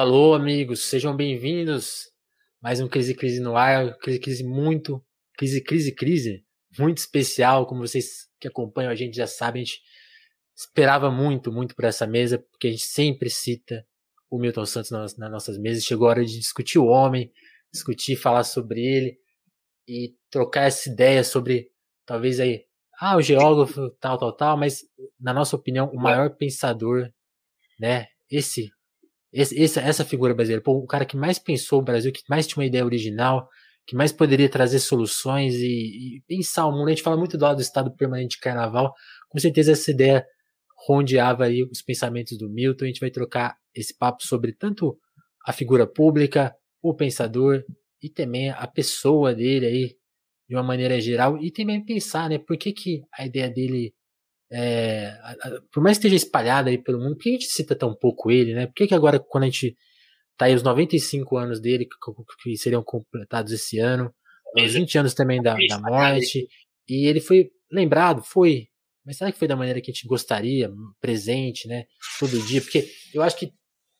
Alô, amigos, sejam bem-vindos. Mais um Crise Crise no ar, Crise Crise muito, Crise Crise Crise, muito especial, como vocês que acompanham a gente já sabem, a gente esperava muito, muito por essa mesa, porque a gente sempre cita o Milton Santos nas, nas nossas mesas. Chegou a hora de discutir o homem, discutir, falar sobre ele e trocar essa ideia sobre, talvez aí, ah, o geógrafo, tal, tal, tal, mas, na nossa opinião, o maior pensador, né, esse esse, essa, essa figura brasileira, pô, o cara que mais pensou o Brasil, que mais tinha uma ideia original, que mais poderia trazer soluções e, e pensar o mundo. A gente fala muito do, do estado permanente de carnaval, com certeza essa ideia rondeava aí os pensamentos do Milton. A gente vai trocar esse papo sobre tanto a figura pública, o pensador e também a pessoa dele aí de uma maneira geral e também pensar, né, por que que a ideia dele é, por mais que esteja espalhada aí pelo mundo, por que a gente cita tão pouco ele, né? Por que, que agora, quando a gente tá aí os 95 anos dele, que, que seriam completados esse ano, os 20 anos também da, da morte, e ele foi lembrado, foi, mas será que foi da maneira que a gente gostaria, presente, né? Todo dia? Porque eu acho que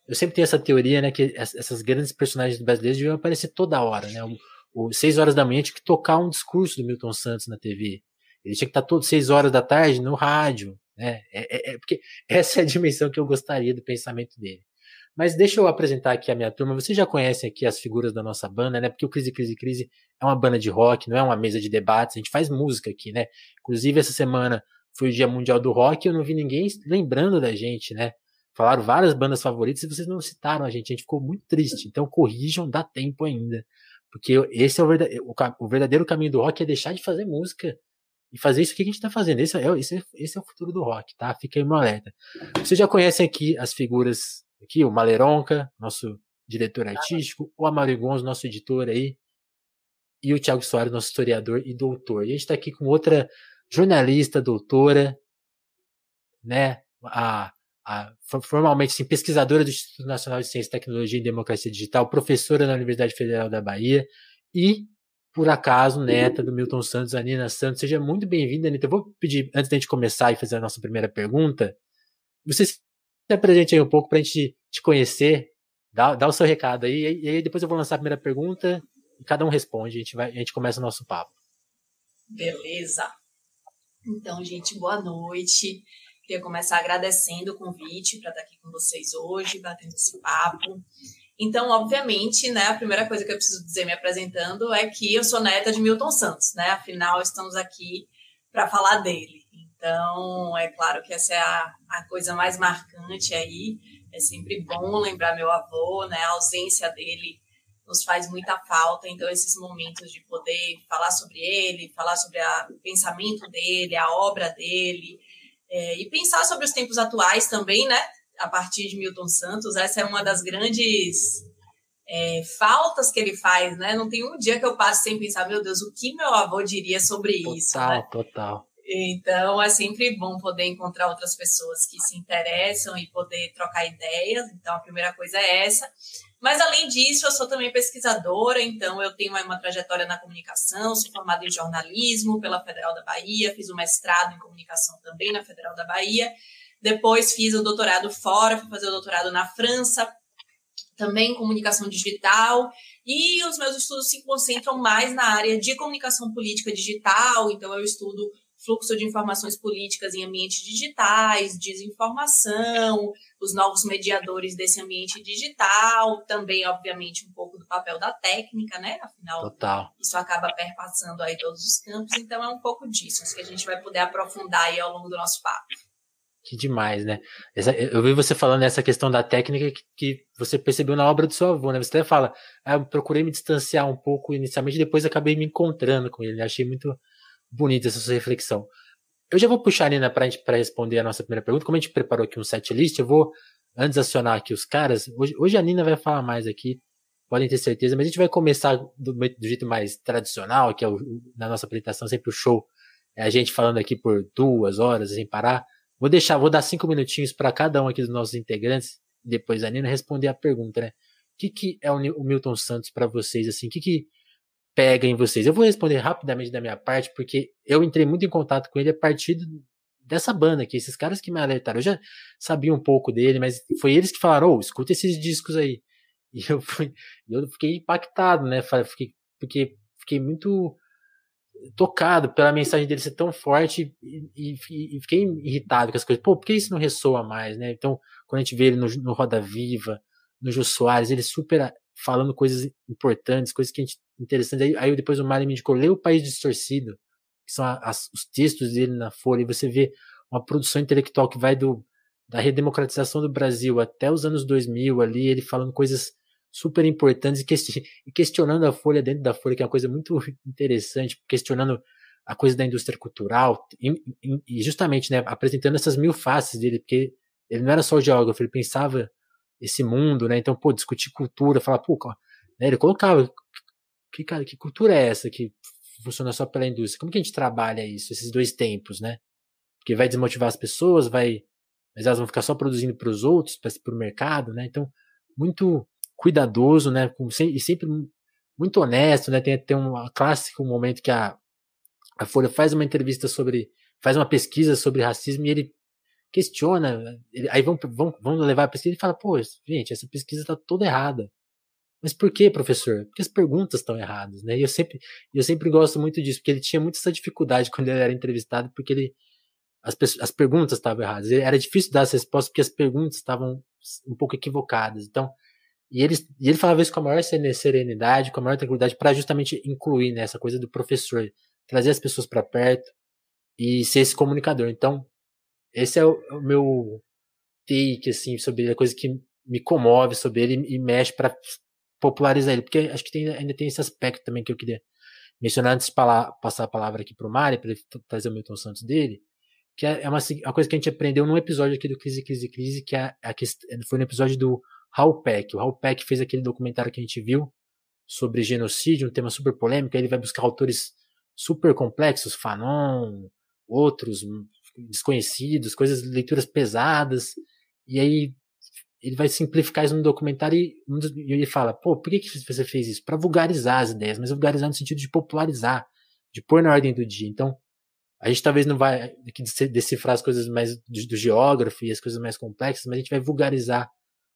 eu sempre tenho essa teoria, né? Que essas grandes personagens brasileiros deviam aparecer toda hora, né? O, o 6 horas da manhã tinha que tocar um discurso do Milton Santos na TV. Ele tinha que estar todas 6 horas da tarde no rádio, né? É, é, é, porque essa é a dimensão que eu gostaria do pensamento dele. Mas deixa eu apresentar aqui a minha turma. Vocês já conhecem aqui as figuras da nossa banda, né? Porque o Crise, Crise, Crise é uma banda de rock, não é uma mesa de debates. A gente faz música aqui, né? Inclusive, essa semana foi o Dia Mundial do Rock e eu não vi ninguém lembrando da gente, né? Falaram várias bandas favoritas e vocês não citaram a gente. A gente ficou muito triste. Então corrijam, dá tempo ainda. Porque esse é o verdadeiro, o verdadeiro caminho do rock é deixar de fazer música e fazer isso que a gente está fazendo. Esse é, esse, é, esse é o futuro do rock, tá? Fica aí uma alerta. Vocês já conhecem aqui as figuras, aqui o Maleronca, nosso diretor artístico, o Amarigonz, nosso editor aí, e o Thiago Soares, nosso historiador e doutor. E a gente está aqui com outra jornalista, doutora, né? A, a, formalmente assim, pesquisadora do Instituto Nacional de Ciência, Tecnologia e Democracia Digital, professora na Universidade Federal da Bahia e por acaso, neta do Milton Santos, a Nina Santos. Seja muito bem-vinda, Anitta. Eu vou pedir, antes da gente começar e fazer a nossa primeira pergunta, você se apresente aí um pouco para a gente te conhecer, dá, dá o seu recado aí, e aí depois eu vou lançar a primeira pergunta e cada um responde, a gente, vai, a gente começa o nosso papo. Beleza. Então, gente, boa noite. Queria começar agradecendo o convite para estar aqui com vocês hoje, batendo esse papo. Então, obviamente, né, a primeira coisa que eu preciso dizer me apresentando é que eu sou neta de Milton Santos, né? Afinal, estamos aqui para falar dele. Então, é claro que essa é a, a coisa mais marcante aí. É sempre bom lembrar meu avô, né? A ausência dele nos faz muita falta. Então, esses momentos de poder falar sobre ele, falar sobre a, o pensamento dele, a obra dele, é, e pensar sobre os tempos atuais também, né? A partir de Milton Santos, essa é uma das grandes é, faltas que ele faz, né? Não tem um dia que eu passe sem pensar, meu Deus, o que meu avô diria sobre total, isso? Total, né? total. Então é sempre bom poder encontrar outras pessoas que se interessam e poder trocar ideias. Então a primeira coisa é essa. Mas além disso, eu sou também pesquisadora, então eu tenho uma trajetória na comunicação, sou formada em jornalismo pela Federal da Bahia, fiz um mestrado em comunicação também na Federal da Bahia depois fiz o doutorado fora, fui fazer o doutorado na França, também em comunicação digital. E os meus estudos se concentram mais na área de comunicação política digital, então eu estudo fluxo de informações políticas em ambientes digitais, desinformação, os novos mediadores desse ambiente digital, também, obviamente, um pouco do papel da técnica, né? Afinal, Total. isso acaba perpassando aí todos os campos, então é um pouco disso, que a gente vai poder aprofundar aí ao longo do nosso papo. Que demais, né? Essa, eu vi você falando essa questão da técnica que, que, você percebeu na obra do seu avô, né? Você até fala, ah, eu procurei me distanciar um pouco inicialmente, depois acabei me encontrando com ele. Né? Achei muito bonita essa sua reflexão. Eu já vou puxar a Nina para responder a nossa primeira pergunta. Como a gente preparou aqui um set list, eu vou antes acionar aqui os caras. Hoje, hoje a Nina vai falar mais aqui, podem ter certeza, mas a gente vai começar do, do jeito mais tradicional, que é o, na nossa apresentação, sempre o show. É a gente falando aqui por duas horas sem parar. Vou deixar, vou dar cinco minutinhos para cada um aqui dos nossos integrantes, depois a Nina responder a pergunta, né? O que, que é o Milton Santos para vocês, assim? O que, que pega em vocês? Eu vou responder rapidamente da minha parte, porque eu entrei muito em contato com ele a partir dessa banda aqui, esses caras que me alertaram. Eu já sabia um pouco dele, mas foi eles que falaram, oh, escuta esses discos aí. E eu, fui, eu fiquei impactado, né? Fiquei, porque fiquei muito tocado pela mensagem dele ser tão forte e, e, e, fiquei irritado com as coisas. Pô, por que isso não ressoa mais, né? Então, quando a gente vê ele no, no Roda Viva, no Jô Soares, ele super falando coisas importantes, coisas que a gente, interessantes. Aí, aí depois o Mário me indicou, lê o País Distorcido, que são as, os textos dele na Folha, e você vê uma produção intelectual que vai do da redemocratização do Brasil até os anos 2000 ali, ele falando coisas super importantes e questionando a Folha dentro da Folha, que é uma coisa muito interessante, questionando a coisa da indústria cultural e justamente, né, apresentando essas mil faces dele, porque ele não era só geógrafo, ele pensava esse mundo, né, então, pô, discutir cultura, falar, pô, né, ele colocava, que, cara, que cultura é essa que funciona só pela indústria? Como que a gente trabalha isso, esses dois tempos, né? Porque vai desmotivar as pessoas, vai, mas elas vão ficar só produzindo para os outros, para o mercado, né? Então, muito cuidadoso, né? E sempre muito honesto, né? Tem, tem um clássico momento que a, a Folha faz uma entrevista sobre, faz uma pesquisa sobre racismo e ele questiona, ele, aí vão, vão, vão levar a pesquisa e fala, pô, gente, essa pesquisa está toda errada. Mas por que, professor? Porque as perguntas estão erradas, né? E eu sempre, eu sempre gosto muito disso, porque ele tinha muita essa dificuldade quando ele era entrevistado, porque ele, as, as perguntas estavam erradas. Era difícil dar as respostas porque as perguntas estavam um pouco equivocadas. Então, e ele, e ele falava isso com a maior serenidade, com a maior tranquilidade, para justamente incluir né, coisa do professor, trazer as pessoas para perto e ser esse comunicador. Então, esse é o, é o, meu take, assim, sobre a coisa que me comove sobre ele e mexe para popularizar ele, porque acho que tem, ainda tem esse aspecto também que eu queria mencionar antes de passar a palavra aqui para o Mari, para ele trazer o Milton Santos dele, que é, é uma, uma, coisa que a gente aprendeu num episódio aqui do Crise, Crise, Crise, que é a, foi no episódio do Hal Peck. O Hal Peck fez aquele documentário que a gente viu sobre genocídio, um tema super polêmico. Ele vai buscar autores super complexos, Fanon, outros desconhecidos, coisas, leituras pesadas. E aí ele vai simplificar isso no documentário e, e ele fala: pô, por que, que você fez isso? Para vulgarizar as ideias, mas vulgarizar no sentido de popularizar, de pôr na ordem do dia. Então, a gente talvez não vai decifrar as coisas mais do, do geógrafo e as coisas mais complexas, mas a gente vai vulgarizar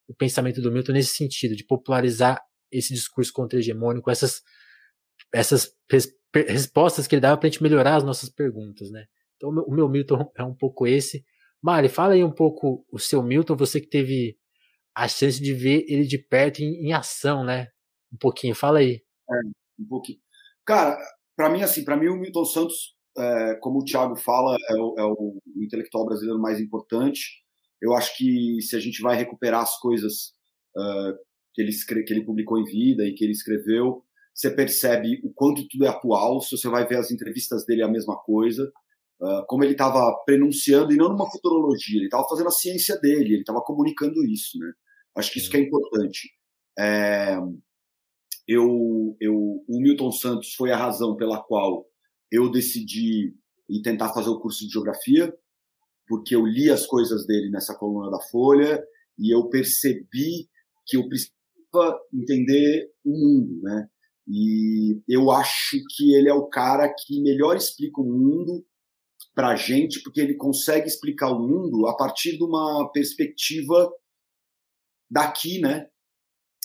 o pensamento do Milton nesse sentido, de popularizar esse discurso contra-hegemônico, essas, essas res, respostas que ele dava para a gente melhorar as nossas perguntas, né? Então, o meu Milton é um pouco esse. Mari, fala aí um pouco o seu Milton, você que teve a chance de ver ele de perto em, em ação, né? Um pouquinho, fala aí. É, um pouquinho. Cara, para mim, assim, para mim o Milton Santos, é, como o Thiago fala, é o, é o intelectual brasileiro mais importante. Eu acho que se a gente vai recuperar as coisas uh, que, ele que ele publicou em vida e que ele escreveu, você percebe o quanto tudo é atual. Se você vai ver as entrevistas dele, é a mesma coisa. Uh, como ele estava prenunciando, e não numa futurologia, ele estava fazendo a ciência dele, ele estava comunicando isso. Né? Acho que isso que é importante. É, eu, eu, o Milton Santos foi a razão pela qual eu decidi tentar fazer o curso de geografia porque eu li as coisas dele nessa coluna da Folha e eu percebi que eu precisava entender o mundo, né? E eu acho que ele é o cara que melhor explica o mundo para a gente, porque ele consegue explicar o mundo a partir de uma perspectiva daqui, né?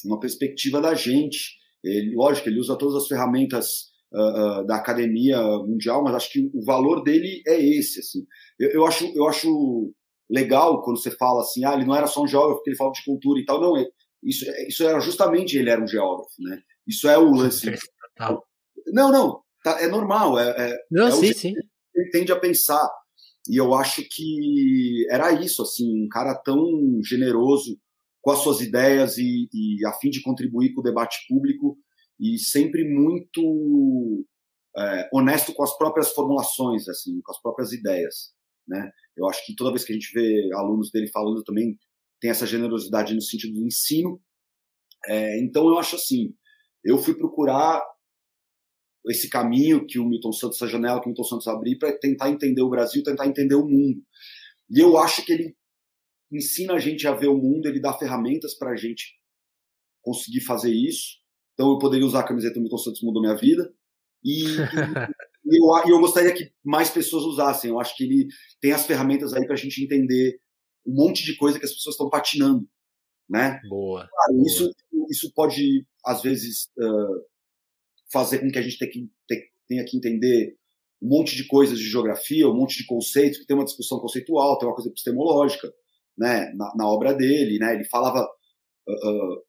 Uma perspectiva da gente. Ele, lógico, ele usa todas as ferramentas uh, da academia mundial, mas acho que o valor dele é esse. Assim. Eu, eu, acho, eu acho legal quando você fala assim, ah, ele não era só um geógrafo, porque ele fala de cultura e tal. Não, é, isso, isso era justamente ele era um geógrafo, né? Isso é o lance. Não, não, tá, é normal. É, é, não, é sim, sim. Ele tende a pensar. E eu acho que era isso, assim, um cara tão generoso com as suas ideias e, e a fim de contribuir com o debate público e sempre muito é, honesto com as próprias formulações, assim, com as próprias ideias, né? Eu acho que toda vez que a gente vê alunos dele falando também tem essa generosidade no sentido do ensino. É, então eu acho assim, eu fui procurar esse caminho que o Milton Santos, essa janela que o Milton Santos abriu para tentar entender o Brasil, tentar entender o mundo. E eu acho que ele ensina a gente a ver o mundo, ele dá ferramentas para a gente conseguir fazer isso. Então eu poderia usar a camiseta Milton Santos mudou minha vida. E, E eu, eu gostaria que mais pessoas usassem. Eu acho que ele tem as ferramentas aí para a gente entender um monte de coisa que as pessoas estão patinando, né? Boa. Claro, boa. Isso, isso pode, às vezes, uh, fazer com que a gente tenha que, tenha que entender um monte de coisas de geografia, um monte de conceitos, que tem uma discussão conceitual, tem uma coisa epistemológica, né, na, na obra dele, né, ele falava uh, uh,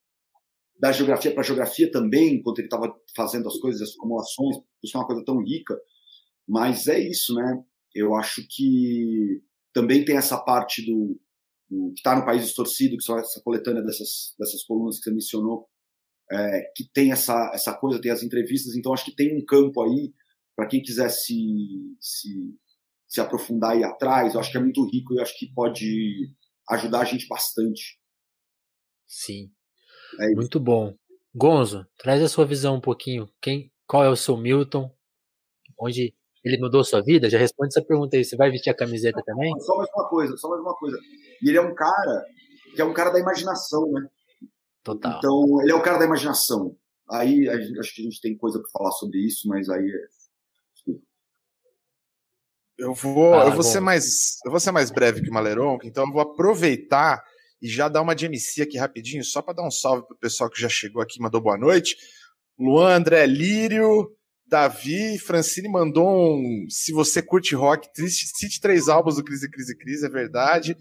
da geografia para geografia também, enquanto ele estava fazendo as coisas, as formulações, isso é uma coisa tão rica, mas é isso, né, eu acho que também tem essa parte do, do que está no País Distorcido, que são essa coletânea dessas, dessas colunas que você mencionou, é, que tem essa, essa coisa, tem as entrevistas, então acho que tem um campo aí para quem quiser se, se, se aprofundar aí atrás, eu acho que é muito rico e acho que pode ajudar a gente bastante. Sim. É muito bom. Gonzo, traz a sua visão um pouquinho. Quem, qual é o seu Milton? Onde ele mudou sua vida? Já responde essa pergunta aí. Você vai vestir a camiseta também? Só mais uma coisa, só mais uma coisa. E ele é um cara que é um cara da imaginação, né? Total. Então, ele é o cara da imaginação. Aí acho que a gente tem coisa para falar sobre isso, mas aí é eu vou, ah, eu vou ser mais, eu vou ser mais breve que o Maleron, então eu vou aproveitar e já dar uma de MC aqui rapidinho, só para dar um salve pro pessoal que já chegou aqui, mandou boa noite. Luan, André Lírio, Davi, Francine mandou um. Se você curte rock, cite três álbuns do Crise, Crise, Crise, é verdade.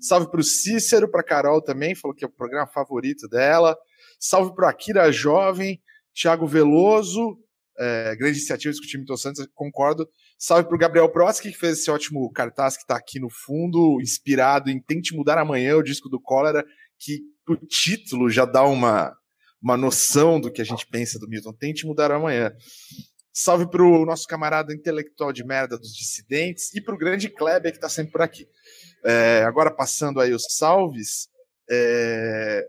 Salve pro Cícero, pra Carol também, falou que é o programa favorito dela. Salve pro Akira Jovem, Thiago Veloso, é, grande iniciativa discutir Milton Santos, concordo. Salve pro Gabriel Brodsky, que fez esse ótimo cartaz que está aqui no fundo, inspirado em Tente Mudar Amanhã, o disco do Cólera, que o título já dá uma, uma noção do que a gente pensa do Milton. Tente Mudar Amanhã. Salve pro nosso camarada intelectual de merda dos dissidentes e pro grande Kleber que está sempre por aqui. É, agora passando aí os salves. É...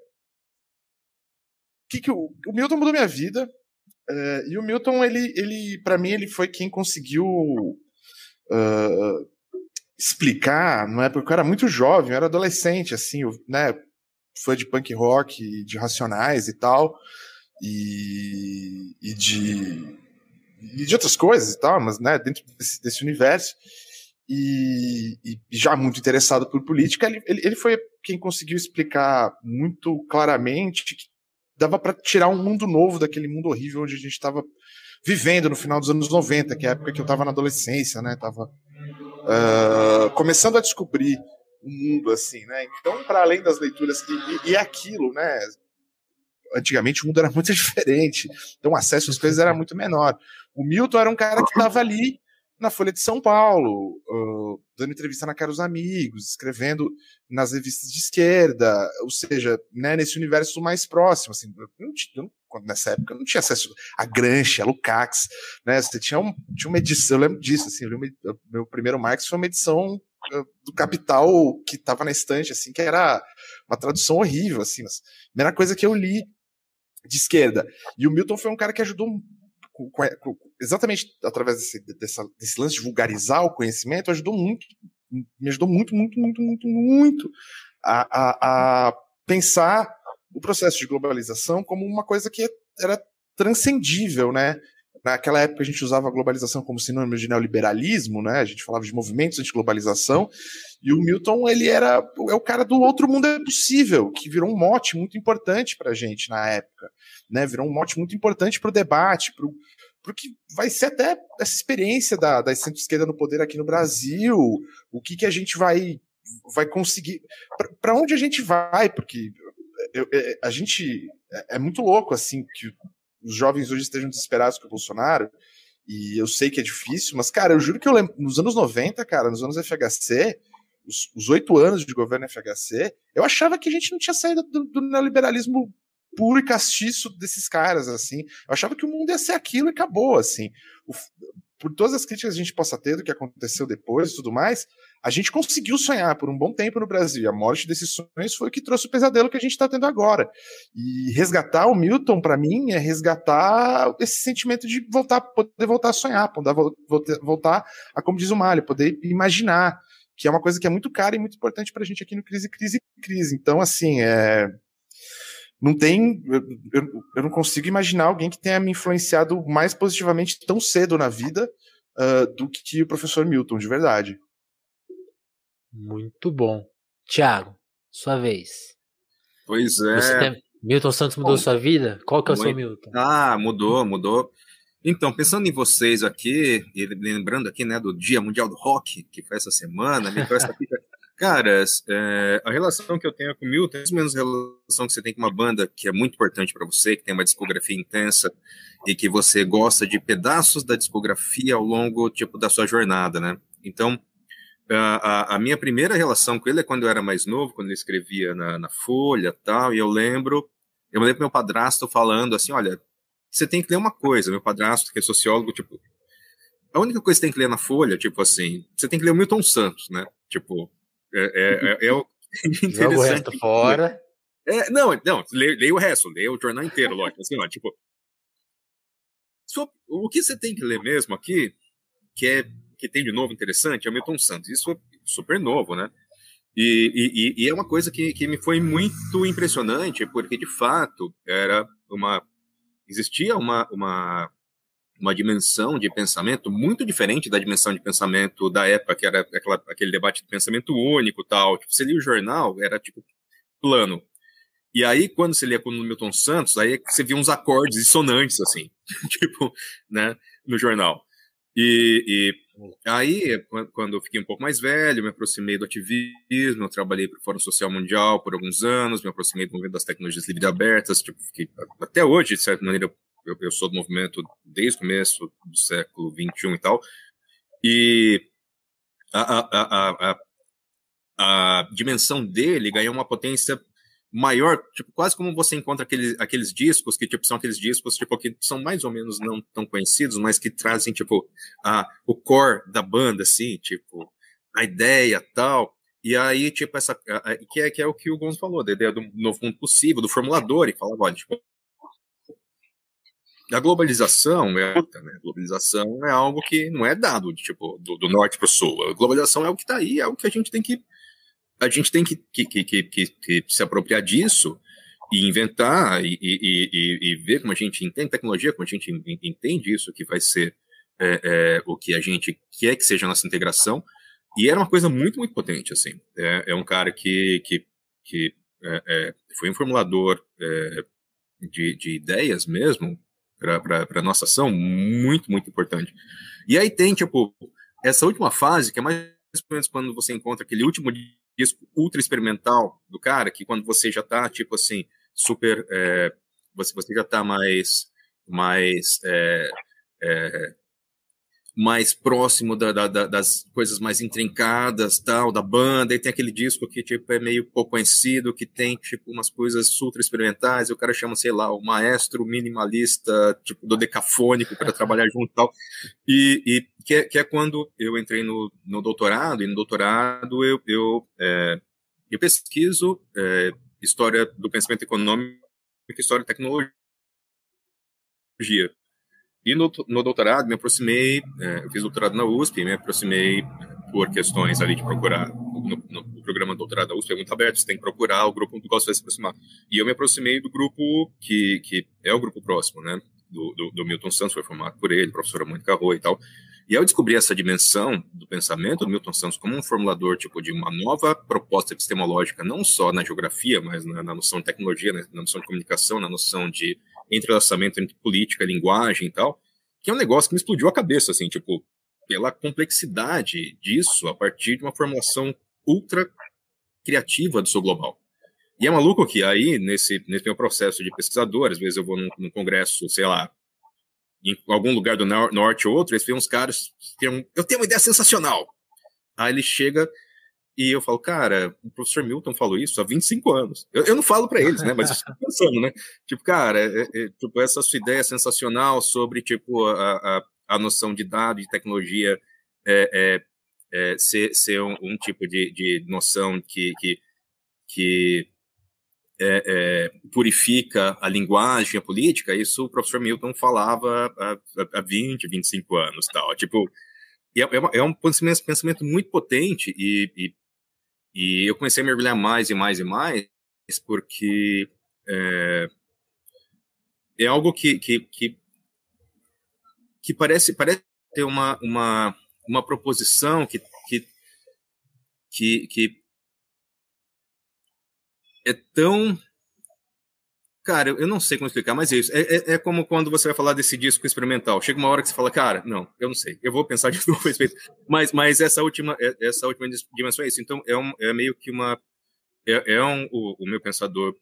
Que que o, o Milton mudou minha vida. Uh, e o Milton, ele, ele para mim, ele foi quem conseguiu uh, explicar, não é? Porque eu era muito jovem, eu era adolescente, assim, né? Fã de punk rock, de racionais e tal, e, e de e de outras coisas e tal, mas né, dentro desse, desse universo. E, e, já muito interessado por política, ele, ele foi quem conseguiu explicar muito claramente que dava para tirar um mundo novo daquele mundo horrível onde a gente estava vivendo no final dos anos 90, que é a época que eu estava na adolescência, né? Tava uh, começando a descobrir o mundo assim, né? Então, para além das leituras e, e, e aquilo, né? Antigamente o mundo era muito diferente, então o acesso às coisas era muito menor. O Milton era um cara que estava ali na Folha de São Paulo, uh, dando entrevista na Cara dos Amigos, escrevendo nas revistas de esquerda, ou seja, né, nesse universo mais próximo. Assim, não tinha, nessa época não tinha acesso a Granche, a Lukács, né? Você tinha, um, tinha uma edição, eu lembro disso, assim, eu meu primeiro Marx foi uma edição do Capital que estava na estante, assim, que era uma tradução horrível, assim, mas a primeira coisa que eu li de esquerda. E o Milton foi um cara que ajudou com, com, exatamente através desse, dessa, desse lance de vulgarizar o conhecimento, ajudou muito, me ajudou muito, muito, muito, muito, muito a, a, a pensar o processo de globalização como uma coisa que era transcendível, né? Naquela época a gente usava a globalização como sinônimo de neoliberalismo, né? A gente falava de movimentos anti-globalização, e o Milton, ele era é o cara do outro mundo é possível, que virou um mote muito importante para a gente na época, né? Virou um mote muito importante para o debate, para porque vai ser até essa experiência da, da centro-esquerda no poder aqui no Brasil, o que, que a gente vai, vai conseguir, para onde a gente vai, porque eu, eu, a gente é, é muito louco assim que os jovens hoje estejam desesperados com o Bolsonaro, e eu sei que é difícil, mas, cara, eu juro que eu lembro, nos anos 90, cara, nos anos FHC, os oito anos de governo FHC, eu achava que a gente não tinha saído do, do neoliberalismo puro e castiço desses caras, assim. Eu achava que o mundo ia ser aquilo e acabou, assim. O, por todas as críticas que a gente possa ter do que aconteceu depois e tudo mais, a gente conseguiu sonhar por um bom tempo no Brasil. E a morte desses sonhos foi o que trouxe o pesadelo que a gente está tendo agora. E resgatar o Milton, para mim, é resgatar esse sentimento de voltar, poder voltar a sonhar, poder voltar a, como diz o Mário, poder imaginar, que é uma coisa que é muito cara e muito importante para a gente aqui no Crise, Crise, Crise. Então, assim, é não tem. Eu, eu, não consigo imaginar alguém que tenha me influenciado mais positivamente tão cedo na vida. uh, do que o professor Milton, de verdade. Muito bom. Tiago, sua vez. Pois é. Tem... Milton Santos mudou bom, sua vida? Qual que é o muito... seu Milton? Ah, mudou, mudou. Então, pensando em vocês aqui, e lembrando aqui, né, do Dia Mundial do Rock, que foi essa semana, me. Caras, é, a relação que eu tenho com o Milton é mais ou menos a relação que você tem com uma banda que é muito importante para você, que tem uma discografia intensa e que você gosta de pedaços da discografia ao longo, tipo, da sua jornada, né? Então, a, a, minha primeira relação com ele é quando eu era mais novo, quando ele escrevia na, na Folha tal, e eu lembro, eu lembro meu padrasto falando assim, olha, você tem que ler uma coisa, meu padrasto, que é sociólogo, tipo, a única coisa que você tem que ler na Folha, tipo assim, você tem que ler o Milton Santos, né? Tipo, é, é, é, é o Joga o resto fora. É, não, não, leia, leia o resto, leia o jornal inteiro, lógico. Assim, ó, tipo, o que você tem que ler mesmo aqui, que é que tem de novo interessante, é o Milton Santos. Isso é super novo, né? E, e, e, é uma coisa que, que me foi muito impressionante, porque de fato era uma existia uma, uma uma dimensão de pensamento muito diferente da dimensão de pensamento da época, que era aquela, aquele debate de pensamento único tal. Tipo, você lia o jornal, era tipo plano. E aí, quando você lia com o Milton Santos, aí você via uns acordes dissonantes, assim, tipo, né, no jornal. E, e aí, quando eu fiquei um pouco mais velho, me aproximei do ativismo, eu trabalhei para o Fórum Social Mundial por alguns anos, me aproximei do movimento das tecnologias livres e abertas, tipo, fiquei, até hoje, de certa maneira, eu, eu sou do movimento desde o começo do século XXI e tal, e a, a, a, a, dimensão dele ganhou uma potência maior, tipo, quase como você encontra aqueles, aqueles discos que, tipo, são aqueles discos, tipo, que são mais ou menos não tão conhecidos, mas que trazem, tipo, a, o core da banda, assim, tipo, a ideia tal. E aí, tipo, essa, a, a, que, é, que é o que o Gonzo falou, da ideia do novo mundo possível, do formulador, e falava, olha, tipo, a globalização é né? A globalização é algo que não é dado, tipo, do, do norte para o sul. A globalização é o que está aí, é o que a gente tem que a gente tem que, que, que, que, que se apropriar disso e inventar e, e, e, e, ver como a gente entende tecnologia, como a gente entende isso que vai ser é, é, o que a gente quer que seja a nossa integração. E era uma coisa muito, muito potente, assim. É, é um cara que, que, que é, é, foi um formulador é, de, de ideias mesmo para a nossa ação, muito, muito importante. E aí tem, tipo, essa última fase, que é mais ou menos quando você encontra aquele último disco ultra experimental do cara, que quando você já tá, tipo assim, super. É, você, você já tá mais. mais é, é, mais próximo da, da, das coisas mais intrincadas, tal, da banda, e tem aquele disco que, tipo, é meio pouco conhecido, que tem, tipo, umas coisas ultra experimentais, e o cara chama, sei lá, o maestro minimalista, tipo, do decafônico para trabalhar junto e tal, e, e que, é, que é quando eu entrei no, no doutorado, e no doutorado eu, eu, é, eu pesquiso é, história do pensamento econômico e história da tecnologia. E no, no doutorado, me aproximei, é, eu fiz doutorado na USP, me aproximei por questões ali de procurar, no, no, programa de doutorado da USP é muito aberto, você tem que procurar o grupo do qual você vai se aproximar. E eu me aproximei do grupo que, que é o grupo próximo, né, do, do, do Milton Santos, foi formado por ele, professora Mônica Roa e tal. E ao descobrir essa dimensão do pensamento do Milton Santos como um formulador tipo de uma nova proposta epistemológica, não só na geografia, mas na, na noção de tecnologia, né, na noção de comunicação, na noção de entrelaçamento entre política, linguagem e tal, que é um negócio que me explodiu a cabeça, assim, tipo, pela complexidade disso a partir de uma formulação ultra criativa do seu global. E é maluco que aí, nesse, nesse meu processo de pesquisador, às vezes eu vou num, num congresso, sei lá, em algum lugar do norte ou outro, eles veem uns caras que tem um, eu tenho uma ideia sensacional. Aí ele chega e eu falo, cara, o professor Milton falou isso há 25 anos. Eu, eu não falo para eles, né? Mas eu estou pensando, né? Tipo, cara, é, é, tipo, essa sua ideia sensacional sobre, tipo, a, a, a noção de dado, de tecnologia, é, é, é ser, ser um, um, tipo de, de noção que, que, que é, é, purifica a linguagem, a política, isso o professor Milton falava há, há 20, 25 anos, tal. Tipo, é, é, um pensamento muito potente e, e e eu comecei a mergulhar mais e mais e mais, porque é, é algo que, que, que, que, parece, parece ter uma, uma, uma proposição que, que, que, que é tão Cara, eu não sei como explicar, mas é isso. É, é, é, como quando você vai falar desse disco experimental. Chega uma hora que você fala, cara, não, eu não sei. Eu vou pensar de novo a respeito. Mas, mas essa última, é, essa última dimensão é isso. Então, é, um, é meio que uma. É, é um, o, o, meu pensador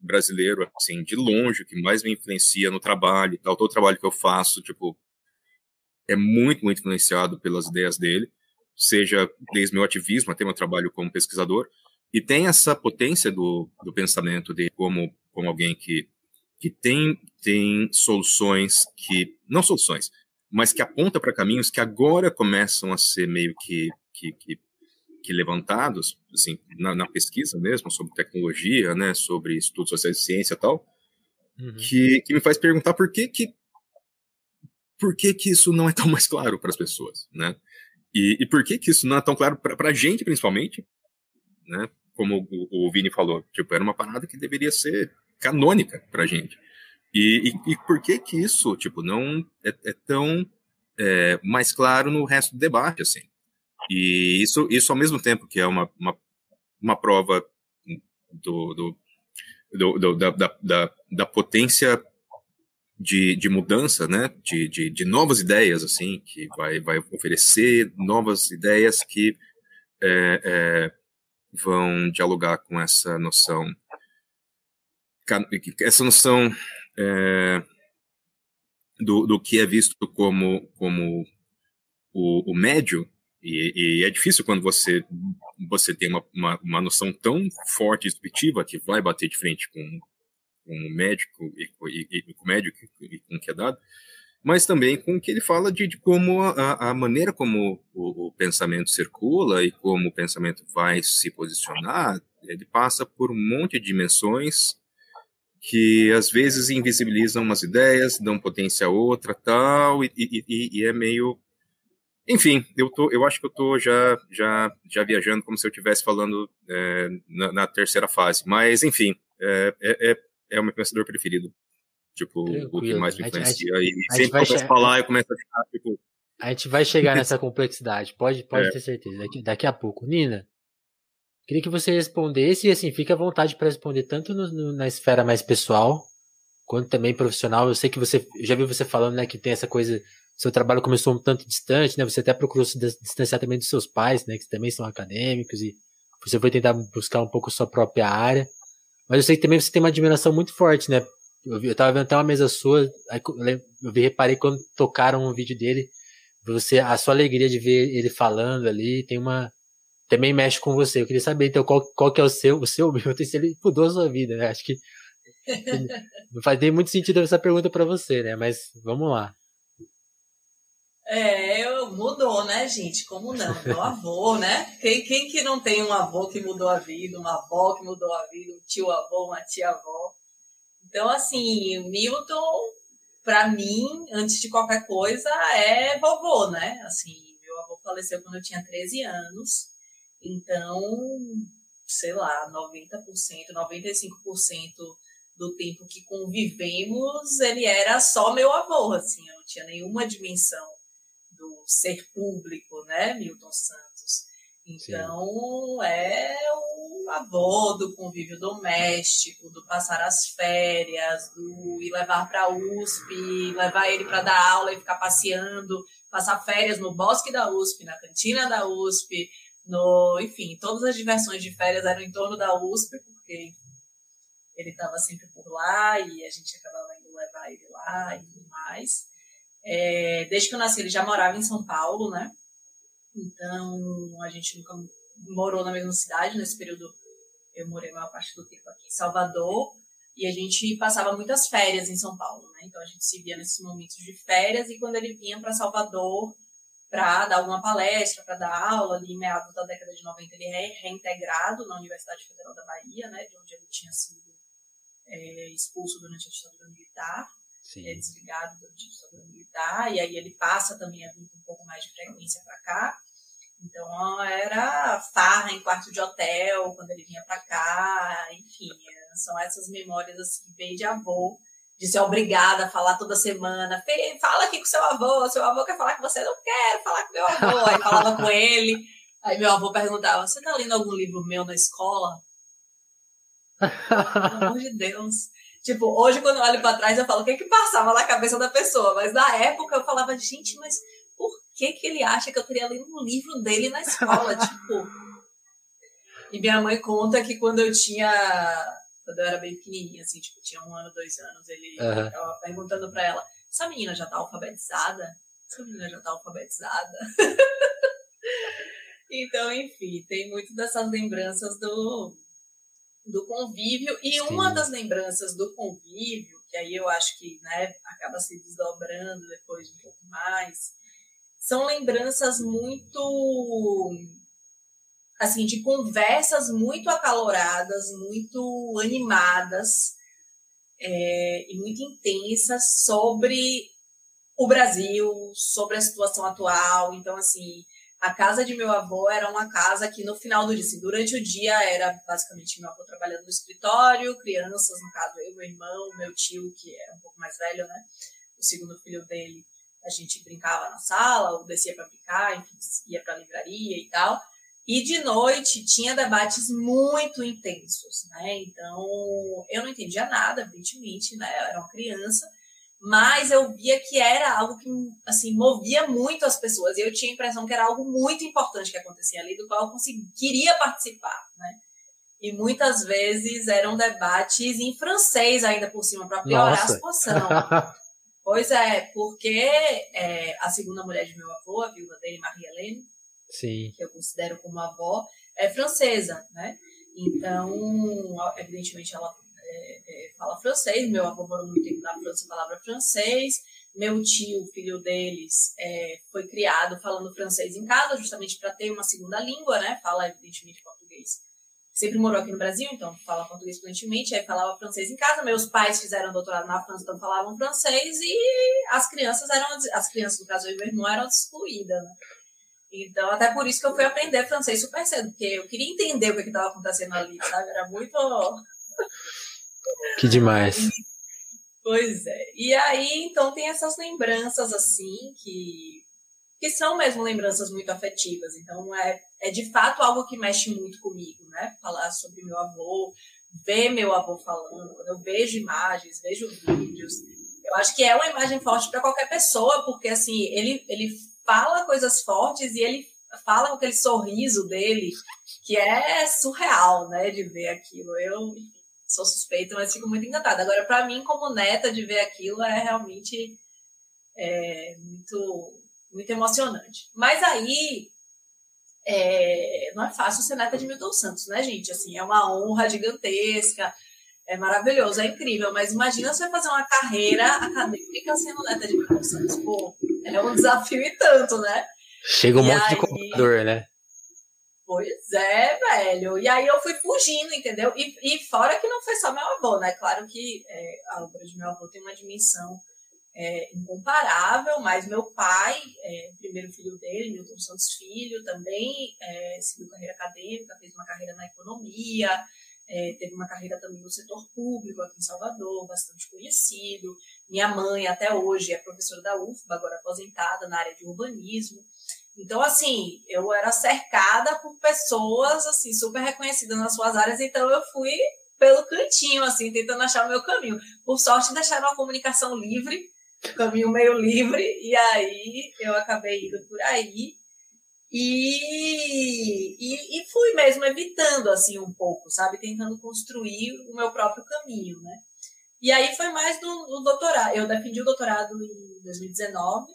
brasileiro, assim, de longe, que mais me influencia no trabalho tal. Todo o trabalho que eu faço, tipo, é muito, muito influenciado pelas ideias dele, seja desde meu ativismo até meu trabalho como pesquisador. E tem essa potência do, do pensamento de como como alguém que, que tem, tem soluções que, não soluções, mas que aponta para caminhos que agora começam a ser meio que, que, que, que levantados, assim, na, na, pesquisa mesmo, sobre tecnologia, né, sobre estudos sociais de ciência e tal, uhum. que, que me faz perguntar por que que, por que que isso não é tão mais claro para as pessoas, né? E, e por que que isso não é tão claro para a gente, principalmente, né? Como o, o Vini falou, tipo, era uma parada que deveria ser canônica para gente. E, e, e, por que que isso, tipo, não é, é tão é, mais claro no resto do debate, assim? E isso, isso ao mesmo tempo que é uma, uma, uma prova do, do, do, do da, da, da, potência de, de mudança, né? De, de, de, novas ideias, assim, que vai, vai oferecer novas ideias que é, é, vão dialogar com essa noção essa noção é, do, do que é visto como, como o, o médio, e, e, é difícil quando você, você tem uma, uma, uma noção tão forte e intuitiva que vai bater de frente com, com o médico e, e, e com o médico e com o que é dado, mas também com o que ele fala de, de como a, a, maneira como o, o, pensamento circula e como o pensamento vai se posicionar, ele passa por um monte de dimensões que às vezes invisibilizam umas ideias, dão potência a outra, tal, e, e, e é meio enfim, eu tô, eu acho que eu tô já já já viajando como se eu estivesse falando é, na, na, terceira fase, mas enfim, é, é, é, é o meu pensador preferido, tipo Tranquilo. o que mais me influencia. Gente, e sempre que eu começo a falar, eu começo a ficar tipo. A gente vai chegar nessa complexidade, pode pode é. ter certeza. Daqui, daqui a pouco, Nina. Queria que você respondesse, e assim, fique à vontade para responder tanto no, no, na esfera mais pessoal, quanto também profissional. Eu sei que você, já vi você falando, né, que tem essa coisa, seu trabalho começou um tanto distante, né, você até procurou se distanciar também dos seus pais, né, que também são acadêmicos, e você foi tentar buscar um pouco sua própria área. Mas eu sei que também você tem uma admiração muito forte, né, eu, vi, eu tava vendo até uma mesa sua, aí eu vi, reparei quando tocaram um vídeo dele, você, a sua alegria de ver ele falando ali, tem uma, também mexe com você. Eu queria saber, então, qual, qual que é o seu, o seu Milton, se ele mudou a sua vida, né? Acho que não faz muito sentido essa pergunta para você, né? Mas vamos lá. É, mudou, né, gente? Como não? Meu avô, né? Quem, quem que não tem um avô que mudou a vida, uma avó que mudou a vida, um tio-avô, uma tia-avó? Então, assim, Milton, para mim, antes de qualquer coisa, é vovô, né? Assim, meu avô faleceu quando eu tinha 13 anos. Então, sei lá, 90%, 95% do tempo que convivemos, ele era só meu avô, assim, eu não tinha nenhuma dimensão do ser público, né, Milton Santos. Então, Sim. é o avô do convívio doméstico, do passar as férias, do ir levar para a USP, levar ele para dar aula e ficar passeando, passar férias no bosque da USP, na cantina da USP, no, enfim, todas as diversões de férias eram em torno da USP, porque ele estava sempre por lá e a gente acabava indo levar ele lá e tudo mais. É, desde que eu nasci, ele já morava em São Paulo, né? Então, a gente nunca morou na mesma cidade. Nesse período, eu morei a maior parte do tempo aqui em Salvador. E a gente passava muitas férias em São Paulo, né? Então, a gente se via nesses momentos de férias. E quando ele vinha para Salvador, para dar alguma palestra, para dar aula. Ali em meados da década de 90, ele é reintegrado na Universidade Federal da Bahia, né, de onde ele tinha sido é, expulso durante a ditadura militar, é, desligado durante a ditadura militar, e aí ele passa também a vir com um pouco mais de frequência para cá. Então era farra em quarto de hotel quando ele vinha para cá, enfim, são essas memórias assim, bem de avô de ser obrigada a falar toda semana. Fala aqui com seu avô, seu avô quer falar com você, não quero falar com meu avô. Aí falava com ele. Aí meu avô perguntava: Você tá lendo algum livro meu na escola? Pelo amor de Deus. Tipo, hoje quando eu olho pra trás eu falo o que que passava na cabeça da pessoa. Mas na época eu falava, gente, mas por que que ele acha que eu teria lido um livro dele na escola? tipo. E minha mãe conta que quando eu tinha. Quando eu era bem pequenininha, assim, tipo, tinha um ano, dois anos, ele uhum. tava perguntando pra ela: essa menina já tá alfabetizada? Essa menina já tá alfabetizada? então, enfim, tem muito dessas lembranças do, do convívio. E Sim. uma das lembranças do convívio, que aí eu acho que né, acaba se desdobrando depois de um pouco mais, são lembranças muito assim de conversas muito acaloradas, muito animadas é, e muito intensas sobre o Brasil, sobre a situação atual. Então, assim, a casa de meu avô era uma casa que no final do dia, assim, durante o dia era basicamente meu avô trabalhando no escritório, crianças, no caso eu, meu irmão, meu tio, que era um pouco mais velho, né? O segundo filho dele, a gente brincava na sala, ou descia para brincar, enfim, ia para a livraria e tal. E de noite tinha debates muito intensos, né? Então, eu não entendia nada, evidentemente, né? Eu era uma criança, mas eu via que era algo que assim movia muito as pessoas e eu tinha a impressão que era algo muito importante que acontecia ali do qual eu queria participar, né? E muitas vezes eram debates em francês ainda por cima para piorar Nossa. a situação. pois é, porque é, a segunda mulher de meu avô, a viúva dele, Marie Hélène, Sim. que eu considero como avó, é francesa, né? Então, evidentemente, ela é, é, fala francês, meu avô morou muito tempo na França, falava francês, meu tio, filho deles, é, foi criado falando francês em casa, justamente para ter uma segunda língua, né? Fala, evidentemente, português. Sempre morou aqui no Brasil, então fala português fluentemente, aí falava francês em casa. Meus pais fizeram doutorado na França, então falavam francês, e as crianças eram, as crianças, no caso, eu e meu irmão, eram excluídas, né? Então, até por isso que eu fui aprender francês super cedo, porque eu queria entender o que estava acontecendo ali, sabe? Era muito que demais. Pois é. E aí, então, tem essas lembranças, assim, que, que são mesmo lembranças muito afetivas. Então, é, é de fato algo que mexe muito comigo, né? Falar sobre meu avô, ver meu avô falando, quando eu vejo imagens, vejo vídeos. Eu acho que é uma imagem forte para qualquer pessoa, porque, assim, ele, ele fala coisas fortes e ele fala com aquele sorriso dele, que é surreal, né, de ver aquilo. Eu, sou suspeita, mas fico muito encantada. Agora, para mim, como neta, de ver aquilo é realmente é, muito, muito emocionante. Mas aí, é, não é fácil ser neta de Milton Santos, né, gente? Assim, é uma honra gigantesca, é maravilhoso, é incrível. Mas imagina você fazer uma carreira acadêmica sendo neta de Milton Santos. Pô, é um desafio e tanto, né? Chega um e monte aí, de computador, né? Pois é, velho. E aí eu fui fugindo, entendeu? E, e fora que não foi só meu avô, né? Claro que é, a obra de meu avô tem uma dimensão é, incomparável, mas meu pai, é, primeiro filho dele, Milton Santos Filho, também é, seguiu carreira acadêmica, fez uma carreira na economia, é, teve uma carreira também no setor público aqui em Salvador, bastante conhecido. Minha mãe, até hoje, é professora da UFBA, agora aposentada na área de urbanismo. Então, assim, eu era cercada por pessoas, assim, super reconhecidas nas suas áreas, então eu fui pelo cantinho, assim, tentando achar o meu caminho. Por sorte, deixaram a comunicação livre, caminho meio livre, e aí eu acabei indo por aí. E, e, e, fui mesmo evitando, assim, um pouco, sabe? Tentando construir o meu próprio caminho, né? E aí foi mais do, do doutorado. Eu defendi o doutorado em 2019,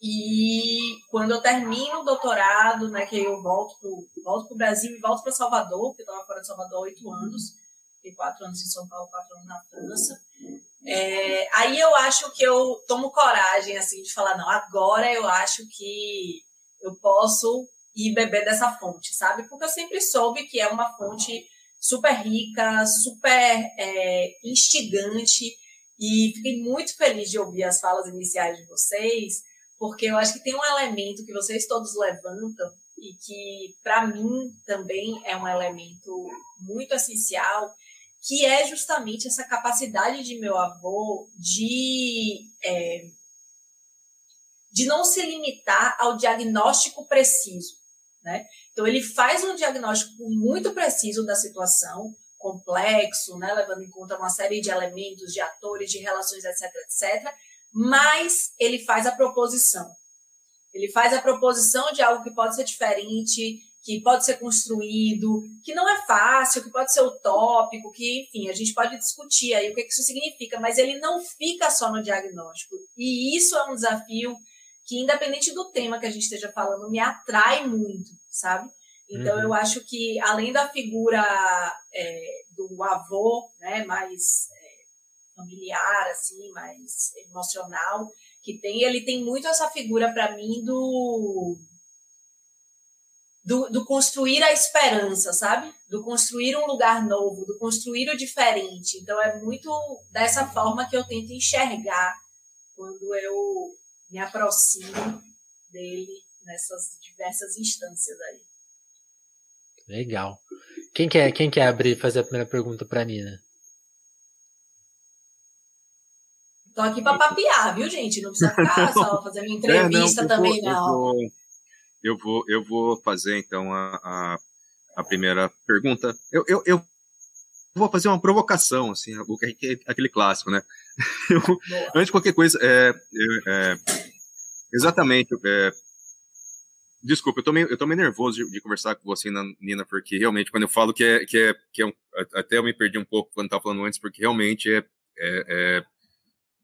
e quando eu termino o doutorado, né, que eu volto pro, volto pro Brasil e volto para Salvador, porque eu estava fora de Salvador há oito anos, fiquei quatro anos em São Paulo, quatro anos na França. É, aí eu acho que eu tomo coragem, assim, de falar, não, agora eu acho que eu posso ir beber dessa fonte, sabe? Porque eu sempre soube que é uma fonte super rica, super é, instigante, e fiquei muito feliz de ouvir as falas iniciais de vocês, porque eu acho que tem um elemento que vocês todos levantam e que para mim também é um elemento muito essencial, que é justamente essa capacidade de meu avô de, é, de não se limitar ao diagnóstico preciso. Né? Então, ele faz um diagnóstico muito preciso da situação, complexo, né? levando em conta uma série de elementos, de atores, de relações, etc., etc., mas ele faz a proposição. Ele faz a proposição de algo que pode ser diferente, que pode ser construído, que não é fácil, que pode ser utópico, que, enfim, a gente pode discutir aí o que isso significa, mas ele não fica só no diagnóstico. E isso é um desafio que, independente do tema que a gente esteja falando, me atrai muito, sabe? Então, uhum. eu acho que, além da figura é, do avô, né, mais é, familiar, assim, mais emocional, que tem, ele tem muito essa figura, para mim, do do, do, construir a esperança, sabe? Do construir um lugar novo, do construir o diferente. Então é muito dessa forma que eu tento enxergar quando eu me aproximo dele nessas diversas instâncias aí. Legal. Quem quer, quem quer abrir e fazer a primeira pergunta para Nina? Tô aqui para papiar, viu, gente? Não precisa ficar só fazendo entrevista é, não, também, vou, não. Eu vou, eu vou, eu vou fazer então a, a, a primeira pergunta. Eu, eu, eu, vou fazer uma provocação, assim, aquele clássico, né? Eu, antes de qualquer coisa, é, é, exatamente. É, desculpa, eu tô meio, eu tô meio nervoso de, de, conversar com você, Nina, porque realmente, quando eu falo que é, que é, que é um, até eu me perdi um pouco quando estava falando antes, porque realmente é, é, é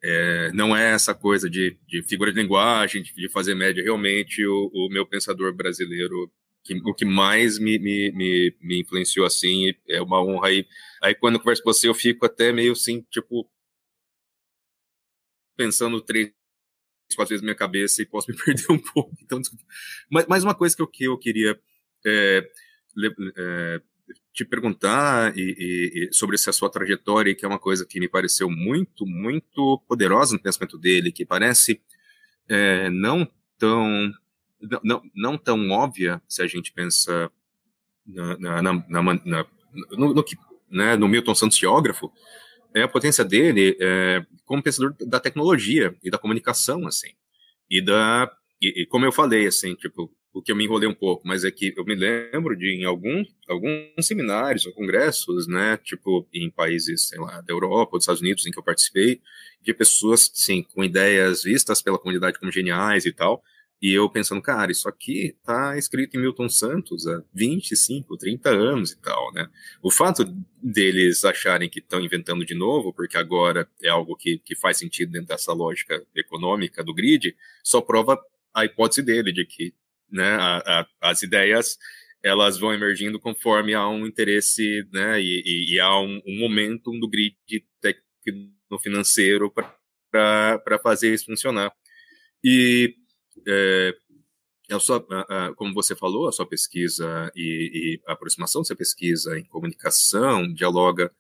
é, não é essa coisa de, de figura de linguagem, de, de fazer média. Realmente, o, o, meu pensador brasileiro, que, o que mais me, me, me, me, influenciou assim, é uma honra. Aí, aí, quando eu converso com você, eu fico até meio assim, tipo, pensando três, quatro vezes na minha cabeça e posso me perder um pouco. Então, desculpa. Mas, mas uma coisa que eu, que eu queria. É, é, te perguntar e, e sobre essa sua trajetória, que é uma coisa que me pareceu muito, muito poderosa no pensamento dele, que parece é, não tão não, não tão óbvia se a gente pensa na, na, na, na no, no, né, no Milton Santos geógrafo, é a potência dele é, como pensador da tecnologia e da comunicação, assim, e da e, e como eu falei, assim, tipo, o que eu me enrolei um pouco, mas é que eu me lembro de em algum, alguns seminários ou congressos, né, tipo em países, sei lá, da Europa dos Estados Unidos em que eu participei, de pessoas, sim, com ideias vistas pela comunidade como geniais e tal, e eu pensando, cara, isso aqui tá escrito em Milton Santos há 25, 30 anos e tal, né? O fato deles acharem que estão inventando de novo, porque agora é algo que, que faz sentido dentro dessa lógica econômica do grid, só prova a hipótese dele de que né? A, a, as ideias elas vão emergindo conforme há um interesse, né? E, e, e há um, um momentum do grid financeiro para fazer isso funcionar. E é, a, como você falou, a sua pesquisa e, e, a aproximação da sua pesquisa em comunicação dialoga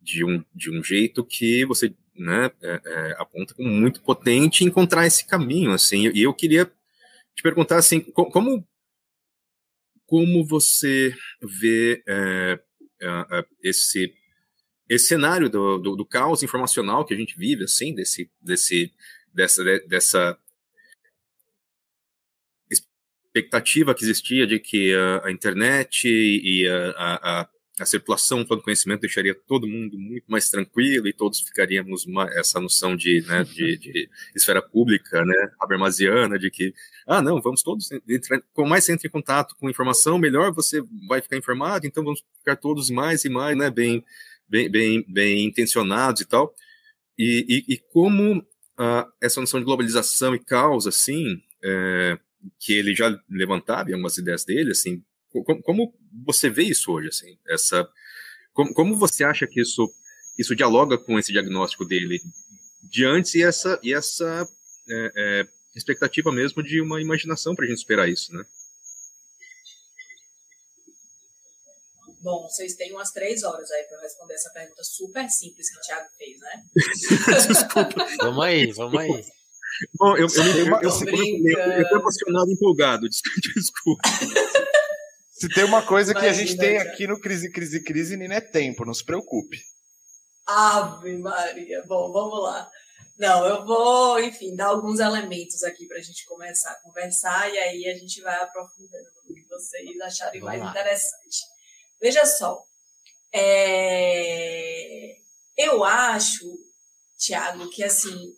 de um, de um jeito que você né, é, é, aponta como muito potente encontrar esse caminho, assim, e eu queria te perguntar assim, como como você vê é, é, esse esse cenário do, do, do, caos informacional que a gente vive, assim, desse, desse, dessa, dessa expectativa que existia de que a, a internet e a, a, a circulação do conhecimento deixaria todo mundo muito mais tranquilo e todos ficaríamos uma, essa noção de, né, de, de, esfera pública, né, habermasiana, de que, ah, não, vamos todos, entrar, com mais você entra em contato com informação, melhor você vai ficar informado, então vamos ficar todos mais e mais, né, bem, bem, bem, bem intencionados e tal. E, e, e como ah, essa noção de globalização e caos, assim, é, que ele já levantava em algumas ideias dele, assim, como, como você vê isso hoje, assim? Essa, como, como você acha que isso, isso dialoga com esse diagnóstico dele de antes e essa, e essa é, é, expectativa mesmo de uma imaginação para a gente esperar isso, né? Bom, vocês têm umas três horas aí para responder essa pergunta super simples que o Thiago fez, né? Desculpa. vamos aí, vamos aí. Bom, eu, eu, eu, eu, eu, eu, emocionado, empolgado, desculpa. Se tem uma coisa Imagina, que a gente tem aqui no Crise, Crise, Crise, Nina, é tempo, não se preocupe. Ave Maria. Bom, vamos lá. Não, eu vou, enfim, dar alguns elementos aqui para a gente começar a conversar e aí a gente vai aprofundando o que vocês acharem Vamos mais lá. interessante. Veja só, é... eu acho, Tiago, que assim,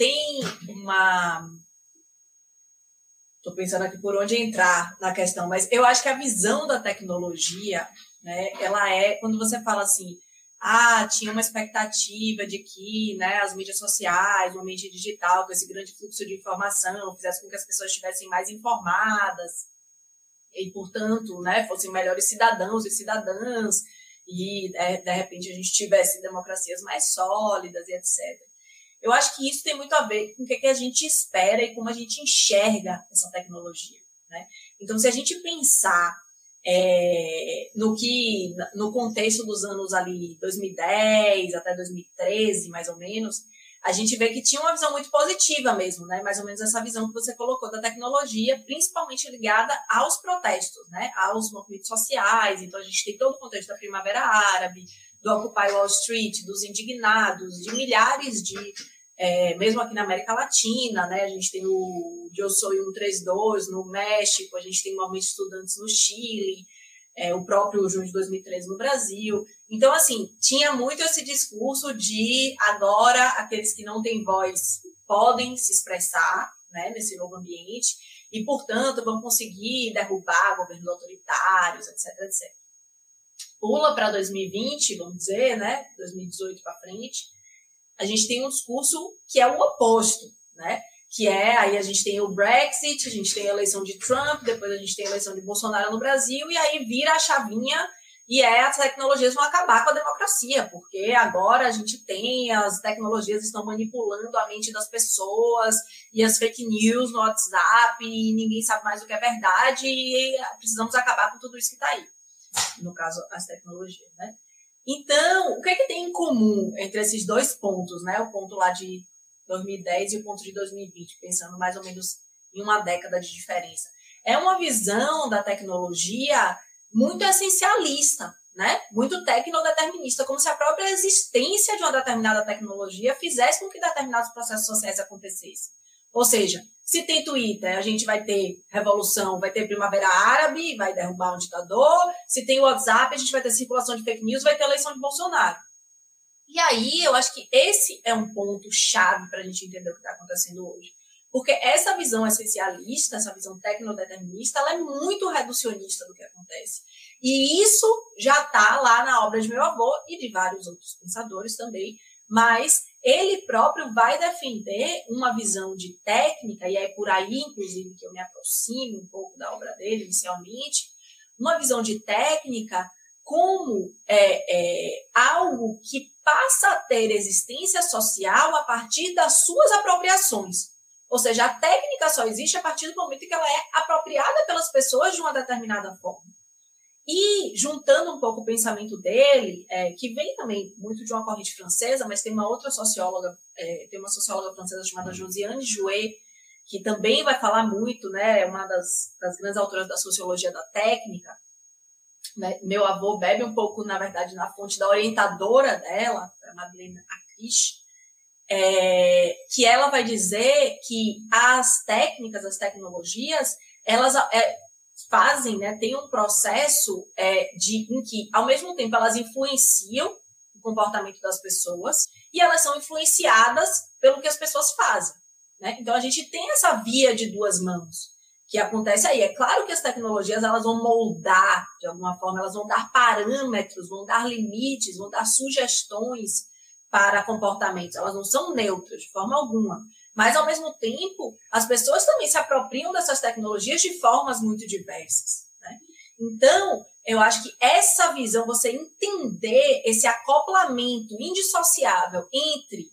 tem uma. Estou pensando aqui por onde entrar na questão, mas eu acho que a visão da tecnologia, né, ela é, quando você fala assim, ah, tinha uma expectativa de que né, as mídias sociais, o ambiente digital, com esse grande fluxo de informação, fizesse com que as pessoas estivessem mais informadas e, portanto, né, fossem melhores cidadãos e cidadãs, e de, de repente a gente tivesse democracias mais sólidas e etc. Eu acho que isso tem muito a ver com o que a gente espera e como a gente enxerga essa tecnologia. Né? Então, se a gente pensar é, no que no contexto dos anos ali 2010 até 2013 mais ou menos a gente vê que tinha uma visão muito positiva mesmo, né? Mais ou menos essa visão que você colocou da tecnologia, principalmente ligada aos protestos, né? Aos movimentos sociais. Então a gente tem todo o contexto da Primavera Árabe, do Occupy Wall Street, dos indignados, de milhares de é, mesmo aqui na América Latina, né? A gente tem o Eu Sou 132 no México, a gente tem movimento de estudantes no Chile, é, o próprio junho de 2013 no Brasil. Então, assim, tinha muito esse discurso de agora aqueles que não têm voz podem se expressar né, nesse novo ambiente e, portanto, vão conseguir derrubar governos autoritários, etc, etc. Pula para 2020, vamos dizer, né, 2018 para frente, a gente tem um discurso que é o oposto, né? Que é, aí a gente tem o Brexit, a gente tem a eleição de Trump, depois a gente tem a eleição de Bolsonaro no Brasil, e aí vira a chavinha e é as tecnologias vão acabar com a democracia, porque agora a gente tem, as tecnologias estão manipulando a mente das pessoas e as fake news no WhatsApp, e ninguém sabe mais o que é verdade, e precisamos acabar com tudo isso que está aí. No caso, as tecnologias, né? Então, o que é que tem em comum entre esses dois pontos, né? O ponto lá de 2010 e o ponto de 2020, pensando mais ou menos em uma década de diferença. É uma visão da tecnologia muito essencialista, né? Muito tecnodeterminista, como se a própria existência de uma determinada tecnologia fizesse com que determinados processos sociais acontecessem. Ou seja, se tem Twitter, a gente vai ter revolução, vai ter primavera árabe, vai derrubar um ditador. Se tem WhatsApp, a gente vai ter circulação de fake news, vai ter eleição de Bolsonaro. E aí, eu acho que esse é um ponto chave para a gente entender o que está acontecendo hoje. Porque essa visão essencialista, essa visão tecnodeterminista, ela é muito reducionista do que acontece. E isso já está lá na obra de meu avô e de vários outros pensadores também, mas ele próprio vai defender uma visão de técnica, e é por aí, inclusive, que eu me aproximo um pouco da obra dele inicialmente, uma visão de técnica como é, é, algo que passa a ter existência social a partir das suas apropriações. Ou seja, a técnica só existe a partir do momento que ela é apropriada pelas pessoas de uma determinada forma. E juntando um pouco o pensamento dele, é, que vem também muito de uma corrente francesa, mas tem uma outra socióloga, é, tem uma socióloga francesa chamada Josiane Jouet, que também vai falar muito, né, é uma das, das grandes autoras da sociologia da técnica. Né? Meu avô bebe um pouco, na verdade, na fonte da orientadora dela, a Madeleine Acriche, é, que ela vai dizer que as técnicas, as tecnologias, elas é, fazem, né, tem um processo é, de, em que, ao mesmo tempo, elas influenciam o comportamento das pessoas e elas são influenciadas pelo que as pessoas fazem. Né? Então, a gente tem essa via de duas mãos que acontece aí. É claro que as tecnologias elas vão moldar, de alguma forma, elas vão dar parâmetros, vão dar limites, vão dar sugestões para comportamentos. Elas não são neutras de forma alguma. Mas, ao mesmo tempo, as pessoas também se apropriam dessas tecnologias de formas muito diversas. Né? Então, eu acho que essa visão, você entender esse acoplamento indissociável entre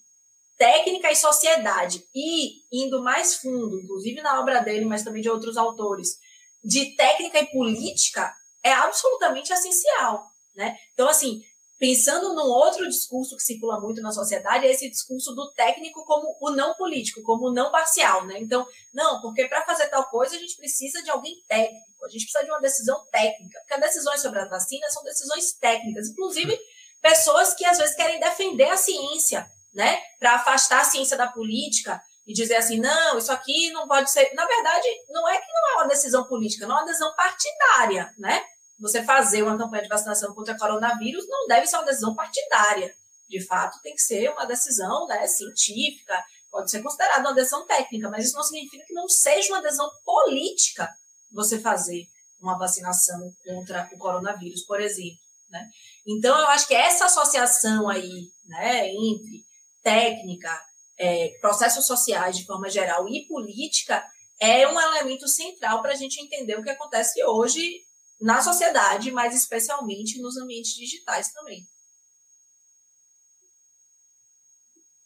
técnica e sociedade, e indo mais fundo, inclusive na obra dele, mas também de outros autores, de técnica e política, é absolutamente essencial. Né? Então, assim, pensando num outro discurso que circula muito na sociedade, é esse discurso do técnico como o não político, como o não parcial, né? Então, não, porque para fazer tal coisa a gente precisa de alguém técnico, a gente precisa de uma decisão técnica, porque as decisões sobre as vacinas são decisões técnicas, inclusive pessoas que às vezes querem defender a ciência, né? Para afastar a ciência da política e dizer assim, não, isso aqui não pode ser. Na verdade, não é que não é uma decisão política, não é uma decisão partidária, né? Você fazer uma campanha de vacinação contra coronavírus não deve ser uma decisão partidária. De fato, tem que ser uma decisão né, científica, pode ser considerada uma decisão técnica, mas isso não significa que não seja uma decisão política você fazer uma vacinação contra o coronavírus, por exemplo. Né? Então, eu acho que essa associação aí, né, entre técnica, é, processos sociais de forma geral e política, é um elemento central para a gente entender o que acontece hoje na sociedade, mas especialmente nos ambientes digitais também.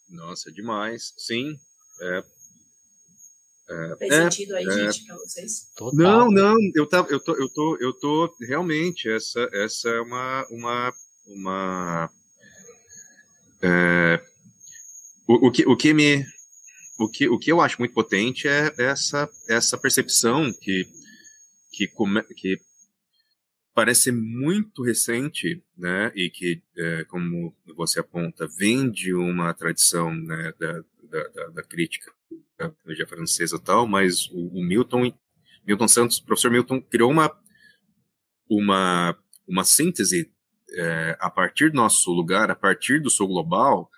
Nossa, demais. Sim. É, é, Fez é, sentido aí, é, gente, para vocês? Total. Não, não, eu, tá, eu, tô, eu, tô, eu tô realmente, essa, essa é uma, uma, uma é, o, o, que, o que me o que, o que eu acho muito potente é essa, essa percepção que, que, come, que parece muito recente, né, e que, é, como você aponta, vem de uma tradição né, da, da, da, da crítica da francesa tal, mas o, o, Milton, Milton Santos, o professor Milton criou uma, uma, uma síntese é, a partir do nosso lugar, a partir do sul global,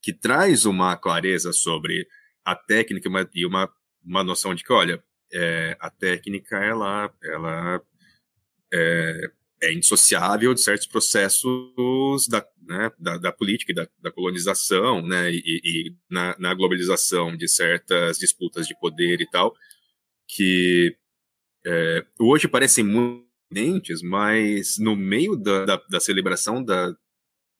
que traz uma clareza sobre a técnica e uma, uma noção de que, olha, é, a técnica, ela, ela é, é, indissociável de certos processos da, né, da, da, política e da, da colonização, né, e, e na, na, globalização de certas disputas de poder e tal, que é, hoje parecem muito evidentes, mas no meio da, da, da celebração da,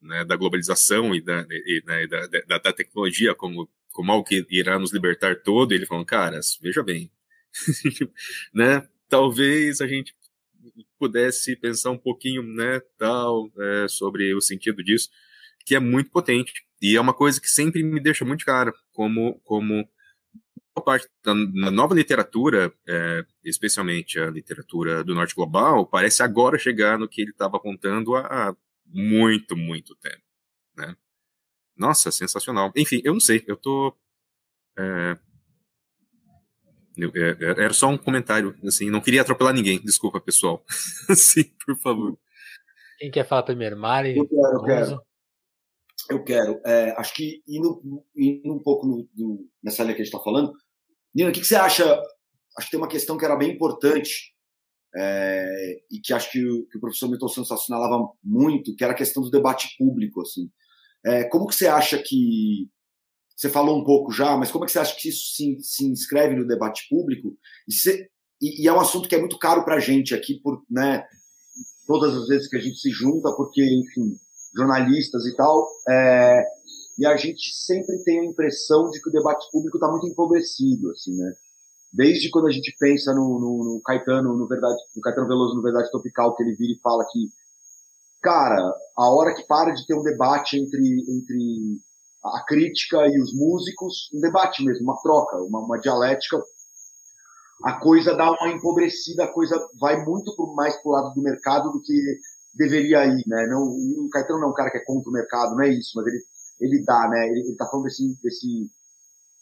né, da globalização e, da, e, né, da, da, tecnologia como, como algo que irá nos libertar todo, ele falou, caras, veja bem, né, talvez a gente pudesse pensar um pouquinho, né, tal, é, sobre o sentido disso, que é muito potente. E é uma coisa que sempre me deixa muito cara, como, como parte da nova literatura, é, especialmente a literatura do norte global, parece agora chegar no que ele estava apontando há muito, muito tempo, né? Nossa, sensacional. Enfim, eu não sei, eu tô é, era só um comentário, assim, não queria atropelar ninguém, desculpa, pessoal. Sim, por favor. Quem quer falar primeiro? Mari? Eu quero, eu quero. Eu quero. É, acho que indo, indo um pouco no, no, nessa linha que a gente está falando, Nina, o que, que, você acha? Acho que tem uma questão que era bem importante é, e que acho que o, que o professor Milton Santos assinalava muito, que era a questão do debate público. Assim. É, como que você acha que você falou um pouco já, mas como é que você acha que isso se, se inscreve no debate público? E, se, e, e é um assunto que é muito caro para a gente aqui, por né, todas as vezes que a gente se junta, porque, enfim, jornalistas e tal, é, e a gente sempre tem a impressão de que o debate público está muito empobrecido, assim, né? Desde quando a gente pensa no, no, no, Caetano, no verdade, no Caetano Veloso, no Verdade Tropical, que ele vira e fala que, cara, a hora que para de ter um debate entre, entre a crítica e os músicos, um debate mesmo, uma troca, uma, uma dialética, a coisa dá uma empobrecida, a coisa vai muito mais pro lado do mercado do que deveria ir, né? Não, o Caetano não é um cara que é contra o mercado, não é isso, mas ele, ele dá, né? Ele, ele tá falando desse, desse,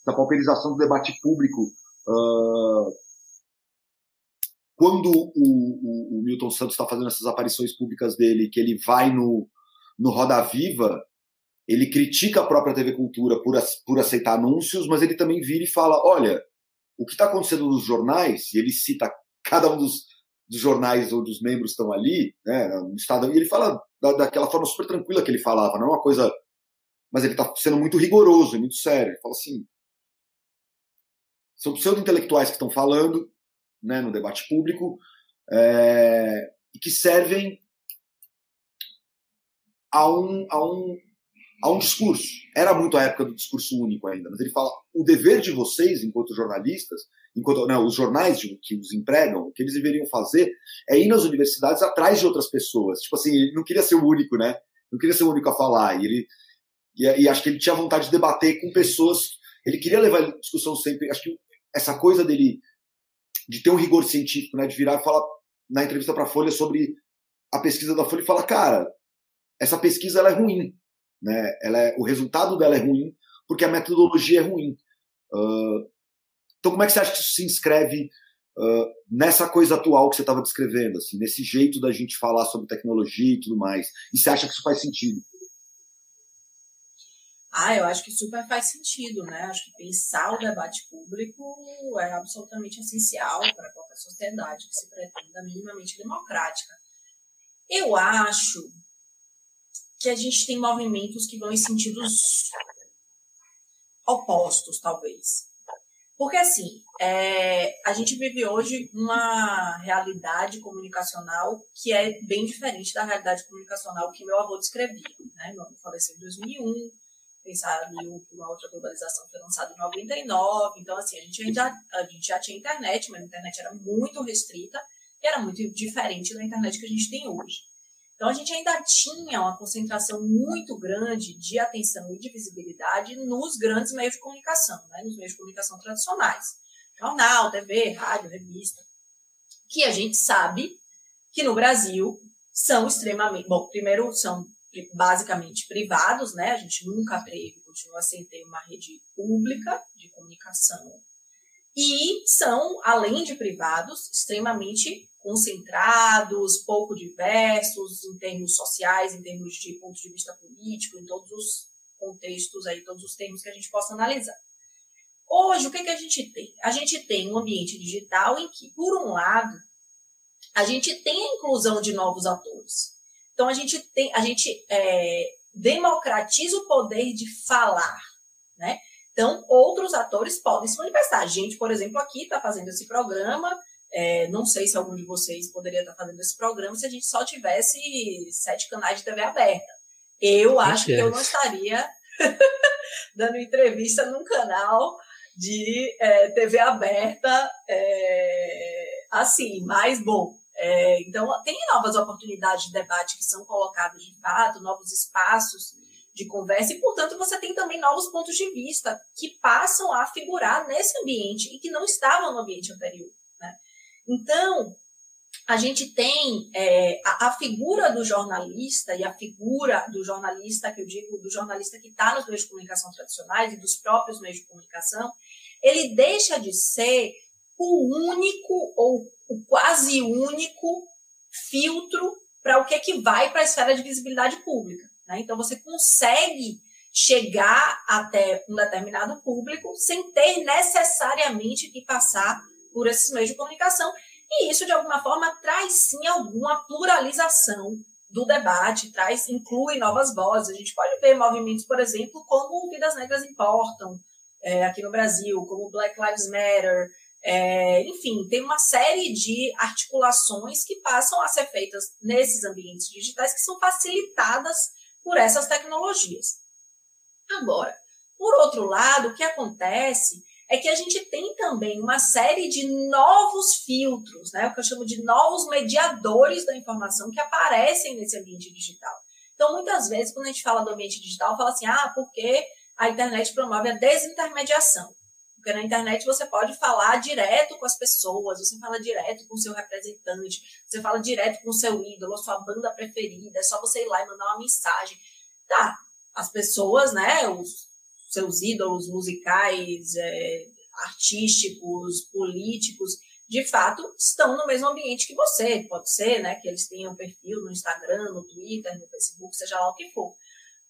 da pauperização do debate público. Uh, quando o, o, o Milton Santos está fazendo essas aparições públicas dele, que ele vai no, no Roda Viva, ele critica a própria TV Cultura por, por aceitar anúncios, mas ele também vira e fala: olha, o que está acontecendo nos jornais, e ele cita cada um dos, dos jornais ou dos membros estão ali, né, no Estado, e ele fala da, daquela forma super tranquila que ele falava, não é uma coisa. Mas ele está sendo muito rigoroso, muito sério. Ele fala assim: são pseudo-intelectuais que estão falando né, no debate público é, e que servem a um, a um a um discurso. Era muito a época do discurso único ainda, mas ele fala: o dever de vocês, enquanto jornalistas, enquanto não, os jornais que os empregam, o que eles deveriam fazer é ir nas universidades atrás de outras pessoas. Tipo assim, ele não queria ser o único, né? Não queria ser o único a falar. E ele e, e acho que ele tinha vontade de debater com pessoas. Ele queria levar a discussão sempre. Acho que essa coisa dele de ter um rigor científico, né? De virar e falar na entrevista para a Folha sobre a pesquisa da Folha e falar, cara, essa pesquisa ela é ruim. Né? Ela é, o resultado dela é ruim porque a metodologia é ruim. Uh, então, como é que você acha que isso se inscreve uh, nessa coisa atual que você estava descrevendo, assim, nesse jeito da gente falar sobre tecnologia e tudo mais? E você acha que isso faz sentido? Ah, eu acho que super faz sentido, né? Acho que pensar o debate público é absolutamente essencial para qualquer sociedade que se pretenda minimamente democrática. Eu acho que a gente tem movimentos que vão em sentidos opostos, talvez. Porque, assim, é, a gente vive hoje uma realidade comunicacional que é bem diferente da realidade comunicacional que meu avô descrevia. Né? Meu avô faleceu em 2001, pensar ali uma outra globalização foi lançada em 99, então, assim, a gente, ainda, a gente já tinha internet, mas a internet era muito restrita e era muito diferente da internet que a gente tem hoje. Então, a gente ainda tinha uma concentração muito grande de atenção e de visibilidade nos grandes meios de comunicação, né? nos meios de comunicação tradicionais. Jornal, TV, rádio, revista. Que a gente sabe que no Brasil são extremamente. Bom, primeiro, são basicamente privados, né? A gente nunca teve, continua sem ter uma rede pública de comunicação. E são, além de privados, extremamente concentrados, pouco diversos em termos sociais, em termos de ponto de vista político, em todos os contextos aí, todos os termos que a gente possa analisar. Hoje, o que, que a gente tem? A gente tem um ambiente digital em que, por um lado, a gente tem a inclusão de novos atores. Então, a gente tem, a gente é, democratiza o poder de falar, né? Então, outros atores podem se manifestar. A gente, por exemplo, aqui está fazendo esse programa é, não sei se algum de vocês poderia estar fazendo esse programa se a gente só tivesse sete canais de TV aberta. Eu acho que eu não estaria dando entrevista num canal de é, TV aberta é, assim, mas bom. É, então, tem novas oportunidades de debate que são colocadas de fato, novos espaços de conversa, e, portanto, você tem também novos pontos de vista que passam a figurar nesse ambiente e que não estavam no ambiente anterior. Então, a gente tem é, a, a, figura do jornalista e a figura do jornalista, que eu digo, do jornalista que está nos meios de comunicação tradicionais e dos próprios meios de comunicação, ele deixa de ser o único ou o quase único filtro para o que, é que vai para a esfera de visibilidade pública. Né? Então, você consegue chegar até um determinado público sem ter necessariamente que passar por esses meios de comunicação, e isso, de alguma forma, traz sim alguma pluralização do debate, traz, inclui novas vozes. A gente pode ver movimentos, por exemplo, como Vidas Negras Importam, é, aqui no Brasil, como Black Lives Matter, é, enfim, tem uma série de articulações que passam a ser feitas nesses ambientes digitais que são facilitadas por essas tecnologias. Agora, por outro lado, o que acontece é que a gente tem também uma série de novos filtros, né, o que eu chamo de novos mediadores da informação que aparecem nesse ambiente digital. Então, muitas vezes, quando a gente fala do ambiente digital, fala assim, ah, porque a internet promove a desintermediação. Porque na internet você pode falar direto com as pessoas, você fala direto com o seu representante, você fala direto com o seu ídolo, a sua banda preferida, é só você ir lá e mandar uma mensagem. Tá, as pessoas, né, os seus ídolos musicais, é, artísticos, políticos, de fato, estão no mesmo ambiente que você. Pode ser, né, que eles tenham perfil no Instagram, no Twitter, no Facebook, seja lá o que for.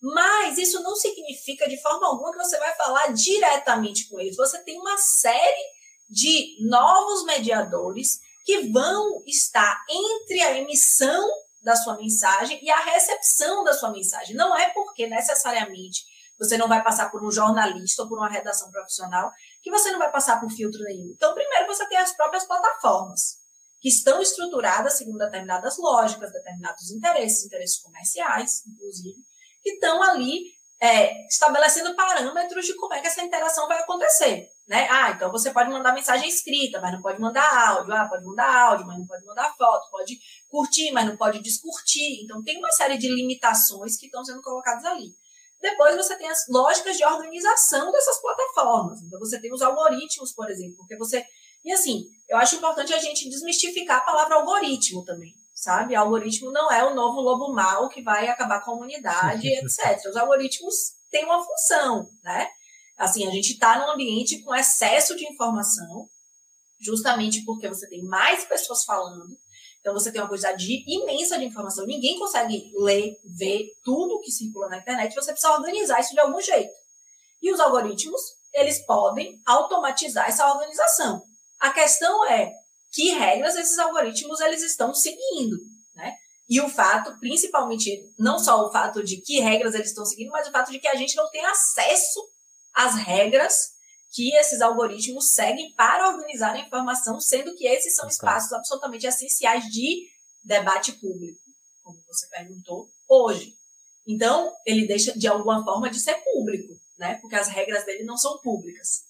Mas isso não significa de forma alguma que você vai falar diretamente com eles. Você tem uma série de novos mediadores que vão estar entre a emissão da sua mensagem e a recepção da sua mensagem. Não é porque necessariamente você não vai passar por um jornalista ou por uma redação profissional, que você não vai passar por filtro nenhum. Então, primeiro você tem as próprias plataformas, que estão estruturadas segundo determinadas lógicas, determinados interesses, interesses comerciais, inclusive, que estão ali é, estabelecendo parâmetros de como é que essa interação vai acontecer. Né? Ah, então você pode mandar mensagem escrita, mas não pode mandar áudio. Ah, pode mandar áudio, mas não pode mandar foto. Pode curtir, mas não pode descurtir. Então, tem uma série de limitações que estão sendo colocadas ali. Depois você tem as lógicas de organização dessas plataformas. Então você tem os algoritmos, por exemplo, porque você. E assim, eu acho importante a gente desmistificar a palavra algoritmo também. sabe? Algoritmo não é o novo lobo mau que vai acabar com a humanidade, etc. Os algoritmos têm uma função, né? Assim, a gente está num ambiente com excesso de informação, justamente porque você tem mais pessoas falando, então você tem uma quantidade imensa de informação, ninguém consegue ler, ver tudo que circula na internet, você precisa organizar isso de algum jeito. E os algoritmos, eles podem automatizar essa organização. A questão é que regras esses algoritmos eles estão seguindo, né? E o fato, principalmente, não só o fato de que regras eles estão seguindo, mas o fato de que a gente não tem acesso às regras que esses algoritmos seguem para organizar a informação, sendo que esses são espaços absolutamente essenciais de debate público, como você perguntou hoje. Então, ele deixa de alguma forma de ser público, né? Porque as regras dele não são públicas.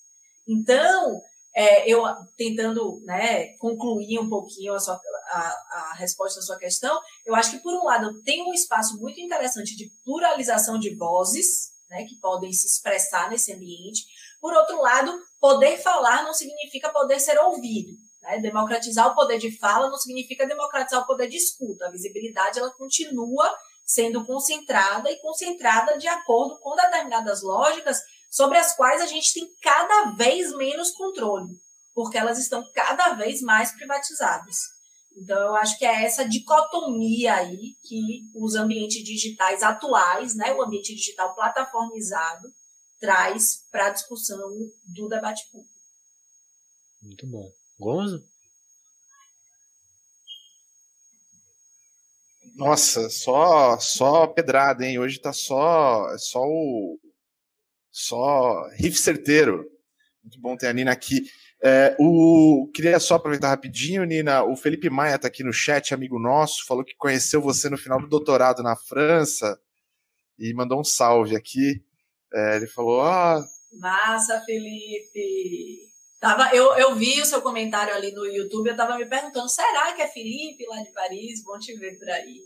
Então, é, eu tentando né, concluir um pouquinho a, sua, a, a resposta à sua questão, eu acho que, por um lado, tem um espaço muito interessante de pluralização de vozes, né, que podem se expressar nesse ambiente. Por outro lado, poder falar não significa poder ser ouvido. Né? Democratizar o poder de fala não significa democratizar o poder de escuta. A visibilidade ela continua sendo concentrada e concentrada de acordo com determinadas lógicas sobre as quais a gente tem cada vez menos controle, porque elas estão cada vez mais privatizadas. Então, eu acho que é essa dicotomia aí que os ambientes digitais atuais, né, o ambiente digital plataformizado, traz para a discussão do debate público. Muito bom. Gonzo? Nossa, só só pedrada, hein? Hoje tá só só o só riff certeiro. Muito bom ter a Nina aqui. É, o, queria só aproveitar rapidinho, Nina. O Felipe Maia está aqui no chat, amigo nosso, falou que conheceu você no final do doutorado na França e mandou um salve aqui. É, ele falou: Ah. Massa, Felipe! Tava, eu, eu vi o seu comentário ali no YouTube, eu estava me perguntando: será que é Felipe lá de Paris? Bom te ver por aí.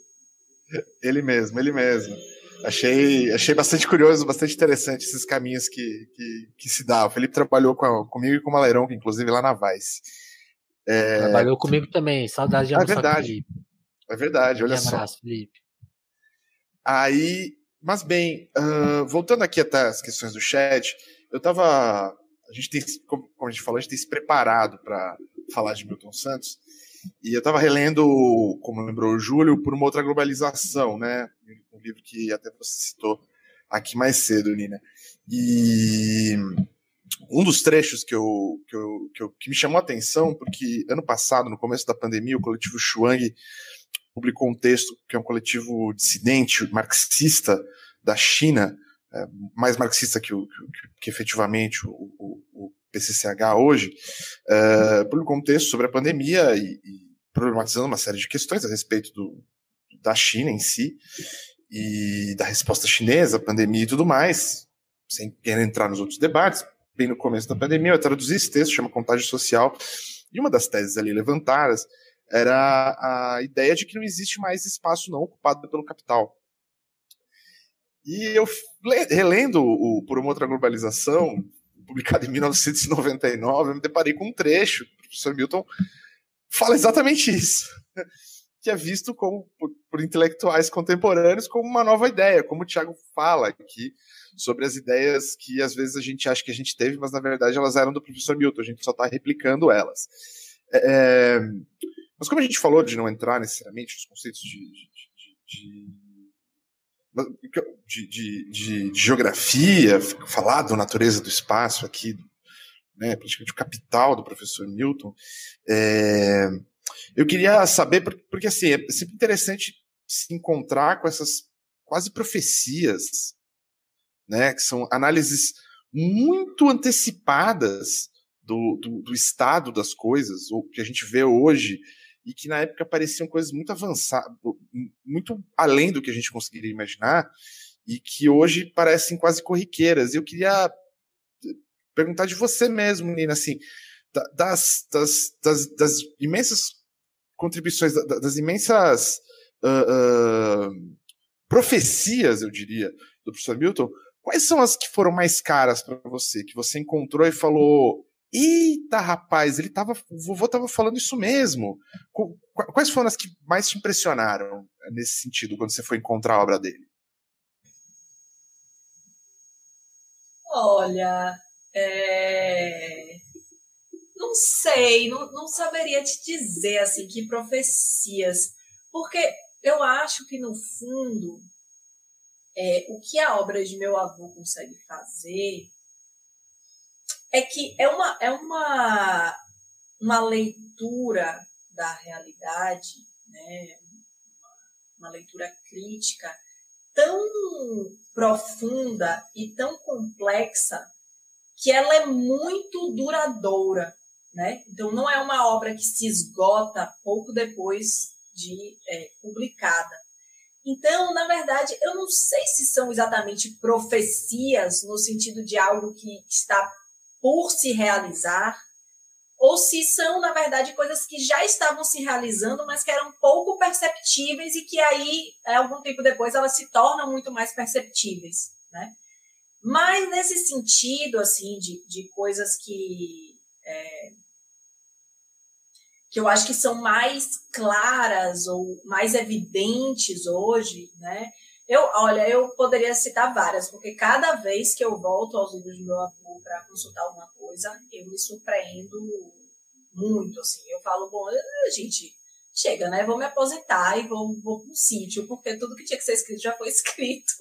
Ele mesmo, ele mesmo achei, achei bastante curioso, bastante interessante esses caminhos que, que, que se dá. O Felipe trabalhou com a, comigo e com o Malerão, inclusive lá na Vice. É... Trabalhou comigo também, saudade de almoçar é verdade. Felipe. É verdade, olha abraço, só. Felipe. Aí, mas bem, uh, voltando aqui até as questões do chat, eu tava. A gente tem, como a gente falou, a gente tem se preparado para falar de Milton Santos. E eu estava relendo, como lembrou o Júlio, por uma outra globalização, né? Um livro que até você citou aqui mais cedo, Nina. E um dos trechos que, eu, que, eu, que, eu, que me chamou a atenção, porque ano passado, no começo da pandemia, o coletivo Shuang publicou um texto que é um coletivo dissidente, marxista da China, é, mais marxista que, o, que, que efetivamente o, o, o PCCH hoje, uh, por um contexto sobre a pandemia e, e, problematizando uma série de questões a respeito do, da China em si e da resposta chinesa à pandemia e tudo mais, sem querer entrar nos outros debates. Bem no começo da pandemia, eu traduzi esse texto, chama Contágio Social, e uma das teses ali levantadas era a ideia de que não existe mais espaço não ocupado pelo capital. E eu, relendo o Por uma Outra Globalização, publicado em 1999, eu me deparei com um trecho, o professor Milton fala exatamente isso, que é visto como, por, por, intelectuais contemporâneos como uma nova ideia, como o Tiago fala aqui, sobre as ideias que às vezes a gente acha que a gente teve, mas na verdade elas eram do professor Milton, a gente só está replicando elas. É, é, mas como a gente falou de não entrar necessariamente nos conceitos de, de, de, de, de, geografia, falar da natureza do espaço aqui, né, praticamente o capital do professor Newton, é, eu queria saber, porque, assim, é sempre interessante se encontrar com essas quase profecias, né, que são análises muito antecipadas do, do, do estado das coisas, o que a gente vê hoje, e que na época pareciam coisas muito avançadas, muito além do que a gente conseguiria imaginar, e que hoje parecem quase corriqueiras. Eu queria perguntar de você mesmo, Nina, assim, das, das, das, das imensas contribuições, das imensas uh, uh, profecias, eu diria, do professor Milton, quais são as que foram mais caras para você, que você encontrou e falou, Eita, rapaz, ele tava, o vovô tava falando isso mesmo. Quais foram as que mais te impressionaram nesse sentido, quando você foi encontrar a obra dele? Olha, é... não sei, não, não saberia te dizer assim que profecias, porque eu acho que no fundo é, o que a obra de meu avô consegue fazer é que é uma, é uma, uma leitura da realidade, né? uma leitura crítica tão profunda e tão complexa que ela é muito duradoura, né? Então não é uma obra que se esgota pouco depois de é, publicada. Então, na verdade, eu não sei se são exatamente profecias no sentido de algo que está por se realizar, ou se são, na verdade, coisas que já estavam se realizando, mas que eram pouco perceptíveis e que aí, é, algum tempo depois, elas se tornam muito mais perceptíveis, né? Mas nesse sentido, assim, de, de coisas que, é, que eu acho que são mais claras ou mais evidentes hoje, né? Eu, olha, eu poderia citar várias, porque cada vez que eu volto aos livros do meu avô para consultar alguma coisa, eu me surpreendo muito, assim. Eu falo, bom, eh, gente, chega, né? Vou me aposentar e vou, vou para um sítio, porque tudo que tinha que ser escrito já foi escrito.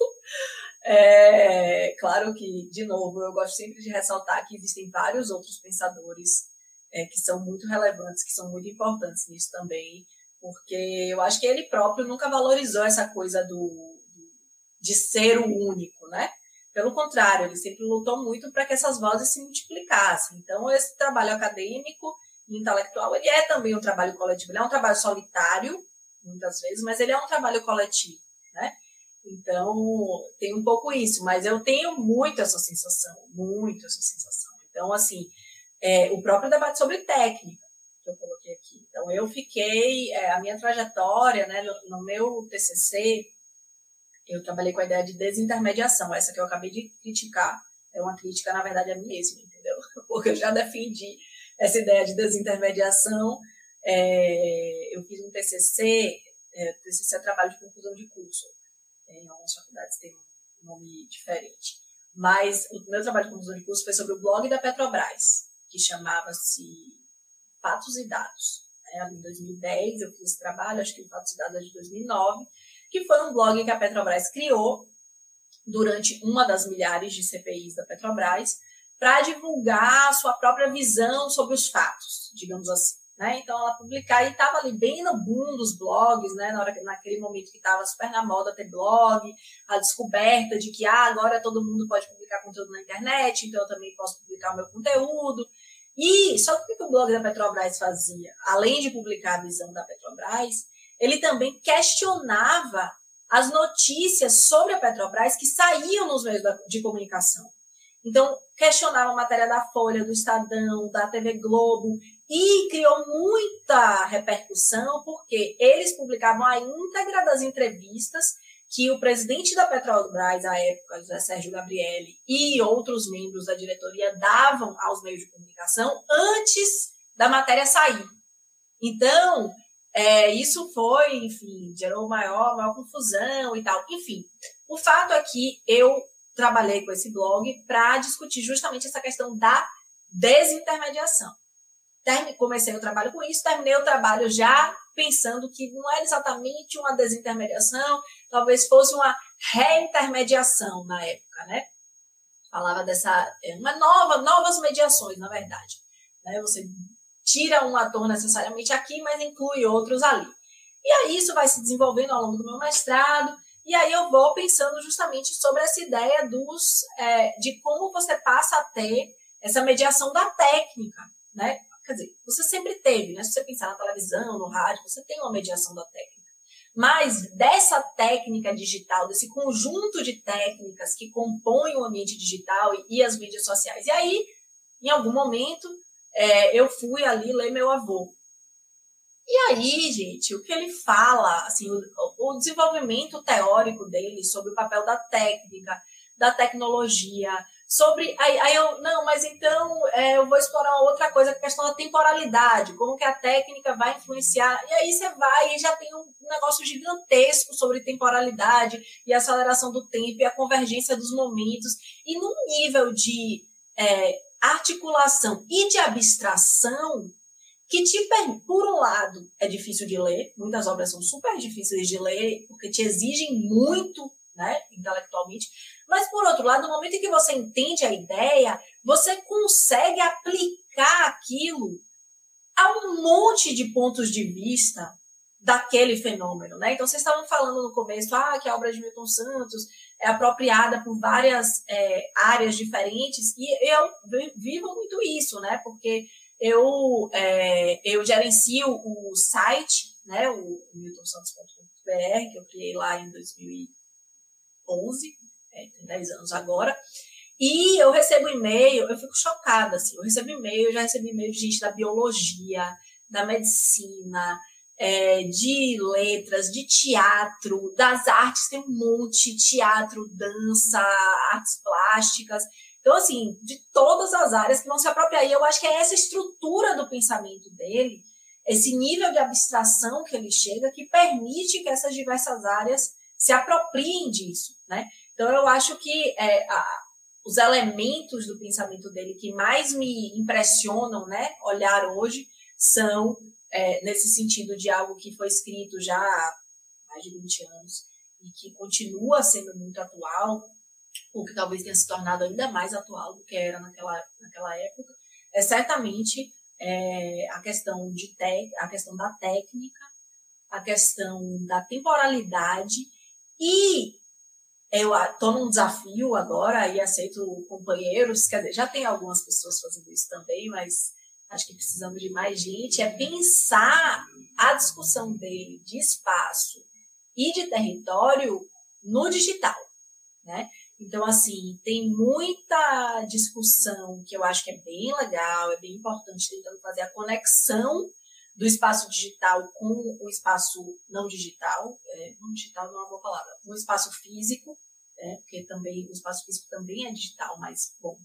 É, claro que, de novo, eu gosto sempre de ressaltar que existem vários outros pensadores é, que são muito relevantes, que são muito importantes nisso também, porque eu acho que ele próprio nunca valorizou essa coisa do de ser o único, né? Pelo contrário, ele sempre lutou muito para que essas vozes se multiplicassem. Então, esse trabalho acadêmico e intelectual, ele é também um trabalho coletivo. Ele é um trabalho solitário, muitas vezes, mas ele é um trabalho coletivo, né? Então, tem um pouco isso, mas eu tenho muito essa sensação, muito essa sensação. Então, assim, é, o próprio debate sobre técnica que eu coloquei aqui. Então, eu fiquei, é, a minha trajetória, né, no, meu TCC, eu trabalhei com a ideia de desintermediação, essa que eu acabei de criticar, é uma crítica, na verdade, a mim mesma, entendeu? Porque eu já defendi essa ideia de desintermediação. É, eu fiz um TCC, é, TCC é trabalho de conclusão de curso. Em algumas faculdades tem um nome diferente. Mas o meu trabalho de conclusão de curso foi sobre o blog da Petrobras, que chamava-se Fatos e Dados. É, em 2010 eu fiz esse trabalho, acho que o Fatos e Dados é de 2009 que foi um blog que a Petrobras criou durante uma das milhares de CPIs da Petrobras para divulgar a sua própria visão sobre os fatos, digamos assim. Né? Então, ela publicar e estava ali bem no boom dos blogs, né? Na hora, naquele momento que estava super na moda ter blog, a descoberta de que ah, agora todo mundo pode publicar conteúdo na internet, então eu também posso publicar o meu conteúdo. E só que o que o blog da Petrobras fazia? Além de publicar a visão da Petrobras, ele também questionava as notícias sobre a Petrobras que saíam nos meios de comunicação. Então, questionava a matéria da Folha, do Estadão, da TV Globo, e criou muita repercussão, porque eles publicavam a íntegra das entrevistas que o presidente da Petrobras, à época, José Sérgio Gabrielli, e outros membros da diretoria davam aos meios de comunicação antes da matéria sair. Então, é, isso foi, enfim, gerou maior, maior confusão e tal. Enfim, o fato é que eu trabalhei com esse blog para discutir justamente essa questão da desintermediação. Comecei o trabalho com isso, terminei o trabalho já pensando que não era exatamente uma desintermediação, talvez fosse uma reintermediação na época, né? Falava dessa é, uma nova, novas mediações, na verdade. Né? Você tira um ator necessariamente aqui, mas inclui outros ali. E aí isso vai se desenvolvendo ao longo do meu mestrado, e aí eu vou pensando justamente sobre essa ideia dos, é, de como você passa a ter essa mediação da técnica, né? Quer dizer, você sempre teve, né? Se você pensar na televisão, no rádio, você tem uma mediação da técnica. Mas dessa técnica digital, desse conjunto de técnicas que compõem o ambiente digital e, e as mídias sociais. E aí, em algum momento, é, eu fui ali ler meu avô. E aí, gente, o que ele fala, assim, o, o desenvolvimento teórico dele sobre o papel da técnica, da tecnologia, sobre. Aí, aí eu, não, mas então é, eu vou explorar outra coisa, a questão da temporalidade, como que a técnica vai influenciar. E aí você vai e já tem um negócio gigantesco sobre temporalidade e aceleração do tempo e a convergência dos momentos. E num nível de é, articulação e de abstração que te por um lado é difícil de ler, muitas obras são super difíceis de ler porque te exigem muito, né, intelectualmente, mas, por outro lado, no momento em que você entende a ideia, você consegue aplicar aquilo a um monte de pontos de vista daquele fenômeno, né? Então, vocês estavam falando no começo, ah, que a obra de Milton Santos é apropriada por várias é, áreas diferentes, e eu vivo muito isso, né? Porque eu, é, eu gerencio o site, né? O miltonsantos.com.br, que eu criei lá em 2011, é, tem 10 anos agora. E eu recebo e-mail, eu fico chocada, assim, eu recebo e-mail, já recebi e-mail de gente da biologia, da medicina, é, de letras, de teatro, das artes, tem um monte, teatro, dança, artes plásticas. Então, assim, de todas as áreas que vão se apropriar. E eu acho que é essa estrutura do pensamento dele, esse nível de abstração que ele chega, que permite que essas diversas áreas se apropriem disso, né? Então, eu acho que é, a, os elementos do pensamento dele que mais me impressionam, né, olhar hoje, são é, nesse sentido de algo que foi escrito já há mais de 20 anos e que continua sendo muito atual, ou que talvez tenha se tornado ainda mais atual do que era naquela, naquela época, é certamente é, a questão de te, a questão da técnica, a questão da temporalidade e eu estou num desafio agora e aceito companheiros, quer dizer, já tem algumas pessoas fazendo isso também, mas acho que precisamos de mais gente, é pensar a discussão dele de espaço e de território no digital, né? Então, assim, tem muita discussão que eu acho que é bem legal, é bem importante, tentando fazer a conexão do espaço digital com o espaço não digital, é, não digital não é uma boa palavra, com o espaço físico, é, porque também o espaço físico também é digital, mas bom,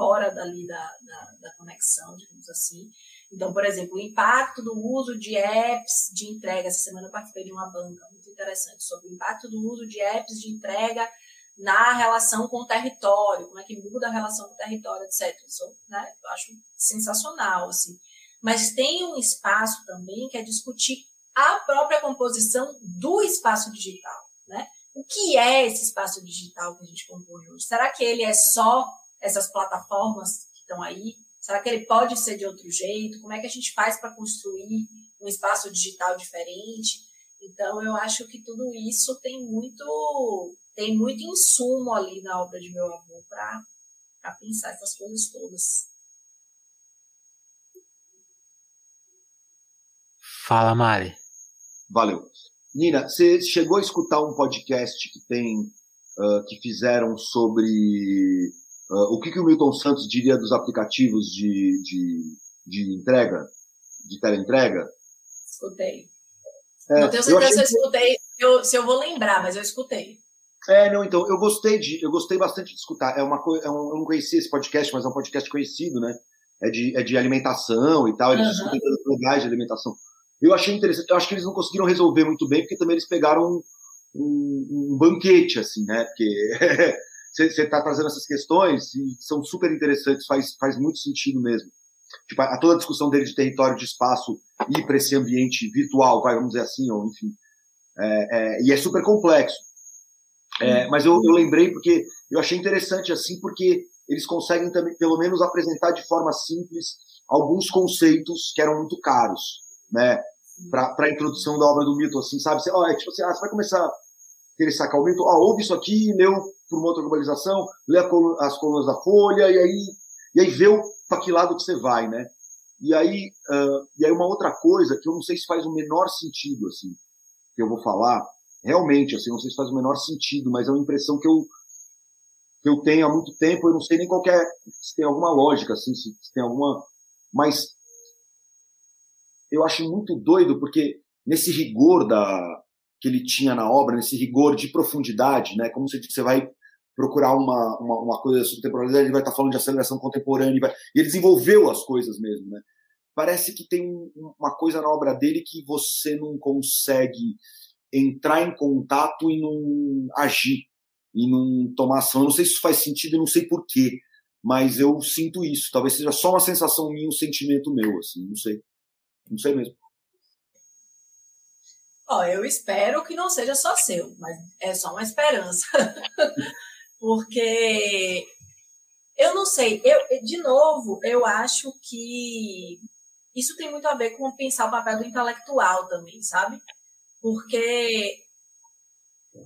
fora dali da, da, da, conexão, digamos assim. Então, por exemplo, o impacto do uso de apps de entrega. Essa semana eu participei de uma banca muito interessante sobre o impacto do uso de apps de entrega na relação com o território, como é que muda a relação com o território, etc. Isso, né, eu acho sensacional, assim. Mas tem um espaço também que é discutir a própria composição do espaço digital, né? O que é esse espaço digital que a gente compõe hoje? Será que ele é só essas plataformas que estão aí? Será que ele pode ser de outro jeito? Como é que a gente faz para construir um espaço digital diferente? Então, eu acho que tudo isso tem muito tem muito insumo ali na obra de meu avô para pensar essas coisas todas. Fala, Mari. Valeu. Nina, você chegou a escutar um podcast que tem uh, que fizeram sobre uh, o que, que o Milton Santos diria dos aplicativos de, de, de entrega, de teleentrega? Escutei. É, não tenho certeza se eu escutei, eu, se eu vou lembrar, mas eu escutei. É, não, então, eu gostei de, eu gostei bastante de escutar. É uma coisa, é um, eu não conhecia esse podcast, mas é um podcast conhecido, né? É de, é de alimentação e tal, eles uhum. discutem legais de alimentação. Eu achei interessante, eu acho que eles não conseguiram resolver muito bem, porque também eles pegaram um, um, um banquete, assim, né? Porque você está trazendo essas questões e são super interessantes, faz, faz muito sentido mesmo. Tipo, a, toda a discussão dele de território, de espaço, ir para esse ambiente virtual, vamos dizer assim, ou enfim. É, é, e é super complexo. É, mas eu, eu lembrei porque eu achei interessante assim, porque eles conseguem também, pelo menos, apresentar de forma simples alguns conceitos que eram muito caros né, para a introdução da obra do Milton, assim, sabe? Você, ó, é tipo assim, ah, você vai começar a querer sacar o Milton, ó, ouve isso aqui, leu por uma outra globalização, lê as colunas da Folha, e aí, e aí vê para que lado que você vai, né? E aí, uh, e aí uma outra coisa que eu não sei se faz o menor sentido, assim, que eu vou falar, realmente, assim, não sei se faz o menor sentido, mas é uma impressão que eu, que eu tenho há muito tempo, eu não sei nem qual é, se tem alguma lógica, assim, se, se tem alguma, mas eu acho muito doido, porque nesse rigor da que ele tinha na obra, nesse rigor de profundidade, né? Como você, você vai procurar uma, uma, uma coisa sobre temporalidade, ele vai estar falando de aceleração contemporânea, e, vai, e ele desenvolveu as coisas mesmo, né? Parece que tem uma coisa na obra dele que você não consegue entrar em contato e não agir, e não tomar ação. Eu não sei se isso faz sentido, eu não sei porquê, mas eu sinto isso. Talvez seja só uma sensação minha, um sentimento meu, assim, não sei. Não sei mesmo. Ó, eu espero que não seja só seu, mas é só uma esperança. Porque eu não sei, eu, de novo, eu acho que isso tem muito a ver com pensar o papel do intelectual também, sabe? Porque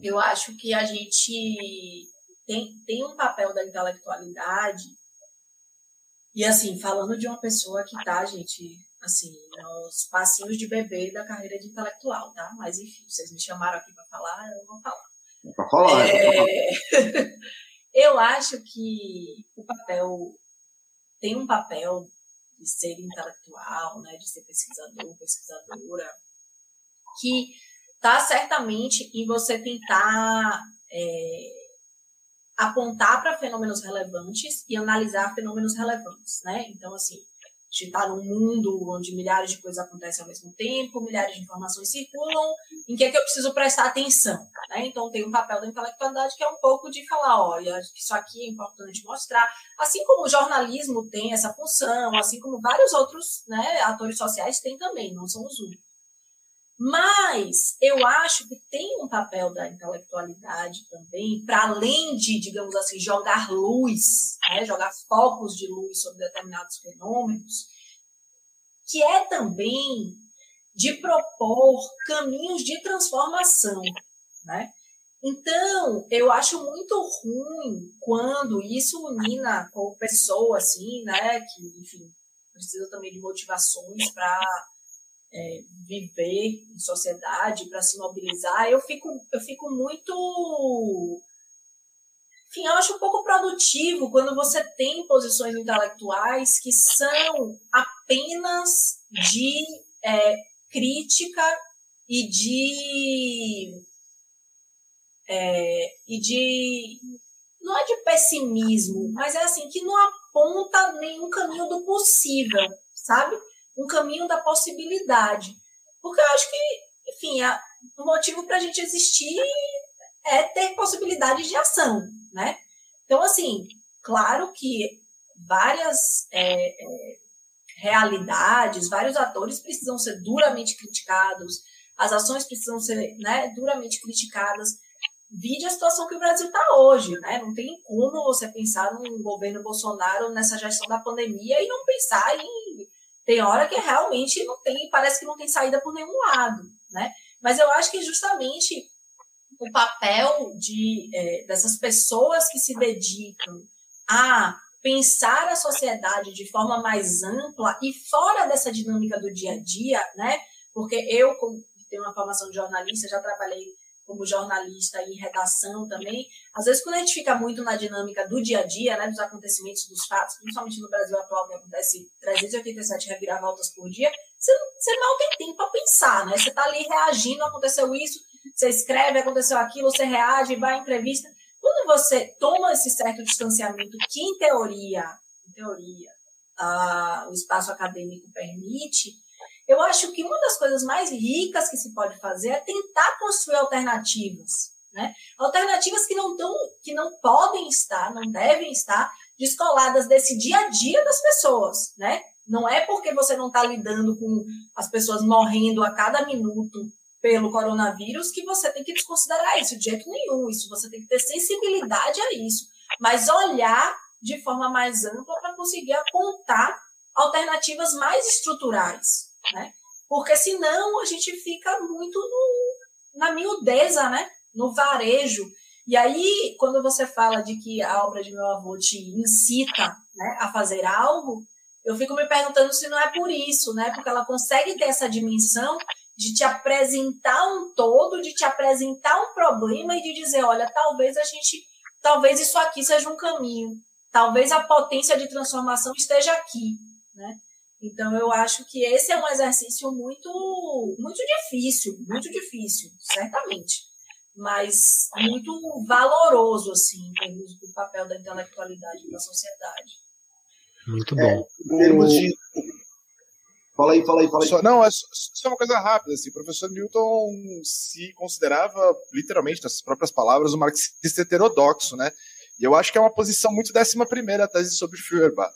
eu acho que a gente tem, tem um papel da intelectualidade. E assim, falando de uma pessoa que tá, gente, assim, nos passinhos de bebê da carreira de intelectual, tá? Mas enfim, vocês me chamaram aqui para falar, eu vou falar. Para falar. É... eu acho que o papel tem um papel de ser intelectual, né, de ser pesquisador, pesquisadora, que está certamente em você tentar é, apontar para fenômenos relevantes e analisar fenômenos relevantes, né? Então, assim, gente está num mundo onde milhares de coisas acontecem ao mesmo tempo, milhares de informações circulam, em que é que eu preciso prestar atenção? Né? Então, tem um papel da intelectualidade que é um pouco de falar, olha, isso aqui é importante mostrar. Assim como o jornalismo tem essa função, assim como vários outros né, atores sociais têm também, não são os únicos. Mas eu acho que tem um papel da intelectualidade também, para além de, digamos assim, jogar luz, né, jogar focos de luz sobre determinados fenômenos, que é também de propor caminhos de transformação, né? Então, eu acho muito ruim quando isso unina com pessoa assim, né, que, enfim, precisa também de motivações para é, viver em sociedade, para se mobilizar, eu fico, eu fico muito. Enfim, eu acho um pouco produtivo quando você tem posições intelectuais que são apenas de é, crítica e de. É, e de. Não é de pessimismo, mas é assim, que não aponta nenhum caminho do possível, sabe? Um caminho da possibilidade. Porque eu acho que, enfim, a, o motivo para a gente existir é ter possibilidades de ação, né? Então, assim, claro que várias é, é, realidades, vários atores precisam ser duramente criticados, as ações precisam ser né, duramente criticadas. Vide a situação que o Brasil está hoje, né? Não tem como você pensar num governo Bolsonaro nessa gestão da pandemia e não pensar em tem hora que realmente não tem, parece que não tem saída por nenhum lado, né? Mas eu acho que justamente o papel de, é, dessas pessoas que se dedicam a pensar a sociedade de forma mais ampla e fora dessa dinâmica do dia a dia, né? Porque eu, como tenho uma formação de jornalista, já trabalhei como jornalista em redação também, às vezes quando a gente fica muito na dinâmica do dia a dia, né, dos acontecimentos, dos fatos, principalmente no Brasil atual, que acontece 387 reviravoltas por dia, você, você mal tem tempo para pensar, né? Você está ali reagindo, aconteceu isso, você escreve, aconteceu aquilo, você reage, vai à entrevista. Quando você toma esse certo distanciamento, que em teoria, em teoria, uh, o espaço acadêmico permite, eu acho que uma das coisas mais ricas que se pode fazer é tentar construir alternativas, né? Alternativas que não tão, que não podem estar, não devem estar descoladas desse dia a dia das pessoas, né? Não é porque você não está lidando com as pessoas morrendo a cada minuto pelo coronavírus que você tem que desconsiderar isso de jeito nenhum. Isso você tem que ter sensibilidade a isso, mas olhar de forma mais ampla para conseguir apontar alternativas mais estruturais, né? Porque senão a gente fica muito no, na miudeza, né? No varejo. E aí, quando você fala de que a obra de meu avô te incita né, a fazer algo, eu fico me perguntando se não é por isso, né? Porque ela consegue ter essa dimensão de te apresentar um todo, de te apresentar um problema e de dizer, olha, talvez a gente, talvez isso aqui seja um caminho, talvez a potência de transformação esteja aqui, né? Então, eu acho que esse é um exercício muito, muito difícil, muito difícil, certamente. mas muito valoroso, assim, em termos do papel da intelectualidade na sociedade. Muito bom. É, em termos de. Fala aí, fala aí, fala aí. Só, não, é só, só uma coisa rápida. Assim, o professor Newton se considerava, literalmente, nas próprias palavras, um marxista heterodoxo, né? E eu acho que é uma posição muito décima primeira a tese sobre Feuerbach.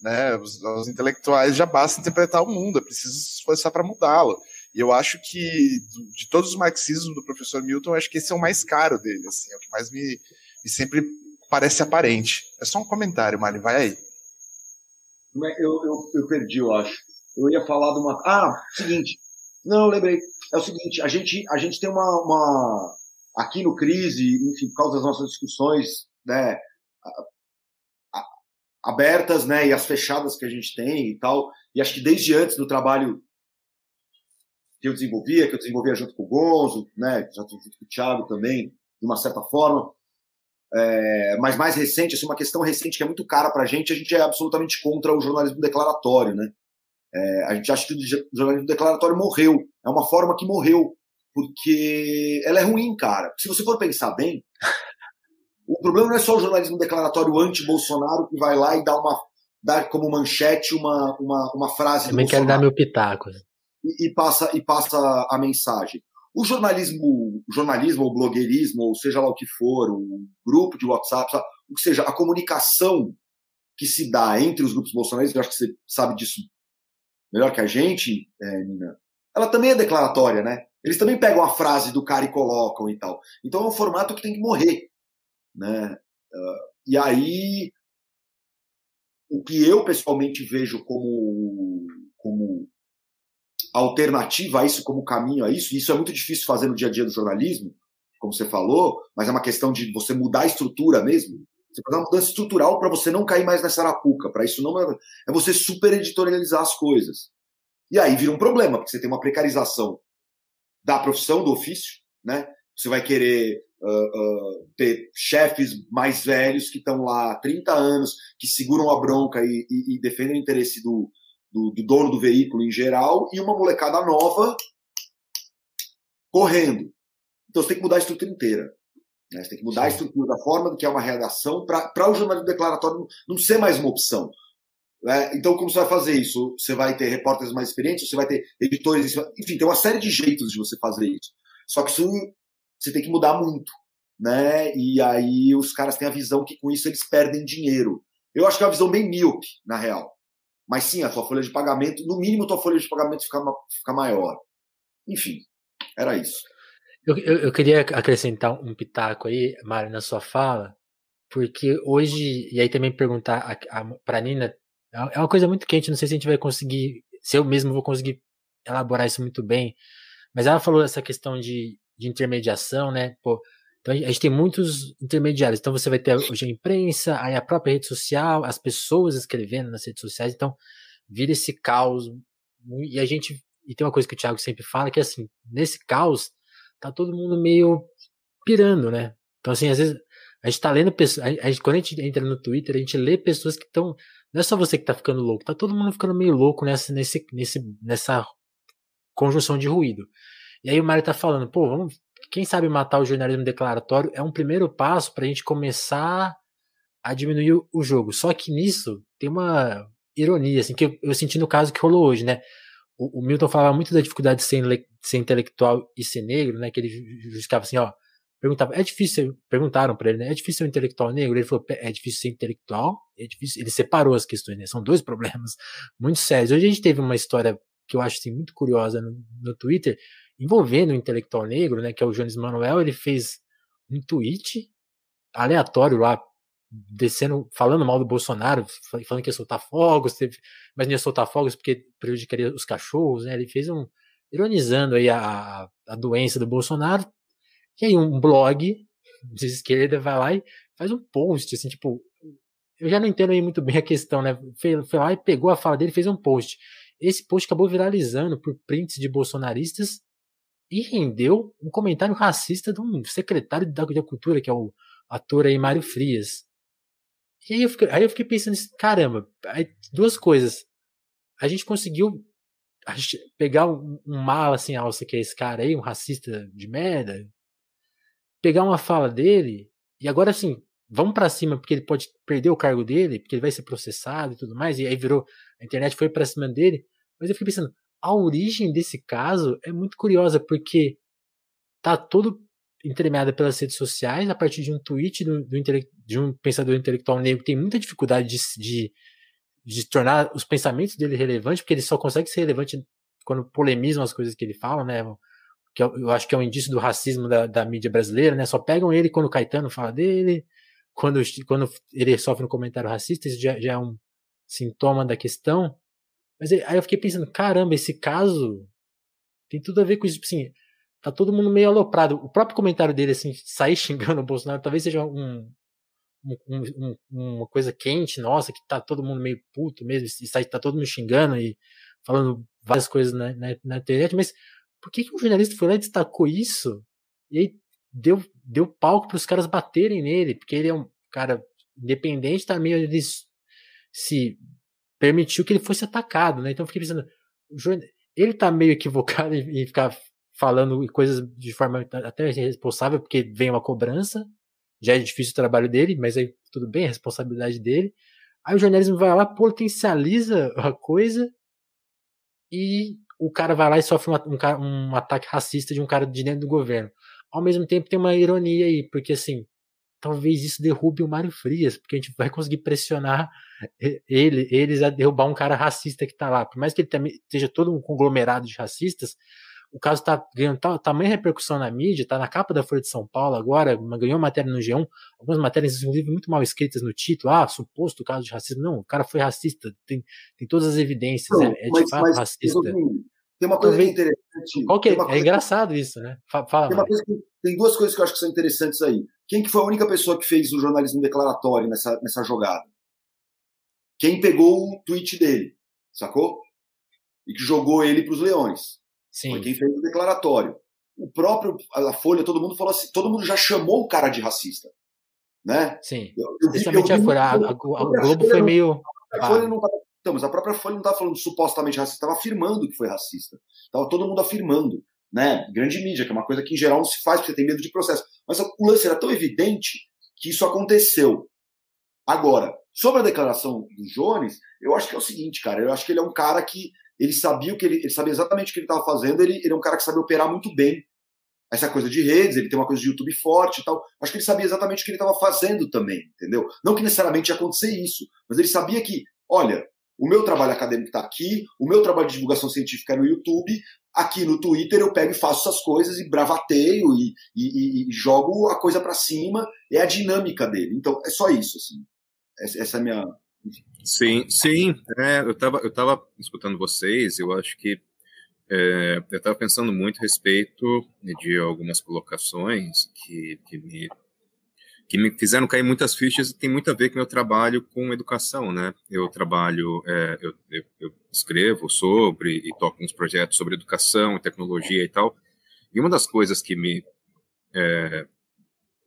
Né? Os, os intelectuais já basta interpretar o mundo, é preciso se esforçar para mudá-lo. E eu acho que, de todos os marxismos do professor Milton, eu acho que esse é o mais caro dele, assim, é o que mais me, me sempre parece aparente. É só um comentário, Mari, vai aí. Eu, eu, eu perdi, eu acho. Eu ia falar de uma. Ah, seguinte. Não, lembrei. É o seguinte, a gente, a gente tem uma, uma. Aqui no Crise, enfim, por causa das nossas discussões, né? Abertas, né, e as fechadas que a gente tem e tal. E acho que desde antes do trabalho que eu desenvolvia, que eu desenvolvia junto com o Gonzo, né, junto com o Thiago também, de uma certa forma, é, mas mais recente, assim, uma questão recente que é muito cara para a gente, a gente é absolutamente contra o jornalismo declaratório, né? É, a gente acha que o jornalismo declaratório morreu, é uma forma que morreu, porque ela é ruim, cara. Se você for pensar bem, o problema não é só o jornalismo declaratório anti-Bolsonaro que vai lá e dá uma dar como manchete uma, uma, uma frase. Também quero dar meu pitaco. E, e, passa e passa a mensagem. O jornalismo, jornalismo ou blogueirismo, ou seja lá o que for, o grupo de WhatsApp, sabe? o que seja, a comunicação que se dá entre os grupos bolsonaristas, eu acho que você sabe disso melhor que a gente, é, Nina, ela também é declaratória, né? Eles também pegam a frase do cara e colocam e tal. Então é um formato que tem que morrer. Né? Uh, e aí, o que eu pessoalmente vejo como, como alternativa a isso, como caminho a isso, e isso é muito difícil fazer no dia a dia do jornalismo, como você falou, mas é uma questão de você mudar a estrutura mesmo. Você fazer uma mudança estrutural para você não cair mais nessa arapuca. Para isso não é, é você super editorializar as coisas. E aí vira um problema, porque você tem uma precarização da profissão, do ofício, né? Você vai querer uh, uh, ter chefes mais velhos que estão lá há 30 anos, que seguram a bronca e, e, e defendem o interesse do, do, do, dono do veículo em geral, e uma molecada nova correndo. Então você tem que mudar a estrutura inteira. Né? Você tem que mudar Sim. a estrutura da forma do que é uma redação para o jornalismo declaratório não, ser mais uma opção. Né? Então, como você vai fazer isso? Você vai ter repórteres mais experientes, você vai ter editores, enfim, tem uma série de jeitos de você fazer isso. Só que isso você tem que mudar muito, né? E aí os caras têm a visão que com isso eles perdem dinheiro. Eu acho que é uma visão bem míope, na real. Mas sim, a tua folha de pagamento, no mínimo a tua folha de pagamento fica, fica maior. Enfim, era isso. Eu, eu, eu queria acrescentar um pitaco aí, Mário, na sua fala, porque hoje, e aí também perguntar para Nina, é uma coisa muito quente, não sei se a gente vai conseguir, se eu mesmo vou conseguir elaborar isso muito bem, mas ela falou essa questão de de intermediação, né? Pô, então a gente tem muitos intermediários. Então você vai ter hoje a imprensa, aí a própria rede social, as pessoas escrevendo nas redes sociais. Então vira esse caos. E a gente. E tem uma coisa que o Thiago sempre fala, que é assim, nesse caos, tá todo mundo meio pirando, né? Então, assim, às vezes a gente tá lendo pessoas. A gente, quando a gente entra no Twitter, a gente lê pessoas que estão. Não é só você que tá ficando louco, tá todo mundo ficando meio louco nessa, nesse, nesse, nessa conjunção de ruído. E aí o Mário tá falando, pô, vamos, quem sabe matar o jornalismo declaratório é um primeiro passo para a gente começar a diminuir o jogo. Só que nisso tem uma ironia, assim, que eu, eu senti no caso que rolou hoje, né? O, o Milton falava muito da dificuldade de ser, de ser, intelectual e ser negro, né? Que ele justificava assim, ó, perguntava, é difícil, perguntaram para ele, né? É difícil ser um intelectual negro? Ele falou, é difícil ser intelectual, é difícil, ele separou as questões, né? São dois problemas muito sérios. Hoje a gente teve uma história que eu acho assim, muito curiosa no, no Twitter, envolvendo o intelectual negro, né, que é o Jones Manuel, ele fez um tweet aleatório lá, descendo, falando mal do Bolsonaro, falando que ia soltar fogos, mas não ia soltar fogos porque prejudicaria os cachorros, né, ele fez um, ironizando aí a, a doença do Bolsonaro, e aí um blog de esquerda vai lá e faz um post, assim, tipo, eu já não entendo aí muito bem a questão, né, foi, foi lá e pegou a fala dele fez um post. Esse post acabou viralizando por prints de bolsonaristas e rendeu um comentário racista de um secretário da, da cultura, que é o ator aí Mário Frias. E aí eu fiquei, aí eu fiquei pensando assim, caramba, aí, duas coisas. A gente conseguiu pegar um, um mal assim, alça que é esse cara aí, um racista de merda, pegar uma fala dele e agora assim, vamos para cima porque ele pode perder o cargo dele, porque ele vai ser processado e tudo mais, e aí virou, a internet foi para cima dele. Mas eu fiquei pensando, a origem desse caso é muito curiosa, porque tá todo entremeada pelas redes sociais, a partir de um tweet do, do de um pensador intelectual negro que tem muita dificuldade de, de, de, tornar os pensamentos dele relevantes, porque ele só consegue ser relevante quando polemizam as coisas que ele fala, né? Que eu, eu acho que é um indício do racismo da, da mídia brasileira, né? Só pegam ele quando o Caetano fala dele, quando, quando ele sofre um comentário racista, isso já, já é um sintoma da questão. Mas aí eu fiquei pensando, caramba, esse caso tem tudo a ver com isso. Tipo assim, tá todo mundo meio aloprado. O próprio comentário dele, assim, sair xingando o Bolsonaro, talvez seja um, um, um, uma coisa quente, nossa, que tá todo mundo meio puto mesmo, e sai, tá todo mundo xingando e falando várias coisas na, na, na internet, mas por que, que um jornalista foi lá e destacou isso? E aí deu, deu palco para os caras baterem nele, porque ele é um cara independente, também ele se permitiu que ele fosse atacado, né? Então eu fiquei pensando, ele tá meio equivocado em, em ficar falando coisas de forma até responsável, porque vem uma cobrança, já é difícil o trabalho dele, mas aí tudo bem, a responsabilidade dele. Aí o jornalismo vai lá, potencializa a coisa e o cara vai lá e sofre um, um, um ataque racista de um cara de dentro do governo. Ao mesmo tempo tem uma ironia aí, porque assim, talvez isso derrube o Mário Frias, porque a gente vai conseguir pressionar ele, eles a derrubar um cara racista que tá lá. Por mais que ele também seja todo um conglomerado de racistas, o caso tá ganhando tamanha repercussão na mídia, tá na capa da Folha de São Paulo agora, ganhou matéria no G1, algumas matérias, inclusive, muito mal escritas no título, ah, suposto caso de racismo. Não, o cara foi racista, tem, tem todas as evidências, não, é, é, de mas, fato mas, racista. Tem uma coisa Talvez, interessante. Qual que é? É engraçado que, isso, né? Fala, tem, que, tem, duas coisas que eu acho que são interessantes aí. Quem que foi a única pessoa que fez o jornalismo declaratório nessa, nessa jogada? Quem pegou o tweet dele, sacou? E que jogou ele para os leões. Sim. Foi quem fez o declaratório. O próprio, a Folha, todo mundo falou assim, todo mundo já chamou o cara de racista. Né? Sim. Eu, eu, Especialmente eu, a, a, a, a, Globo foi meio. A Folha não então, mas a própria Folha não estava falando supostamente racista, estava afirmando que foi racista. Estava todo mundo afirmando. Né? Grande mídia, que é uma coisa que em geral não se faz porque tem medo de processo. Mas o lance era tão evidente que isso aconteceu. Agora, sobre a declaração do Jones, eu acho que é o seguinte, cara. Eu acho que ele é um cara que ele sabia o que ele, ele sabia exatamente o que ele estava fazendo. Ele, ele é um cara que sabe operar muito bem essa coisa de redes, ele tem uma coisa de YouTube forte e tal. Acho que ele sabia exatamente o que ele estava fazendo também, entendeu? Não que necessariamente ia acontecer isso, mas ele sabia que, olha, o meu trabalho acadêmico está aqui, o meu trabalho de divulgação científica é no YouTube, aqui no Twitter eu pego e faço essas coisas e bravateio e, e, e jogo a coisa para cima, é a dinâmica dele. Então é só isso, assim. Essa, essa é a minha. Sim, sim. É, eu estava eu tava escutando vocês, eu acho que é, eu estava pensando muito a respeito de algumas colocações que, que me que me fizeram cair muitas fichas e tem muito a ver com meu trabalho com educação, né? Eu trabalho, é, eu, eu, eu, escrevo sobre e toco uns projetos sobre educação, tecnologia e tal. E uma das coisas que me é,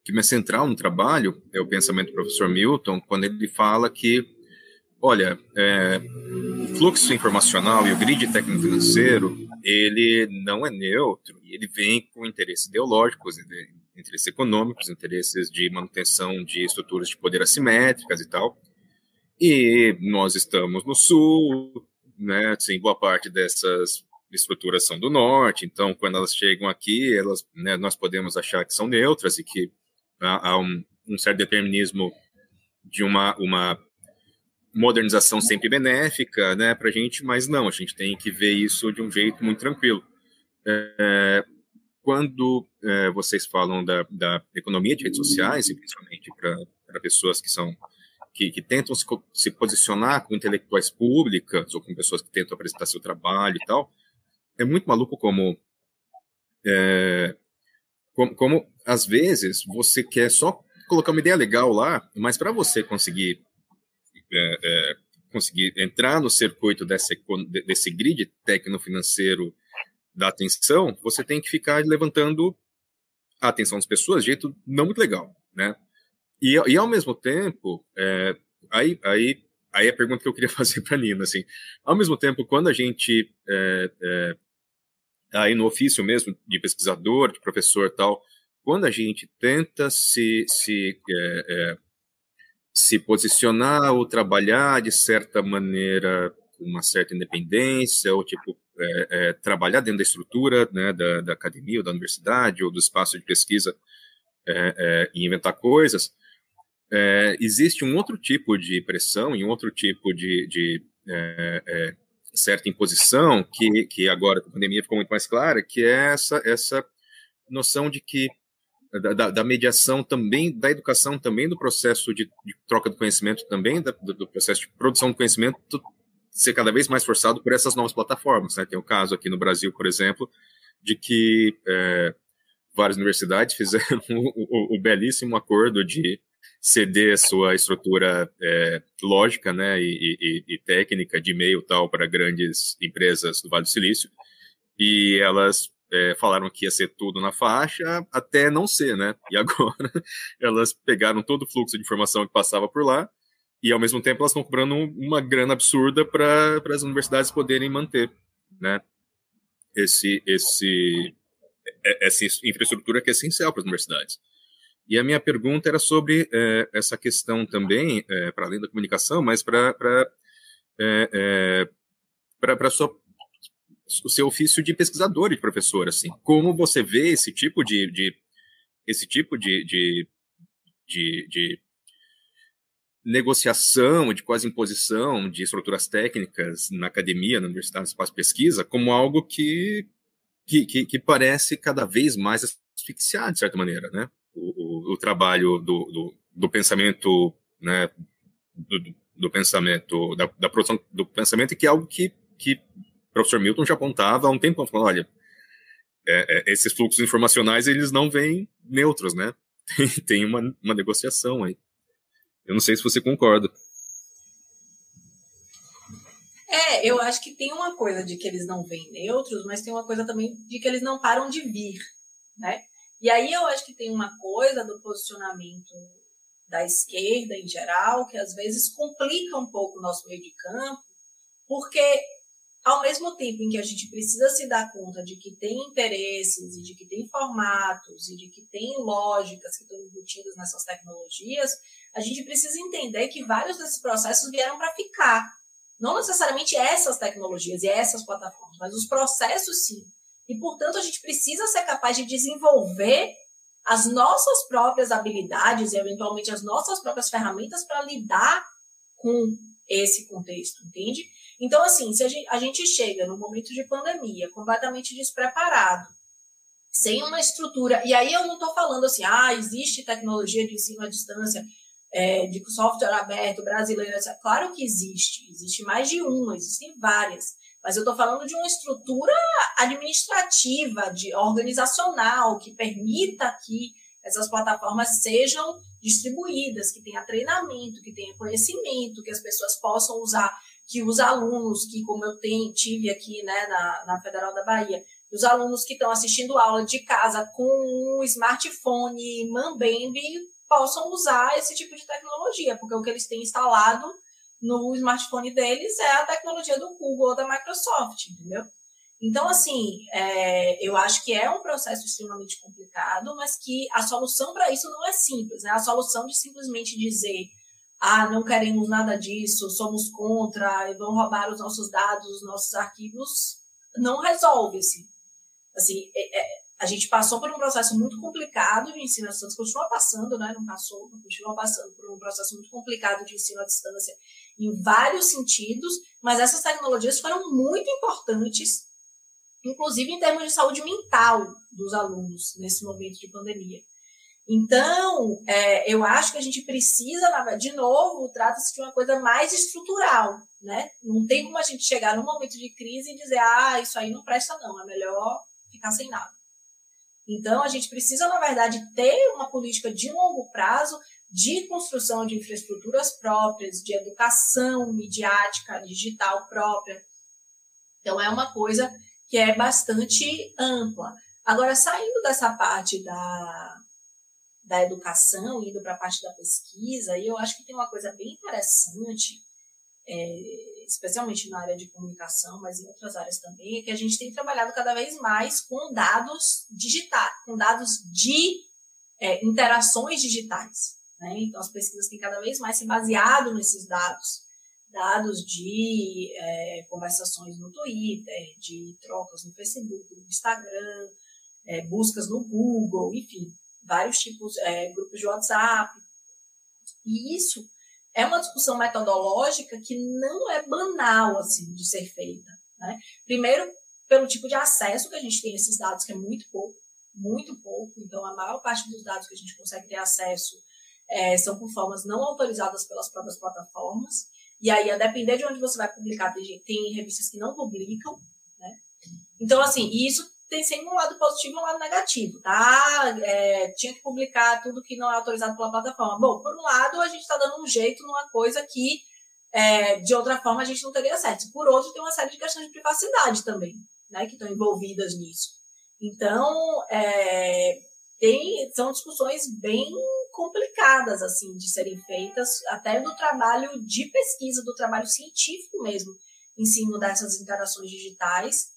que me é central no trabalho é o pensamento do professor Milton, quando ele fala que, olha, é, o fluxo informacional e o grid técnico-financeiro, ele não é neutro, e ele vem com interesses ideológicos, interesses econômicos, interesses de manutenção de estruturas de poder assimétricas e tal. E nós estamos no sul, né? Assim, boa parte dessas estruturas são do norte, então quando elas chegam aqui, elas, né, nós podemos achar que são neutras e que há um, um, certo determinismo de uma, uma modernização sempre benéfica, né, para a gente, mas não, a gente tem que ver isso de um jeito muito tranquilo. É, quando é, vocês falam da, da, economia de redes sociais, e principalmente para pessoas que são que, que tentam se, se, posicionar com intelectuais públicas ou com pessoas que tentam apresentar seu trabalho e tal, é muito maluco como é, como, como às vezes você quer só colocar uma ideia legal lá, mas para você conseguir é, é, conseguir entrar no circuito desse, desse grid técnico-financeiro da atenção, você tem que ficar levantando a atenção das pessoas de jeito não muito legal, né? E, e ao mesmo tempo, é, aí, aí, aí a pergunta que eu queria fazer para Nina, assim, ao mesmo tempo, quando a gente, é, é, aí no ofício mesmo, de pesquisador, de professor tal, quando a gente tenta se, se, é, é, se posicionar ou trabalhar de certa maneira com uma certa independência, ou tipo, é, é, trabalhar dentro da estrutura né, da, da, academia ou da universidade ou do espaço de pesquisa é, é, e inventar coisas, é, existe um outro tipo de pressão e um outro tipo de, de é, certa imposição que, que agora com a pandemia ficou muito mais clara, que é essa, essa noção de que da, da, mediação também, da educação também, do processo de, de troca do conhecimento também, da, do, do, processo de produção do conhecimento ser cada vez mais forçado por essas novas plataformas. Né? Tem o caso aqui no Brasil, por exemplo, de que é, várias universidades fizeram o, o, o, belíssimo acordo de ceder sua estrutura é, lógica né, e, e, e, técnica de e-mail tal para grandes empresas do Vale do Silício, e elas é, falaram que ia ser tudo na faixa, até não ser, né? E agora elas pegaram todo o fluxo de informação que passava por lá e ao mesmo tempo elas estão cobrando uma grana absurda para as universidades poderem manter, né? Esse, esse, é, essa infraestrutura que é essencial para as universidades. E a minha pergunta era sobre é, essa questão também, é, para além da comunicação, mas para é, para sua o seu ofício de pesquisador e de professor, assim, como você vê esse tipo de, de esse tipo de, de, de, de negociação, de quase imposição de estruturas técnicas na academia, na universidade, no espaço de pesquisa, como algo que, que, que, que parece cada vez mais asfixiar, de certa maneira, né? O, o, o trabalho do, do, do, pensamento, né? Do, do pensamento, da, da, produção do pensamento, que é algo que, que o professor Milton já apontava há um tempo, falando, olha, é, é, esses fluxos informacionais, eles não vêm neutros, né? Tem, tem uma, uma negociação aí. Eu não sei se você concorda. É, eu acho que tem uma coisa de que eles não vêm neutros, mas tem uma coisa também de que eles não param de vir, né? E aí eu acho que tem uma coisa do posicionamento da esquerda em geral, que às vezes complica um pouco o nosso meio de campo, porque ao mesmo tempo em que a gente precisa se dar conta de que tem interesses e de que tem formatos e de que tem lógicas que estão embutidas nessas tecnologias, a gente precisa entender que vários desses processos vieram para ficar. Não necessariamente essas tecnologias e essas plataformas, mas os processos sim. E, portanto, a gente precisa ser capaz de desenvolver as nossas próprias habilidades e, eventualmente, as nossas próprias ferramentas para lidar com esse contexto, entende? Então, assim, se a gente, chega no momento de pandemia completamente despreparado, sem uma estrutura, e aí eu não estou falando assim, ah, existe tecnologia de ensino à distância é, de software aberto brasileiro. Claro que existe, existe mais de uma, existem várias. Mas eu estou falando de uma estrutura administrativa, de organizacional, que permita que essas plataformas sejam distribuídas, que tenha treinamento, que tenha conhecimento, que as pessoas possam usar, que os alunos, que como eu tenho, tive aqui né, na, na Federal da Bahia, os alunos que estão assistindo aula de casa com um smartphone Mambembe possam usar esse tipo de tecnologia, porque o que eles têm instalado no smartphone deles é a tecnologia do Google ou da Microsoft, entendeu? Então, assim, é, eu acho que é um processo extremamente complicado, mas que a solução para isso não é simples. Né? A solução de simplesmente dizer, ah, não queremos nada disso, somos contra, e vão roubar os nossos dados, os nossos arquivos, não resolve-se. Assim, é, é, a gente passou por um processo muito complicado de ensino à distância, continua passando, né? Não passou, continua passando por um processo muito complicado de ensino à distância em vários sentidos, mas essas tecnologias foram muito importantes, inclusive em termos de saúde mental dos alunos nesse momento de pandemia. Então, é, eu acho que a gente precisa, de novo, trata-se de uma coisa mais estrutural, né? Não tem como a gente chegar num momento de crise e dizer, ah, isso aí não presta não, é melhor ficar sem nada. Então, a gente precisa, na verdade, ter uma política de longo prazo de construção de infraestruturas próprias, de educação midiática digital própria. Então, é uma coisa que é bastante ampla. Agora, saindo dessa parte da, da educação, indo para a parte da pesquisa, eu acho que tem uma coisa bem interessante, é, especialmente na área de comunicação, mas em outras áreas também, é que a gente tem trabalhado cada vez mais com dados digitais, com dados de é, interações digitais. Né? Então, as pesquisas têm cada vez mais se baseado nesses dados, dados de é, conversações no Twitter, de trocas no Facebook, no Instagram, é, buscas no Google, enfim, vários tipos, é, grupos de WhatsApp. E isso é uma discussão metodológica que não é banal assim de ser feita. Né? Primeiro, pelo tipo de acesso que a gente tem a esses dados, que é muito pouco, muito pouco. Então, a maior parte dos dados que a gente consegue ter acesso é, são por formas não autorizadas pelas próprias plataformas. E aí, a depender de onde você vai publicar, tem, revistas que não publicam, né? Então, assim, isso tem sempre um lado positivo e um lado negativo, tá? É, tinha que publicar tudo que não é autorizado pela plataforma. Bom, por um lado, a gente está dando um jeito numa coisa que, é, de outra forma, a gente não teria acesso. Por outro, tem uma série de questões de privacidade também, né? Que estão envolvidas nisso. Então, é, tem, são discussões bem complicadas assim de serem feitas, até do trabalho de pesquisa, do trabalho científico mesmo, em cima dessas interações digitais,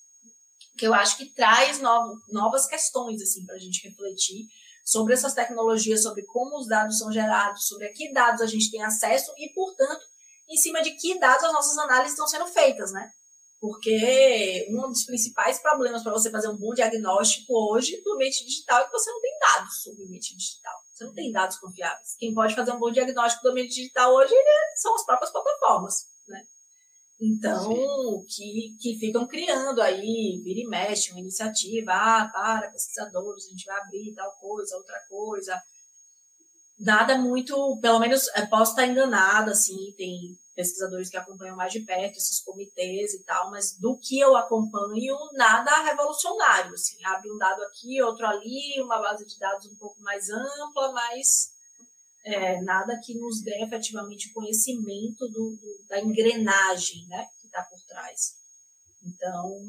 que eu acho que traz novo, novas questões assim para a gente refletir sobre essas tecnologias, sobre como os dados são gerados, sobre a que dados a gente tem acesso e, portanto, em cima de que dados as nossas análises estão sendo feitas, né? Porque um dos principais problemas para você fazer um bom diagnóstico hoje do ambiente digital é que você não tem dados sobre o ambiente digital. Você não tem dados confiáveis. Quem pode fazer um bom diagnóstico do ambiente digital hoje né, são as próprias plataformas? Então, que, que ficam criando aí, vira e mexe, uma iniciativa, ah, para, pesquisadores, a gente vai abrir tal coisa, outra coisa. Nada muito, pelo menos, é, posso estar enganada, assim, tem pesquisadores que acompanham mais de perto esses comitês e tal, mas do que eu acompanho, nada revolucionário, assim, abre um dado aqui, outro ali, uma base de dados um pouco mais ampla, mas é, nada que nos dê efetivamente conhecimento do, do da engrenagem, né, que está por trás. Então,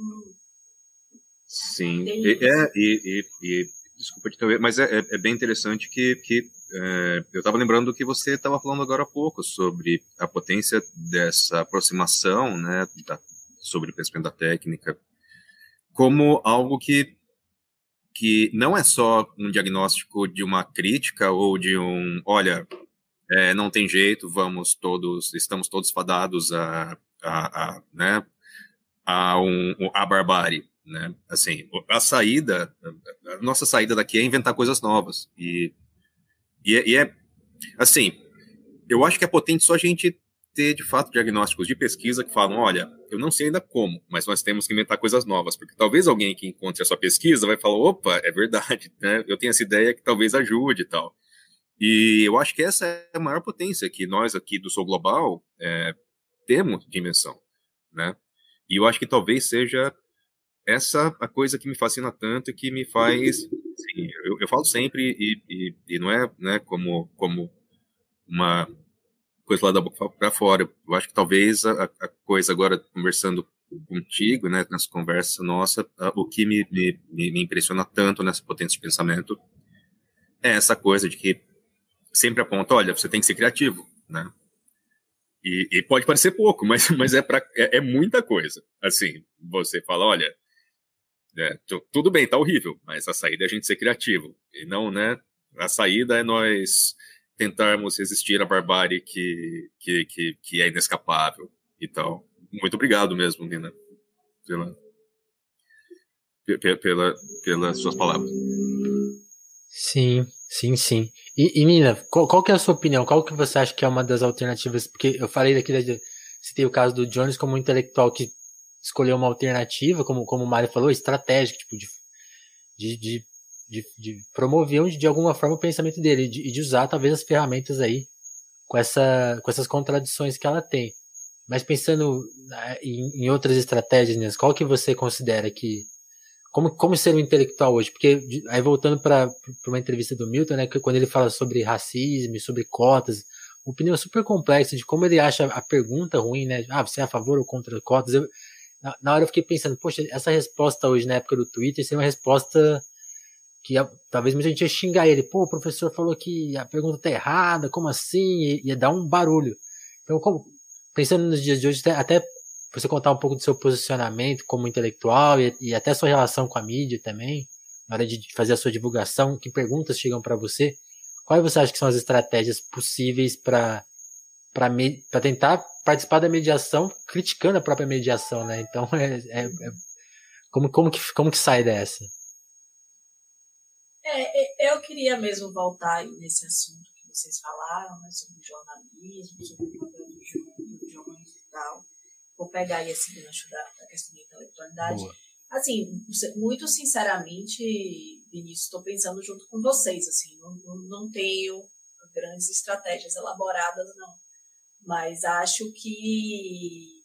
Sim, e, é, e, e, desculpa te interromper, mas é, é, é, bem interessante que, que é, eu estava lembrando que você estava falando agora há pouco sobre a potência dessa aproximação, né, da, sobre o pensamento da técnica, como algo que que não é só um diagnóstico de uma crítica ou de um, olha, é, não tem jeito, vamos todos, estamos todos fadados a, a, a né, a, um, a barbárie, né? Assim, a saída, a nossa saída daqui é inventar coisas novas e e é, e é, assim, eu acho que é potente só a gente ter, de fato, diagnósticos de pesquisa que falam, olha, eu não sei ainda como, mas nós temos que inventar coisas novas, porque talvez alguém que encontre a sua pesquisa vai falar, opa, é verdade, né? eu tenho essa ideia que talvez ajude e tal. E eu acho que essa é a maior potência que nós aqui do Sou Global é, temos de invenção, né? E eu acho que talvez seja essa a coisa que me fascina tanto e que me faz sim, eu, eu, falo sempre e, e, e, não é né, como como uma coisa lá da boca para fora eu acho que talvez a, a, coisa agora conversando contigo né nessa conversa nossa o que me, me, me impressiona tanto nessa potência de pensamento é essa coisa de que sempre aponta olha você tem que ser criativo né e, e, pode parecer pouco, mas, mas é, pra, é, é, muita coisa. Assim, você fala, olha, é, tudo bem, tá horrível, mas a saída é a gente ser criativo. E não, né? A saída é nós tentarmos resistir à barbárie que, que, que, que é inescapável e tal. Muito obrigado mesmo, Nina, pela, pela, pelas suas palavras. Sim, sim, sim. E, e Nina, qual, qual, que é a sua opinião? Qual que você acha que é uma das alternativas? Porque eu falei daqui, tem o caso do Jones como um intelectual que escolher uma alternativa, como, como o Mário falou, estratégica, tipo, de, de, de, de, de de alguma forma o pensamento dele e de, de, usar talvez as ferramentas aí com, essa, com essas contradições que ela tem. Mas pensando né, em, em outras estratégias, qual que você considera que como, como ser um intelectual hoje? Porque aí voltando para uma entrevista do Milton, né, que quando ele fala sobre racismo, sobre cotas, opinião super complexa de como ele acha a pergunta ruim, né? Ah, você é a favor ou contra cotas? Eu, na, na, hora eu fiquei pensando, poxa, essa resposta hoje na época do Twitter seria uma resposta que talvez muita gente ia xingar ele. Pô, o professor falou que a pergunta tá errada, como assim? Ia, ia dar um barulho. Então, como, pensando nos dias de hoje, até, até você contar um pouco do seu posicionamento como intelectual e, e até sua relação com a mídia também. na hora de fazer a sua divulgação, que perguntas chegam para você, quais você acha que são as estratégias possíveis para para tentar participar da mediação, criticando a própria mediação, né? Então, é, é, é como, como, que, como que sai dessa? É, eu queria mesmo voltar nesse assunto que vocês falaram, né, sobre jornalismo, sobre o papel do jornalismo e tal. Vou pegar aí esse gancho da, da questão da intelectualidade. Boa. Assim, muito sinceramente, Vinícius, estou pensando junto com vocês, assim, não, não, não tenho grandes estratégias elaboradas, não. Mas acho que.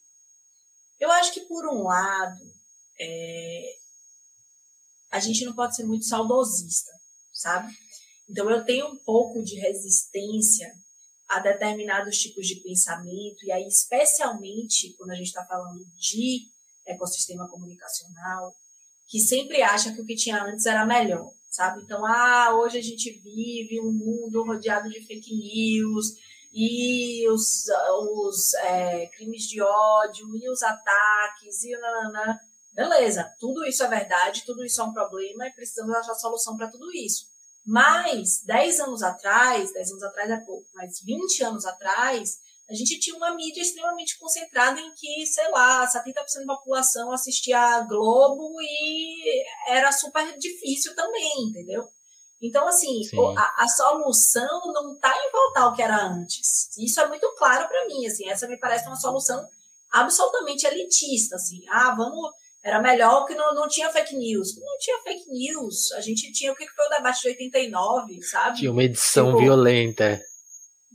Eu acho que, por um lado, é, a gente não pode ser muito saudosista, sabe? Então, eu tenho um pouco de resistência a determinados tipos de pensamento, e aí, especialmente quando a gente está falando de ecossistema comunicacional, que sempre acha que o que tinha antes era melhor, sabe? Então, ah, hoje a gente vive um mundo rodeado de fake news, e os, os é, crimes de ódio, e os ataques, e nananã. Beleza, tudo isso é verdade, tudo isso é um problema e precisamos achar solução para tudo isso. Mas, 10 anos atrás, 10 anos atrás é pouco, mas 20 anos atrás, a gente tinha uma mídia extremamente concentrada em que, sei lá, 70% da população assistia a Globo e era super difícil também, entendeu? Então, assim, a, a, solução não está em voltar ao que era antes. Isso é muito claro para mim, assim, essa me parece uma solução absolutamente elitista, assim. Ah, vamos... Era melhor que não, não tinha fake news. Não tinha fake news. A gente tinha o que foi o debate de 89, sabe? Tinha uma edição tipo, violenta.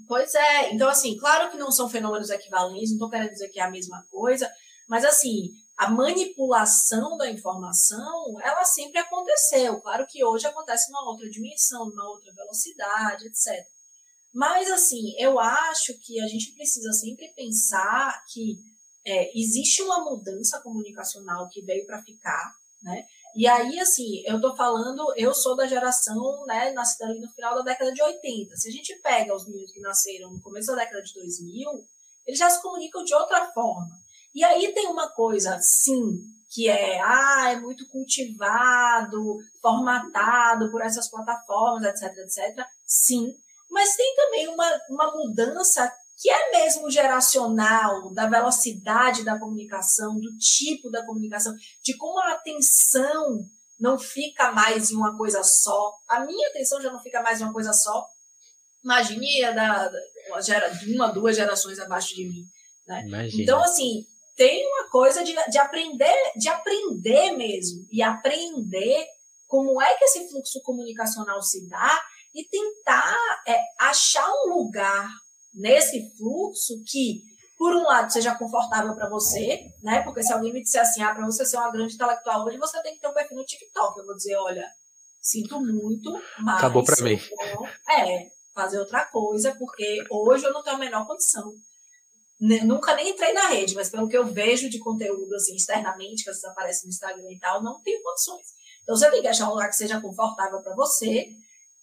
Pois é. Então, assim, claro que não são fenômenos equivalentes, não estou querendo dizer que é a mesma coisa, mas, assim, a manipulação da informação, ela sempre aconteceu. Claro que hoje acontece numa outra dimensão, numa outra velocidade, etc. Mas, assim, eu acho que a gente precisa sempre pensar que é, existe uma mudança comunicacional que veio para ficar, né? E aí, assim, eu tô falando, eu sou da geração, né, nascida ali no final da década de 80. Se a gente pega os meninos que nasceram no começo da década de 2000, eles já se comunicam de outra forma. E aí tem uma coisa, sim, que é, ah, é muito cultivado, formatado por essas plataformas, etc, etc. Sim. Mas tem também uma, uma mudança que é mesmo geracional, da velocidade da comunicação, do tipo da comunicação, de como a atenção não fica mais em uma coisa só. A minha atenção já não fica mais em uma coisa só. Imagine a da, da uma, duas gerações abaixo de mim. Né? Então, assim, tem uma coisa de, de aprender, de aprender mesmo, e aprender como é que esse fluxo comunicacional se dá e tentar é, achar um lugar nesse fluxo que, por um lado, seja confortável para você, né? Porque se alguém me disser assim, ah, para você ser uma grande intelectual hoje, você tem que ter um perfil no TikTok. Eu vou dizer, olha, sinto muito, mas. Acabou para mim. é, fazer outra coisa, porque hoje eu não tenho a menor condição. Nunca nem entrei na rede, mas pelo que eu vejo de conteúdo assim externamente, que às vezes aparece no Instagram e tal, não tenho condições. Então você tem que achar um lugar que seja confortável para você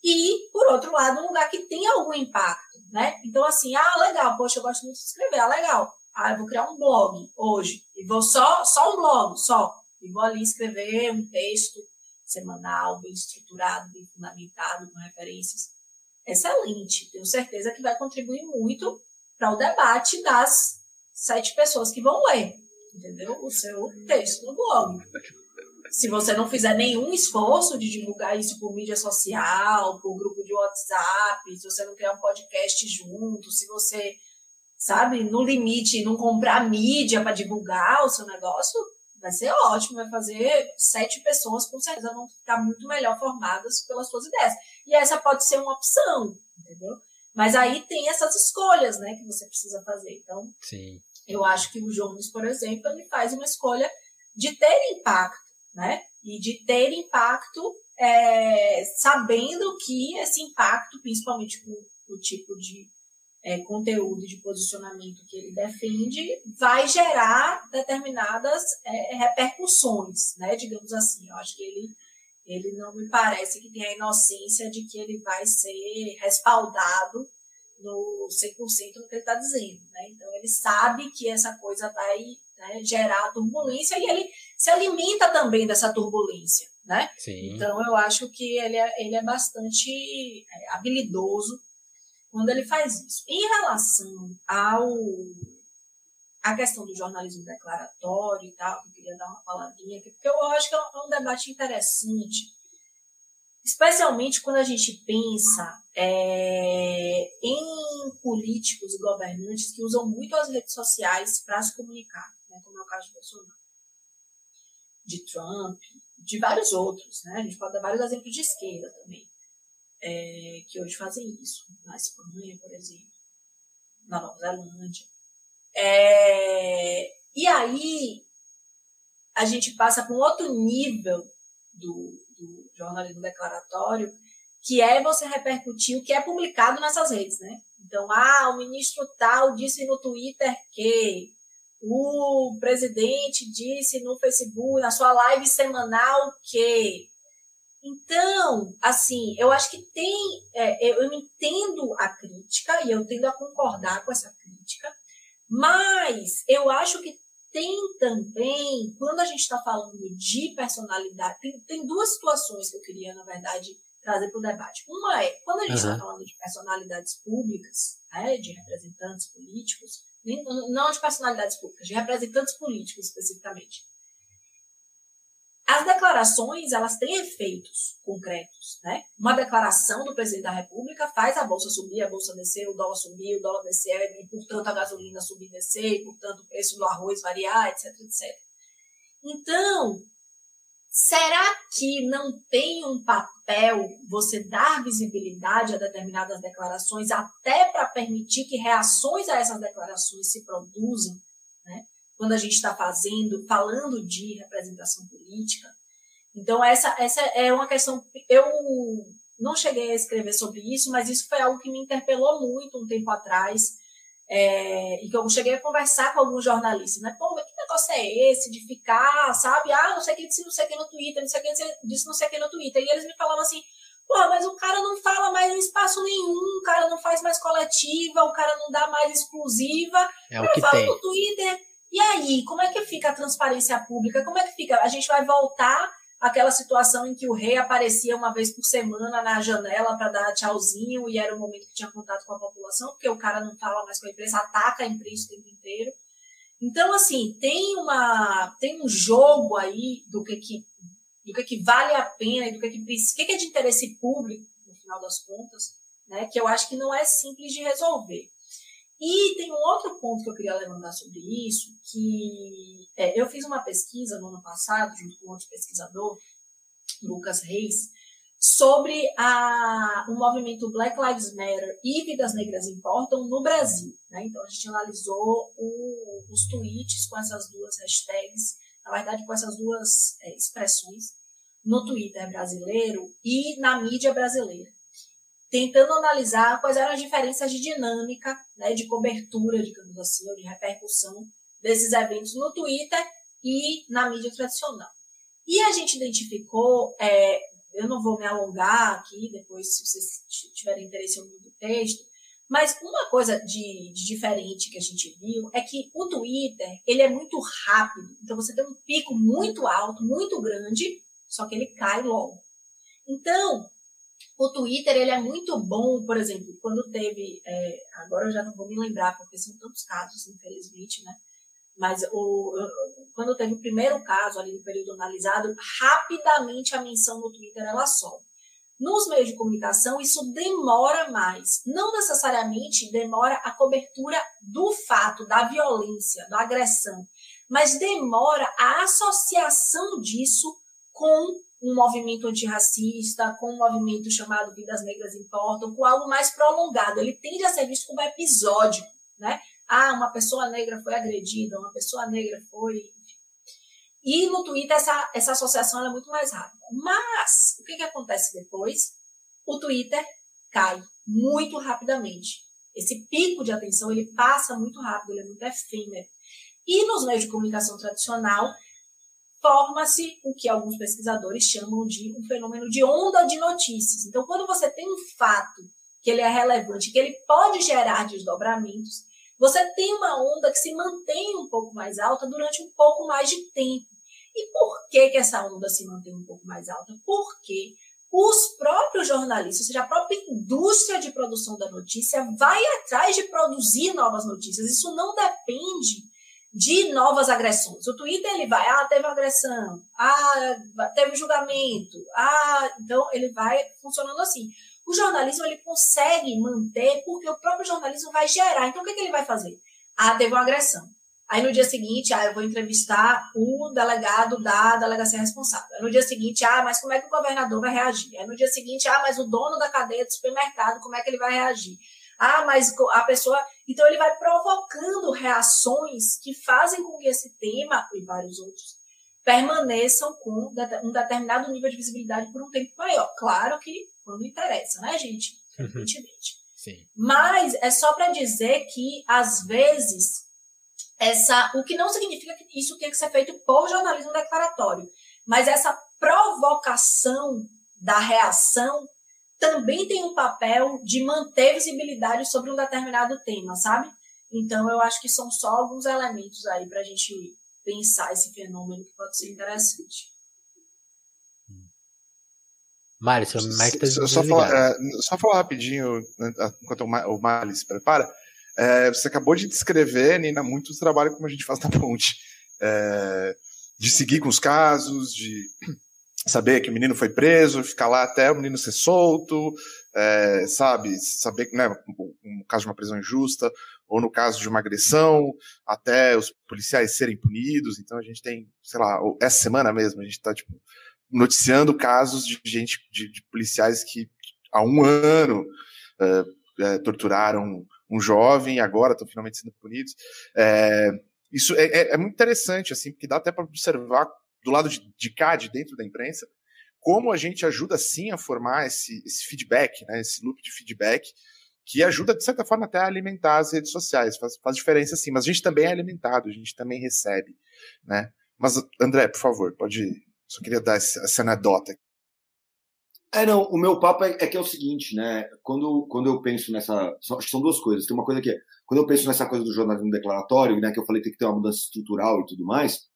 e, por outro lado, um lugar que tenha algum impacto né? Então, assim, ah, legal, poxa, eu gosto muito de escrever, ah, legal. Ah, eu vou criar um blog hoje, e vou só, só um blog, só. E vou ali escrever um texto semanal, bem estruturado, bem fundamentado, com referências. Excelente. Tenho certeza que vai contribuir muito para o debate das sete pessoas que vão ler, entendeu? O seu texto no blog se você não fizer nenhum esforço de divulgar isso por mídia social, por grupo de WhatsApp, se você não criar um podcast junto, se você, sabe, no limite, não comprar mídia para divulgar o seu negócio, vai ser ótimo, vai fazer sete pessoas com certeza vão ficar muito melhor formadas pelas suas ideias. E essa pode ser uma opção, entendeu? Mas aí tem essas escolhas, né, que você precisa fazer. Então, Sim. eu acho que o Jones, por exemplo, ele faz uma escolha de ter impacto né? E de ter impacto, é, sabendo que esse impacto, principalmente o tipo de é, conteúdo de posicionamento que ele defende, vai gerar determinadas é, repercussões, né? Digamos assim. Eu acho que ele, ele não me parece que tem a inocência de que ele vai ser respaldado no 100% do que ele está dizendo, né? Então ele sabe que essa coisa vai né, gerar turbulência e ele se alimenta também dessa turbulência. né? Sim. Então eu acho que ele é, ele é bastante é, habilidoso quando ele faz isso. Em relação ao a questão do jornalismo declaratório e tal, eu queria dar uma palavrinha aqui, porque eu acho que é um, é um debate interessante, especialmente quando a gente pensa é, em políticos e governantes que usam muito as redes sociais para se comunicar, né, como é o caso de Bolsonaro, de Trump, de vários outros. Né? A gente pode dar vários exemplos de esquerda também, é, que hoje fazem isso. Na Espanha, por exemplo, na Nova Zelândia. É, e aí a gente passa para um outro nível do, do jornalismo declaratório, que é você repercutir o que é publicado nessas redes, né? Então, ah, o ministro tal disse no Twitter que o presidente disse no Facebook, na sua live semanal, que. Então, assim, eu acho que tem. É, eu entendo a crítica e eu tendo a concordar com essa crítica, mas eu acho que tem também, quando a gente está falando de personalidade, tem, tem duas situações que eu queria, na verdade, trazer para o debate. Uma é, quando a gente está uhum. falando de personalidades públicas, né, de representantes políticos, não de personalidades públicas, de representantes políticos especificamente. As declarações, elas têm efeitos concretos, né? Uma declaração do presidente da República faz a bolsa subir, a bolsa descer, o dólar subir, o dólar descer, e, portanto, a gasolina subir e descer, e, portanto, o preço do arroz variar, etc, etc. Então, será que não tem um papel você dar visibilidade a determinadas declarações até para permitir que reações a essas declarações se produzam, né? Quando a gente está fazendo, falando de representação política. Então, essa, essa é uma questão. Eu não cheguei a escrever sobre isso, mas isso foi algo que me interpelou muito um tempo atrás é, e que eu cheguei a conversar com alguns jornalistas, né? Pô, mas que negócio é esse de ficar, sabe? Ah, não sei quem disse não sei quem no Twitter, não sei quem disse não sei quem no Twitter. E eles me falavam assim, pô, mas o cara não fala mais em espaço nenhum, o cara não faz mais coletiva, o cara não dá mais exclusiva. É o que tem. no Twitter. E aí, como é que fica a transparência pública? Como é que fica? A gente vai voltar aquela situação em que o rei aparecia uma vez por semana na janela para dar tchauzinho e era o momento que tinha contato com a população, porque o cara não fala mais com a imprensa, ataca a imprensa o tempo inteiro. Então, assim, tem uma tem um jogo aí do que que do que, que vale a pena e do que que, que, que é de interesse público, no final das contas, né, que eu acho que não é simples de resolver. E tem um outro ponto que eu queria levantar sobre isso, que é, eu fiz uma pesquisa no ano passado, junto com outro pesquisador, Lucas Reis, sobre a, o movimento Black Lives Matter e Vidas Negras Importam no Brasil. Né? Então, a gente analisou o, os tweets com essas duas hashtags, na verdade, com essas duas é, expressões, no Twitter brasileiro e na mídia brasileira tentando analisar quais eram as diferenças de dinâmica, né, de cobertura, digamos assim, ou de repercussão desses eventos no Twitter e na mídia tradicional. E a gente identificou, é, eu não vou me alongar aqui, depois, se vocês tiverem interesse em ouvir do texto, mas uma coisa de, de, diferente que a gente viu é que o Twitter, ele é muito rápido. Então, você tem um pico muito alto, muito grande, só que ele cai logo. Então, o Twitter ele é muito bom, por exemplo, quando teve, é, agora eu já não vou me lembrar porque são tantos casos, infelizmente, né? Mas o, quando teve o primeiro caso ali no período analisado, rapidamente a menção no Twitter ela sobe. Nos meios de comunicação, isso demora mais. Não necessariamente demora a cobertura do fato, da violência, da agressão, mas demora a associação disso com um movimento antirracista, com um movimento chamado Vidas Negras Importam, com algo mais prolongado. Ele tende a ser visto como episódico, né? Ah, uma pessoa negra foi agredida, uma pessoa negra foi. E no Twitter essa, essa associação é muito mais rápida. Mas o que, que acontece depois? O Twitter cai muito rapidamente. Esse pico de atenção ele passa muito rápido, ele é muito efêmero. E nos meios de comunicação tradicional, forma-se o que alguns pesquisadores chamam de um fenômeno de onda de notícias. Então, quando você tem um fato que ele é relevante, que ele pode gerar desdobramentos, você tem uma onda que se mantém um pouco mais alta durante um pouco mais de tempo. E por que, que essa onda se mantém um pouco mais alta? Porque os próprios jornalistas, ou seja, a própria indústria de produção da notícia vai atrás de produzir novas notícias. Isso não depende de novas agressões. O Twitter ele vai, ah, teve agressão, ah, teve julgamento, ah, então ele vai funcionando assim. O jornalismo ele consegue manter porque o próprio jornalismo vai gerar. Então o que, que ele vai fazer? Ah, teve uma agressão. Aí no dia seguinte, ah, eu vou entrevistar o delegado da delegacia responsável. Aí no dia seguinte, ah, mas como é que o governador vai reagir? Aí no dia seguinte, ah, mas o dono da cadeia do supermercado, como é que ele vai reagir? Ah, mas a pessoa. Então ele vai provocando reações que fazem com que esse tema e vários outros permaneçam com um determinado nível de visibilidade por um tempo maior. Claro que quando interessa, né, gente? Uhum. Evidentemente. Sim. Mas é só para dizer que, às vezes, essa, o que não significa que isso tenha que ser feito por jornalismo declaratório, mas essa provocação da reação também tem um papel de manter visibilidade sobre um determinado tema, sabe? Então, eu acho que são só alguns elementos aí para a gente pensar esse fenômeno que pode ser interessante. Mário, seu mic tá só, falar, é, só falar rapidinho, né, enquanto o Mário se prepara. É, você acabou de descrever, Nina, muito o trabalho como a gente faz na ponte. É, de seguir com os casos, de saber que o menino foi preso, ficar lá até o menino ser solto, é, sabe? Saber que, né, no caso de uma prisão injusta, ou no caso de uma agressão, até os policiais serem punidos. Então a gente tem, sei lá, essa semana mesmo, a gente está tipo, noticiando casos de gente, de, de policiais que há um ano é, é, torturaram um jovem e agora estão finalmente sendo punidos. É, isso é, é, é, muito interessante, assim, porque dá até para observar do lado de, de, cá, de dentro da imprensa, como a gente ajuda sim a formar esse, esse feedback, né, esse loop de feedback, que ajuda, de certa forma, até a alimentar as redes sociais. Faz, faz diferença sim, mas a gente também é alimentado, a gente também recebe, né? Mas, André, por favor, pode. Só queria dar essa, essa anedota. É, não, o meu papo é, é, que é o seguinte, né? Quando, quando eu penso nessa. São, acho que são duas coisas. Tem uma coisa que é. Quando eu penso nessa coisa do jornalismo declaratório, né? Que eu falei que tem que ter uma mudança estrutural e tudo mais,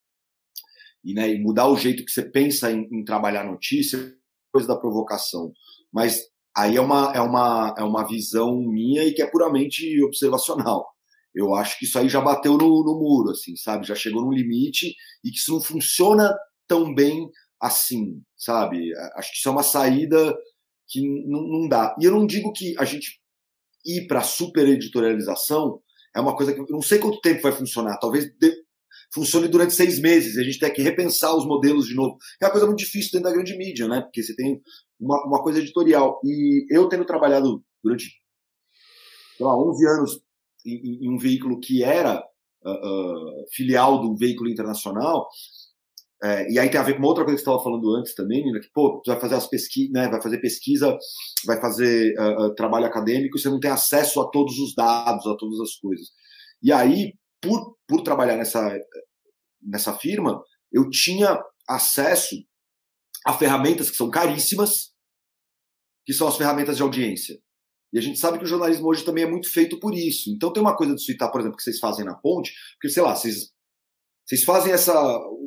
e, né, e mudar o jeito que você pensa em, em trabalhar notícia, coisa da provocação. Mas aí é uma, é, uma, é uma visão minha e que é puramente observacional. Eu acho que isso aí já bateu no, no muro, assim, sabe? Já chegou no limite e que isso não funciona tão bem assim, sabe? Acho que isso é uma saída que não, não dá. E eu não digo que a gente ir para super editorialização é uma coisa que eu não sei quanto tempo vai funcionar. Talvez funcione durante seis meses. A gente tem que repensar os modelos de novo. É uma coisa muito difícil dentro da grande mídia, né? Porque você tem uma, uma coisa editorial. E eu tendo trabalhado durante lá, 11 anos em, em um veículo que era uh, uh, filial do veículo internacional, é, e aí tem a ver com uma outra coisa que você estava falando antes também, Nina, que, pô, vai fazer as pesquisas, né, vai fazer pesquisa, vai fazer uh, trabalho acadêmico, você não tem acesso a todos os dados, a todas as coisas. E aí, por, por trabalhar nessa, nessa firma, eu tinha acesso a ferramentas que são caríssimas, que são as ferramentas de audiência. E a gente sabe que o jornalismo hoje também é muito feito por isso. Então tem uma coisa de citar, por exemplo, que vocês fazem na ponte, porque, sei lá, vocês vocês fazem essa.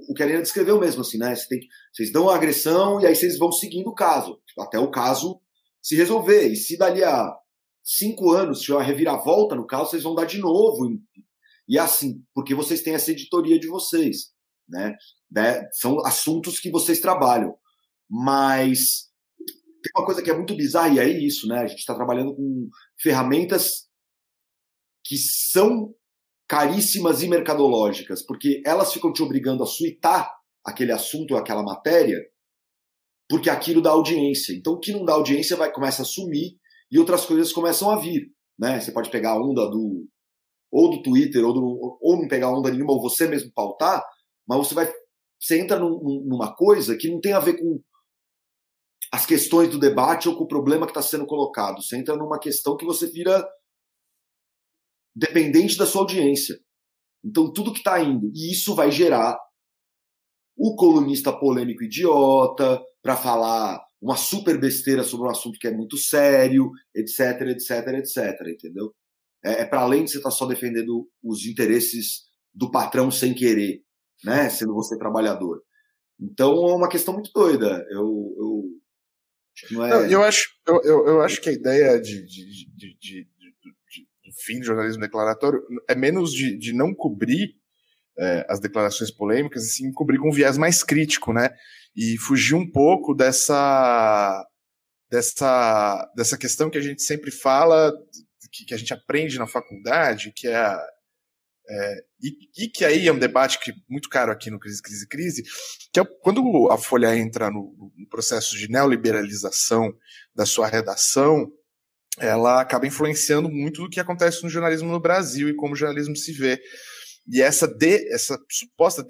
O que a Helena descreveu mesmo, assim, né? Vocês, vocês dão a agressão e aí vocês vão seguindo o caso, até o caso se resolver. E se dali a cinco anos tiver uma reviravolta no caso, vocês vão dar de novo. E é assim, porque vocês têm essa editoria de vocês, né? né? São assuntos que vocês trabalham. Mas tem uma coisa que é muito bizarra, e é isso, né? A gente está trabalhando com ferramentas que são caríssimas e mercadológicas, porque elas ficam te obrigando a suitar aquele assunto, aquela matéria, porque aquilo dá audiência. Então, o que não dá audiência vai começa a sumir e outras coisas começam a vir. Né? Você pode pegar a onda do ou do Twitter ou, do, ou não pegar onda nenhuma ou você mesmo pautar, mas você vai você entra num, numa coisa que não tem a ver com as questões do debate ou com o problema que está sendo colocado. Você entra numa questão que você vira dependente da sua audiência. Então, tudo que está indo, e isso vai gerar o colunista polêmico idiota para falar uma super besteira sobre um assunto que é muito sério, etc, etc, etc, entendeu? É, é para além de você estar tá só defendendo os interesses do patrão sem querer, né, sendo você trabalhador. Então é uma questão muito doida. Eu, eu não é. Não, eu acho, eu, eu, eu, acho que a ideia de, de, de, de, do fim do jornalismo declaratório é menos de, de não cobrir é, as declarações polêmicas, e sim cobrir com um viés mais crítico, né? E fugir um pouco dessa dessa dessa questão que a gente sempre fala, que, que a gente aprende na faculdade, que é é, e, e, que aí é um debate que muito caro aqui no Crise, Crise, Crise, que é quando a Folha entra no, no, processo de neoliberalização da sua redação, ela acaba influenciando muito do que acontece no jornalismo no Brasil e como o jornalismo se vê. E essa, de, essa suposta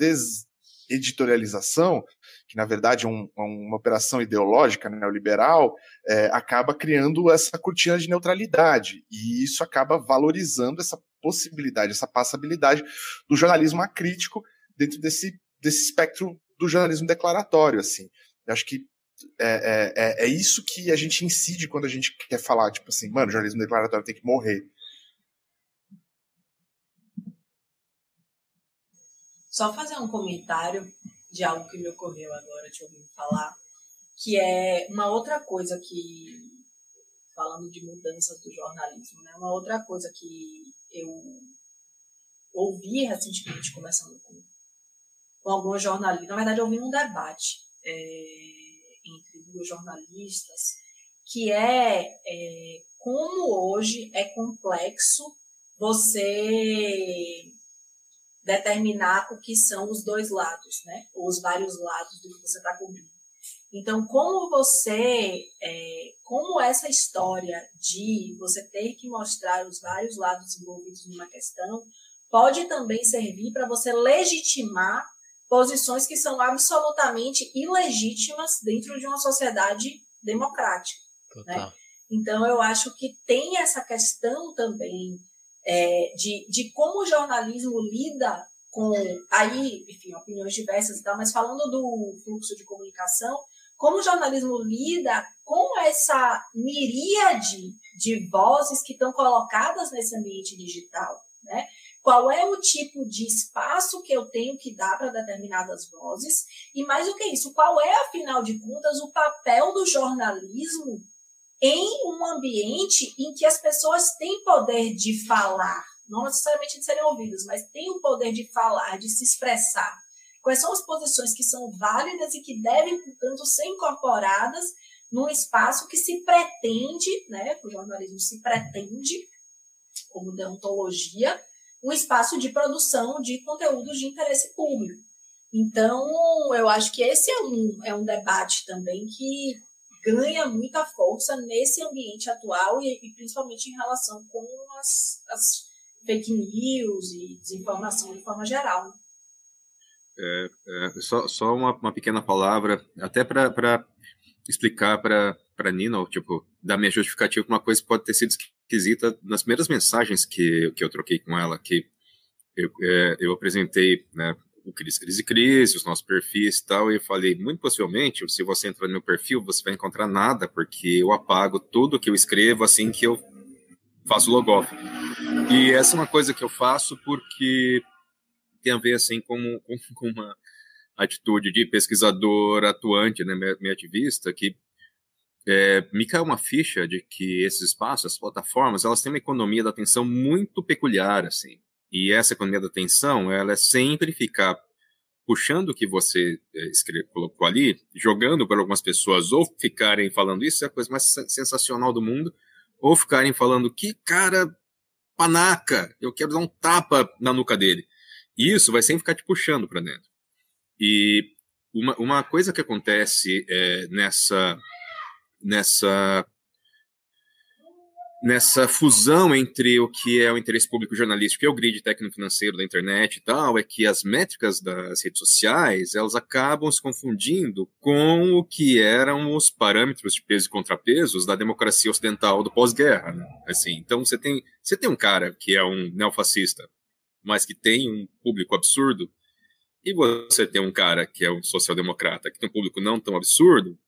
deseditorialização, que na verdade é um, é uma operação ideológica neoliberal, é, acaba criando essa cortina de neutralidade. E isso acaba valorizando essa possibilidade, essa passabilidade do jornalismo acrítico dentro desse, desse espectro do jornalismo declaratório, assim. Eu acho que é, é, é, é isso que a gente incide quando a gente quer falar, tipo assim, mano, jornalismo declaratório tem que morrer. Só fazer um comentário de algo que me ocorreu agora, te ouvindo falar, que é uma outra coisa que, falando de mudanças do jornalismo, né? Uma outra coisa que eu ouvi recentemente conversando com, com alguns jornalistas, na verdade eu ouvi um debate é, entre duas jornalistas, que é, é como hoje é complexo você determinar o que são os dois lados, né? Ou os vários lados do que você está cobrindo. Então, como você, é, como essa história de você ter que mostrar os vários lados envolvidos numa questão, pode também servir para você legitimar posições que são absolutamente ilegítimas dentro de uma sociedade democrática. Né? Então, eu acho que tem essa questão também é, de, de como o jornalismo lida com, aí, enfim, opiniões diversas e tal, mas falando do fluxo de comunicação, como o jornalismo lida com essa miríade de vozes que estão colocadas nesse ambiente digital, né? Qual é o tipo de espaço que eu tenho que dar para determinadas vozes? E mais do que isso, qual é, afinal de contas, o papel do jornalismo em um ambiente em que as pessoas têm poder de falar, não necessariamente de serem ouvidas, mas têm o poder de falar, de se expressar. Quais são as posições que são válidas e que devem, portanto, ser incorporadas num espaço que se pretende, né, o jornalismo se pretende, como deontologia, um espaço de produção de conteúdos de interesse público. Então, eu acho que esse é um, é um debate também que ganha muita força nesse ambiente atual e, e principalmente em relação com as, as, fake news e desinformação de forma geral. É, é, só só uma, uma pequena palavra, até para explicar para Nina, tipo, dar minha justificativa para uma coisa que pode ter sido esquisita nas primeiras mensagens que, que eu troquei com ela, que eu, é, eu apresentei né, o Crise, Crise, Crise, os nossos perfis e tal, e eu falei, muito possivelmente, se você entrar no meu perfil, você vai encontrar nada, porque eu apago tudo que eu escrevo assim que eu faço logoff. E essa é uma coisa que eu faço porque tem a ver assim com, com, com uma atitude de pesquisador atuante, né, meio ativista, que é, me caiu uma ficha de que esses espaços, as plataformas, elas têm uma economia da atenção muito peculiar, assim. E essa economia da atenção, ela é sempre ficar puxando o que você escreve, colocou ali, jogando para algumas pessoas, ou ficarem falando isso é a coisa mais sensacional do mundo, ou ficarem falando que cara panaca, eu quero dar um tapa na nuca dele. E isso vai sempre ficar te puxando para dentro. E uma, uma coisa que acontece é, nessa nessa nessa fusão entre o que é o interesse público jornalístico e o grid técnico-financeiro da internet e tal, é que as métricas das redes sociais, elas acabam se confundindo com o que eram os parâmetros de peso e contrapesos da democracia ocidental do pós-guerra, né? Assim, então você tem, você tem um cara que é um neofascista, mas que tem um público absurdo, e você tem um cara que é um social-democrata, que tem um público não tão absurdo,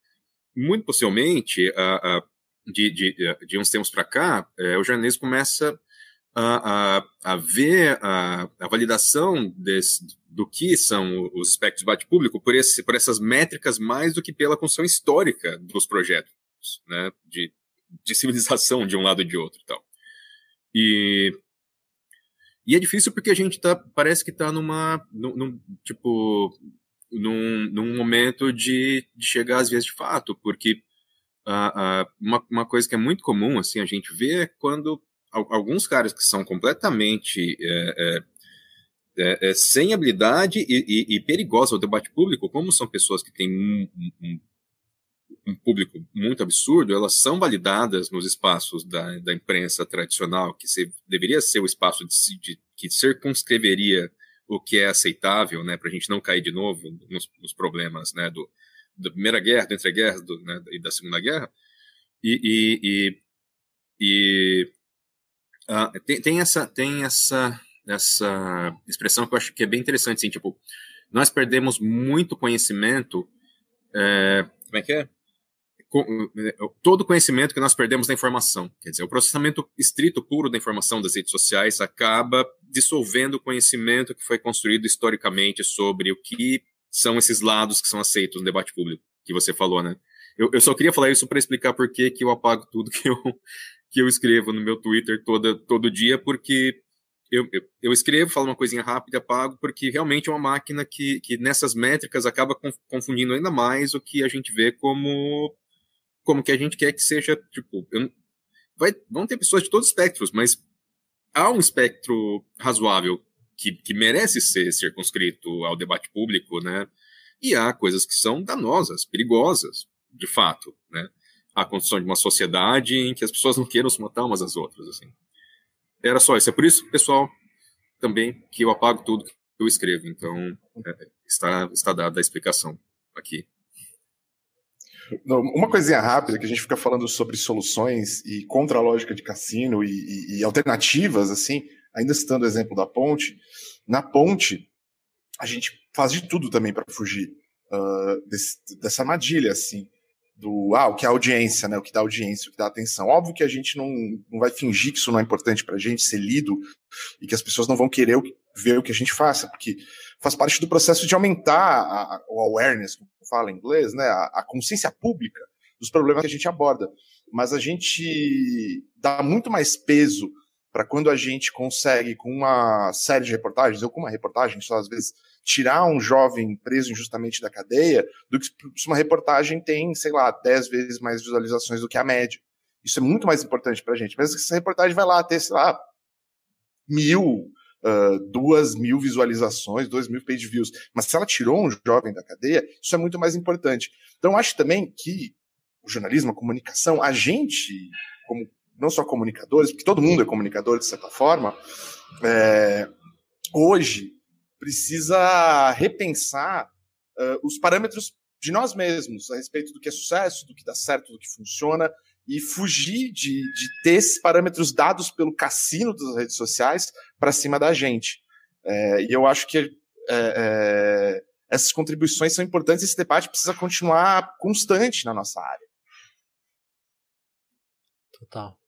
muito possivelmente a, a de, de, de uns tempos para cá, é, o jornalismo começa a, a, a ver a, a, validação desse, do que são os espectros de debate público por, esse, por essas métricas mais do que pela construção histórica dos projetos, né, de, de civilização de um lado e de outro e tal. E, e é difícil porque a gente tá, parece que está numa, num, num, tipo, num, num momento de, de chegar às vezes de fato, porque uh, uh, uma, uma coisa que é muito comum, assim, a gente vê é quando alguns caras que são completamente é, é, é, é, sem habilidade e, e, e perigosos ao debate público, como são pessoas que têm um, um, um, público muito absurdo, elas são validadas nos espaços da, da imprensa tradicional, que se, deveria ser o espaço de, de, que circunscreveria o que é aceitável, né, para a gente não cair de novo nos, nos problemas, né, do, da Primeira Guerra, da Entre-Guerras né, e da Segunda Guerra, e, e, e, e uh, tem, tem, essa, tem essa, essa expressão que eu acho que é bem interessante, assim, tipo, nós perdemos muito conhecimento, é, como é que é? todo o conhecimento que nós perdemos da informação. Quer dizer, o processamento estrito puro da informação das redes sociais acaba dissolvendo o conhecimento que foi construído historicamente sobre o que são esses lados que são aceitos no debate público, que você falou, né? Eu, eu só queria falar isso para explicar por que, que eu apago tudo que eu, que eu escrevo no meu Twitter toda, todo dia, porque eu, eu, eu, escrevo, falo uma coisinha rápida, apago, porque realmente é uma máquina que, que nessas métricas acaba confundindo ainda mais o que a gente vê como como que a gente quer que seja, tipo, eu, vai, vão ter pessoas de todos os espectros, mas há um espectro razoável que, que merece ser circunscrito ao debate público, né? E há coisas que são danosas, perigosas, de fato, né? A construção de uma sociedade em que as pessoas não queiram se matar umas às outras, assim. Era só isso. É por isso, pessoal, também que eu apago tudo que eu escrevo. Então, é, está, está dada a explicação aqui. Uma coisinha rápida, que a gente fica falando sobre soluções e contra a lógica de cassino e, e, e alternativas, assim, ainda citando o exemplo da ponte, na ponte a gente faz de tudo também para fugir uh, desse, dessa armadilha, assim, do ah, o que é audiência, né? O que dá audiência, o que dá atenção. Óbvio que a gente não, não vai fingir que isso não é importante para a gente ser lido e que as pessoas não vão querer ver o que a gente faça, porque faz parte do processo de aumentar a, o awareness, como fala em inglês, né, a, a consciência pública dos problemas que a gente aborda. Mas a gente dá muito mais peso para quando a gente consegue, com uma série de reportagens, ou com uma reportagem só às vezes, tirar um jovem preso injustamente da cadeia, do que se uma reportagem tem, sei lá, 10 vezes mais visualizações do que a média. Isso é muito mais importante para a gente. Que essa reportagem vai lá ter, sei lá, mil, uh, duas mil visualizações, dois mil page views. Mas se ela tirou um jovem da cadeia, isso é muito mais importante. Então, acho também que o jornalismo, a comunicação, a gente, como não só comunicadores, porque todo mundo é comunicador de certa forma, é, hoje precisa repensar uh, os parâmetros de nós mesmos a respeito do que é sucesso, do que dá certo, do que funciona, e fugir de, de ter esses parâmetros dados pelo cassino das redes sociais para cima da gente. É, e eu acho que é, é, essas contribuições são importantes e esse debate precisa continuar constante na nossa área. Total.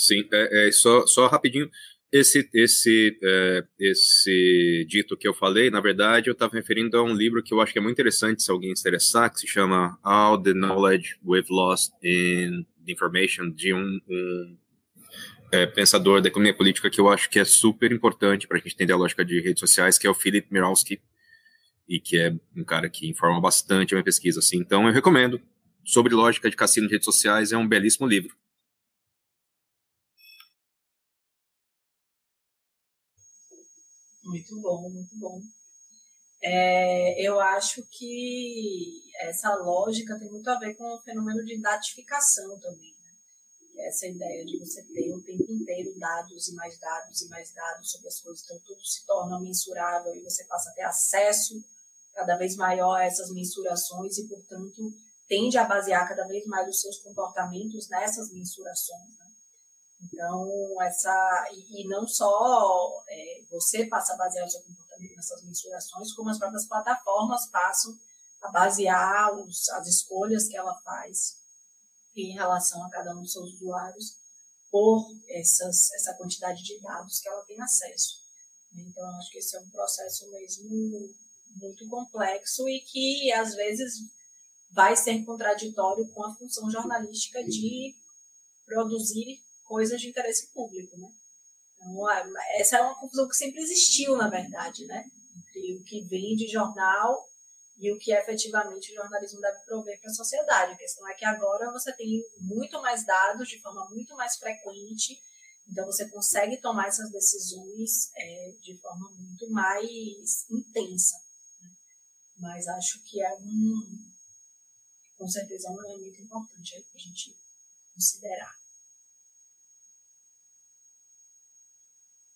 Sim, é, é só, só rapidinho. Esse, esse, é, esse dito que eu falei, na verdade, eu estava referindo a um livro que eu acho que é muito interessante se alguém se interessar, que se chama All the Knowledge We've Lost in Information, de um, um é, pensador da economia política que eu acho que é super importante para a gente entender a lógica de redes sociais, que é o Philip Miralski, e que é um cara que informa bastante a minha pesquisa. Assim. Então, eu recomendo. Sobre lógica de cassino de redes sociais, é um belíssimo livro. Muito bom, muito bom. É, eu acho que essa lógica tem muito a ver com o fenômeno de datificação também. Né? Essa ideia de você ter o tempo inteiro dados e mais dados e mais dados sobre as coisas, então tudo se torna mensurável e você passa a ter acesso cada vez maior a essas mensurações e, portanto, tende a basear cada vez mais os seus comportamentos nessas mensurações. Então, essa. E não só é, você passa a basear o seu comportamento nessas mensurações, como as próprias plataformas passam a basear os, as escolhas que ela faz em relação a cada um dos seus usuários por essas, essa quantidade de dados que ela tem acesso. Então, acho que esse é um processo mesmo muito complexo e que, às vezes, vai ser contraditório com a função jornalística de produzir coisas de interesse público, né? Então, essa é uma confusão que sempre existiu, na verdade, né? Entre o que vem de jornal e o que efetivamente o jornalismo deve prover para a sociedade. A questão é que agora você tem muito mais dados de forma muito mais frequente, então você consegue tomar essas decisões é, de forma muito mais intensa. Né? Mas acho que é um, com certeza, um elemento importante para a gente considerar.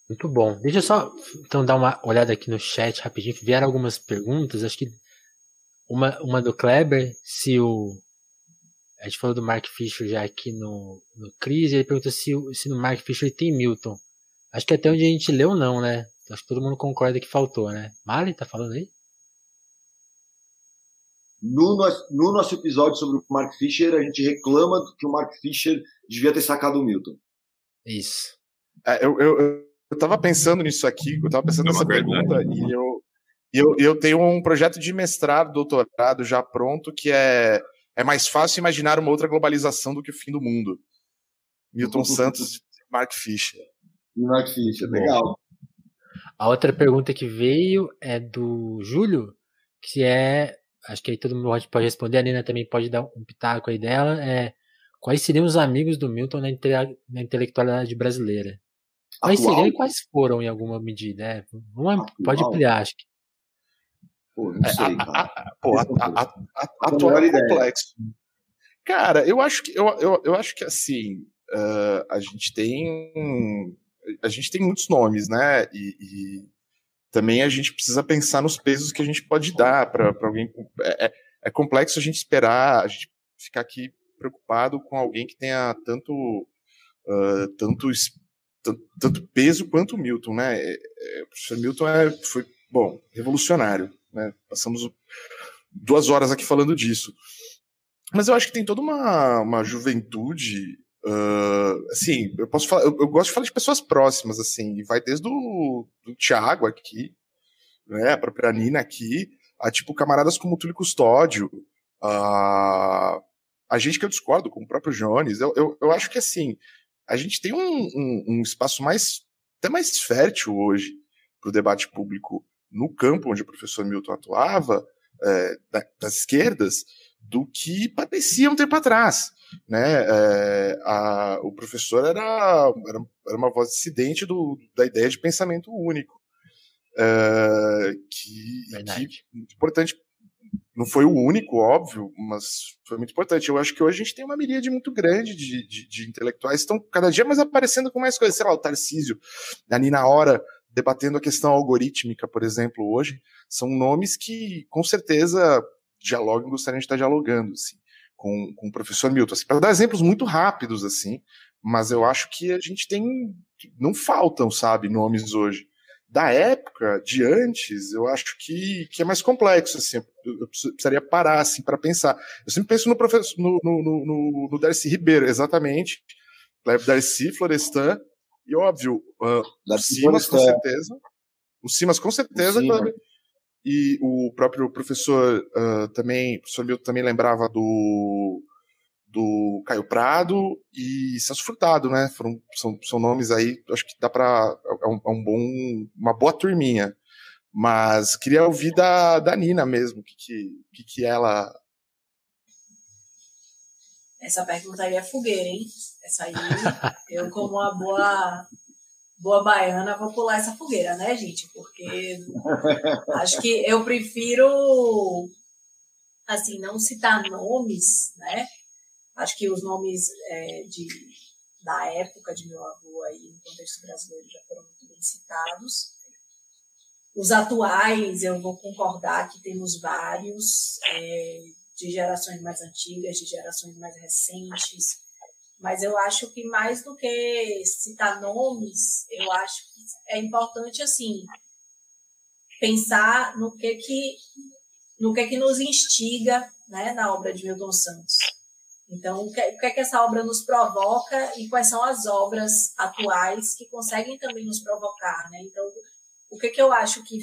Muito bom. Deixa eu só então dar uma olhada aqui no chat rapidinho, que vieram algumas perguntas. Acho que uma, uma do Kleber, se o. A gente falou do Mark Fisher já aqui no, no Cris, ele pergunta se, se no Mark Fisher tem Milton. Acho que até onde a gente leu, não, né? Acho que todo mundo concorda que faltou, né? Mali, tá falando aí? No, no nosso episódio sobre o Mark Fisher, a gente reclama que o Mark Fisher devia ter sacado o Milton. Isso. É, eu, eu, eu tava pensando nisso aqui, eu tava pensando é nessa pergunta e eu, eu, eu tenho um projeto de mestrado, doutorado já pronto, que é, é mais fácil imaginar uma outra globalização do que o fim do mundo. Milton Santos e Mark Fisher. Mark Fisher, legal. A outra pergunta que veio é do Júlio, que é, acho que aí todo mundo pode responder, a Nina também pode dar um pitaco aí dela, é quais seriam os amigos do Milton na, inte na intelectualidade brasileira? Quais Atual? seriam e quais foram em alguma medida? É, pode ampliar, acho que. Pô, não é, sei, cara. Pô, atual é complexo. Cara, eu acho que eu, eu, eu acho que assim uh, a gente tem a gente tem muitos nomes, né? E, e, também a gente precisa pensar nos pesos que a gente pode dar para alguém. É, é, é, complexo a gente esperar, a gente ficar aqui preocupado com alguém que tenha tanto uh, tanto, tanto peso quanto o Milton, né? É, é, o professor Milton é, foi bom revolucionário né? Passamos duas horas aqui falando disso. Mas eu acho que tem toda uma, uma juventude. Uh, assim, eu posso falar, eu, eu, gosto de falar de pessoas próximas, assim, e vai desde o do Thiago aqui, né, a própria Nina aqui, a tipo camaradas como o Túlio Custódio, a, a gente que eu discordo, como o próprio Jones. Eu, eu, eu acho que assim, a gente tem um, um, um espaço mais até mais fértil hoje para o debate público no campo onde o professor Milton atuava, é, das esquerdas, do que parecia um tempo atrás. Né? É, a, o professor era, era, era, uma voz dissidente do, da ideia de pensamento único. É, que, que muito importante. Não foi o único, óbvio, mas foi muito importante. Eu acho que hoje a gente tem uma miríade muito grande de, de, de intelectuais estão cada dia mais aparecendo com mais coisas. Sei lá, o Tarcísio, a Nina Hora, debatendo a questão algorítmica, por exemplo, hoje, são nomes que, com certeza, dialogam, gostariam de estar dialogando, assim, com, com o professor Milton. Assim, Para dar exemplos muito rápidos, assim, mas eu acho que a gente tem. Não faltam, sabe, nomes hoje. Da época, de antes, eu acho que, que é mais complexo, assim, eu precisaria parar, assim, para pensar. Eu sempre penso no professor, no, no, no, no Darcy Ribeiro, exatamente. Darcy, Florestan, e óbvio, uh, o Simas com certeza. O Simas com certeza. E o próprio professor uh, também, o professor Milton também lembrava do do Caio Prado e Celso Furtado, né? Foram, são, são nomes aí, acho que dá para é, um, é um, bom, uma boa turminha. Mas queria ouvir da, da Nina mesmo, o que, que, que ela essa pergunta aí é fogueira, hein? Essa aí, eu como uma boa, boa baiana, vou pular essa fogueira, né, gente? Porque acho que eu prefiro, assim, não citar nomes, né? Acho que os nomes é, de, da época de meu avô aí, no contexto brasileiro, já foram muito bem citados. Os atuais, eu vou concordar que temos vários. É, de gerações mais antigas, de gerações mais recentes. Mas eu acho que mais do que citar nomes, eu acho que é importante assim pensar no que que no que que nos instiga, né, na obra de Milton Santos. Então, o que, o que é que essa obra nos provoca e quais são as obras atuais que conseguem também nos provocar, né? Então, o que, que eu acho que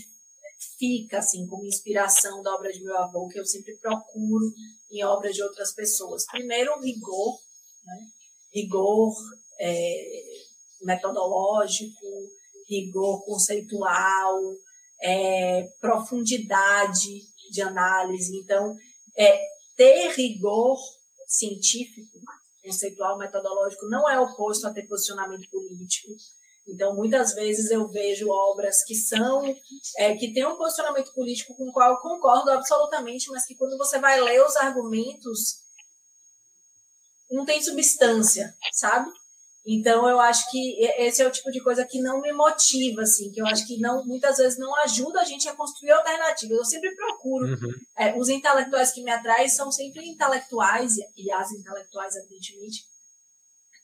fica assim como inspiração da obra de meu avô, que eu sempre procuro em obras de outras pessoas. Primeiro, o rigor, né? rigor é, metodológico, rigor conceitual, é, profundidade de análise. Então, é, ter rigor científico, conceitual, metodológico não é oposto a ter posicionamento político. Então, muitas vezes eu vejo obras que são, é, que têm um posicionamento político com o qual eu concordo absolutamente, mas que quando você vai ler os argumentos, não tem substância, sabe? Então, eu acho que esse é o tipo de coisa que não me motiva, assim, que eu acho que não, muitas vezes não ajuda a gente a construir alternativas. Eu sempre procuro. Uhum. É, os intelectuais que me atraem são sempre intelectuais, e as intelectuais, evidentemente,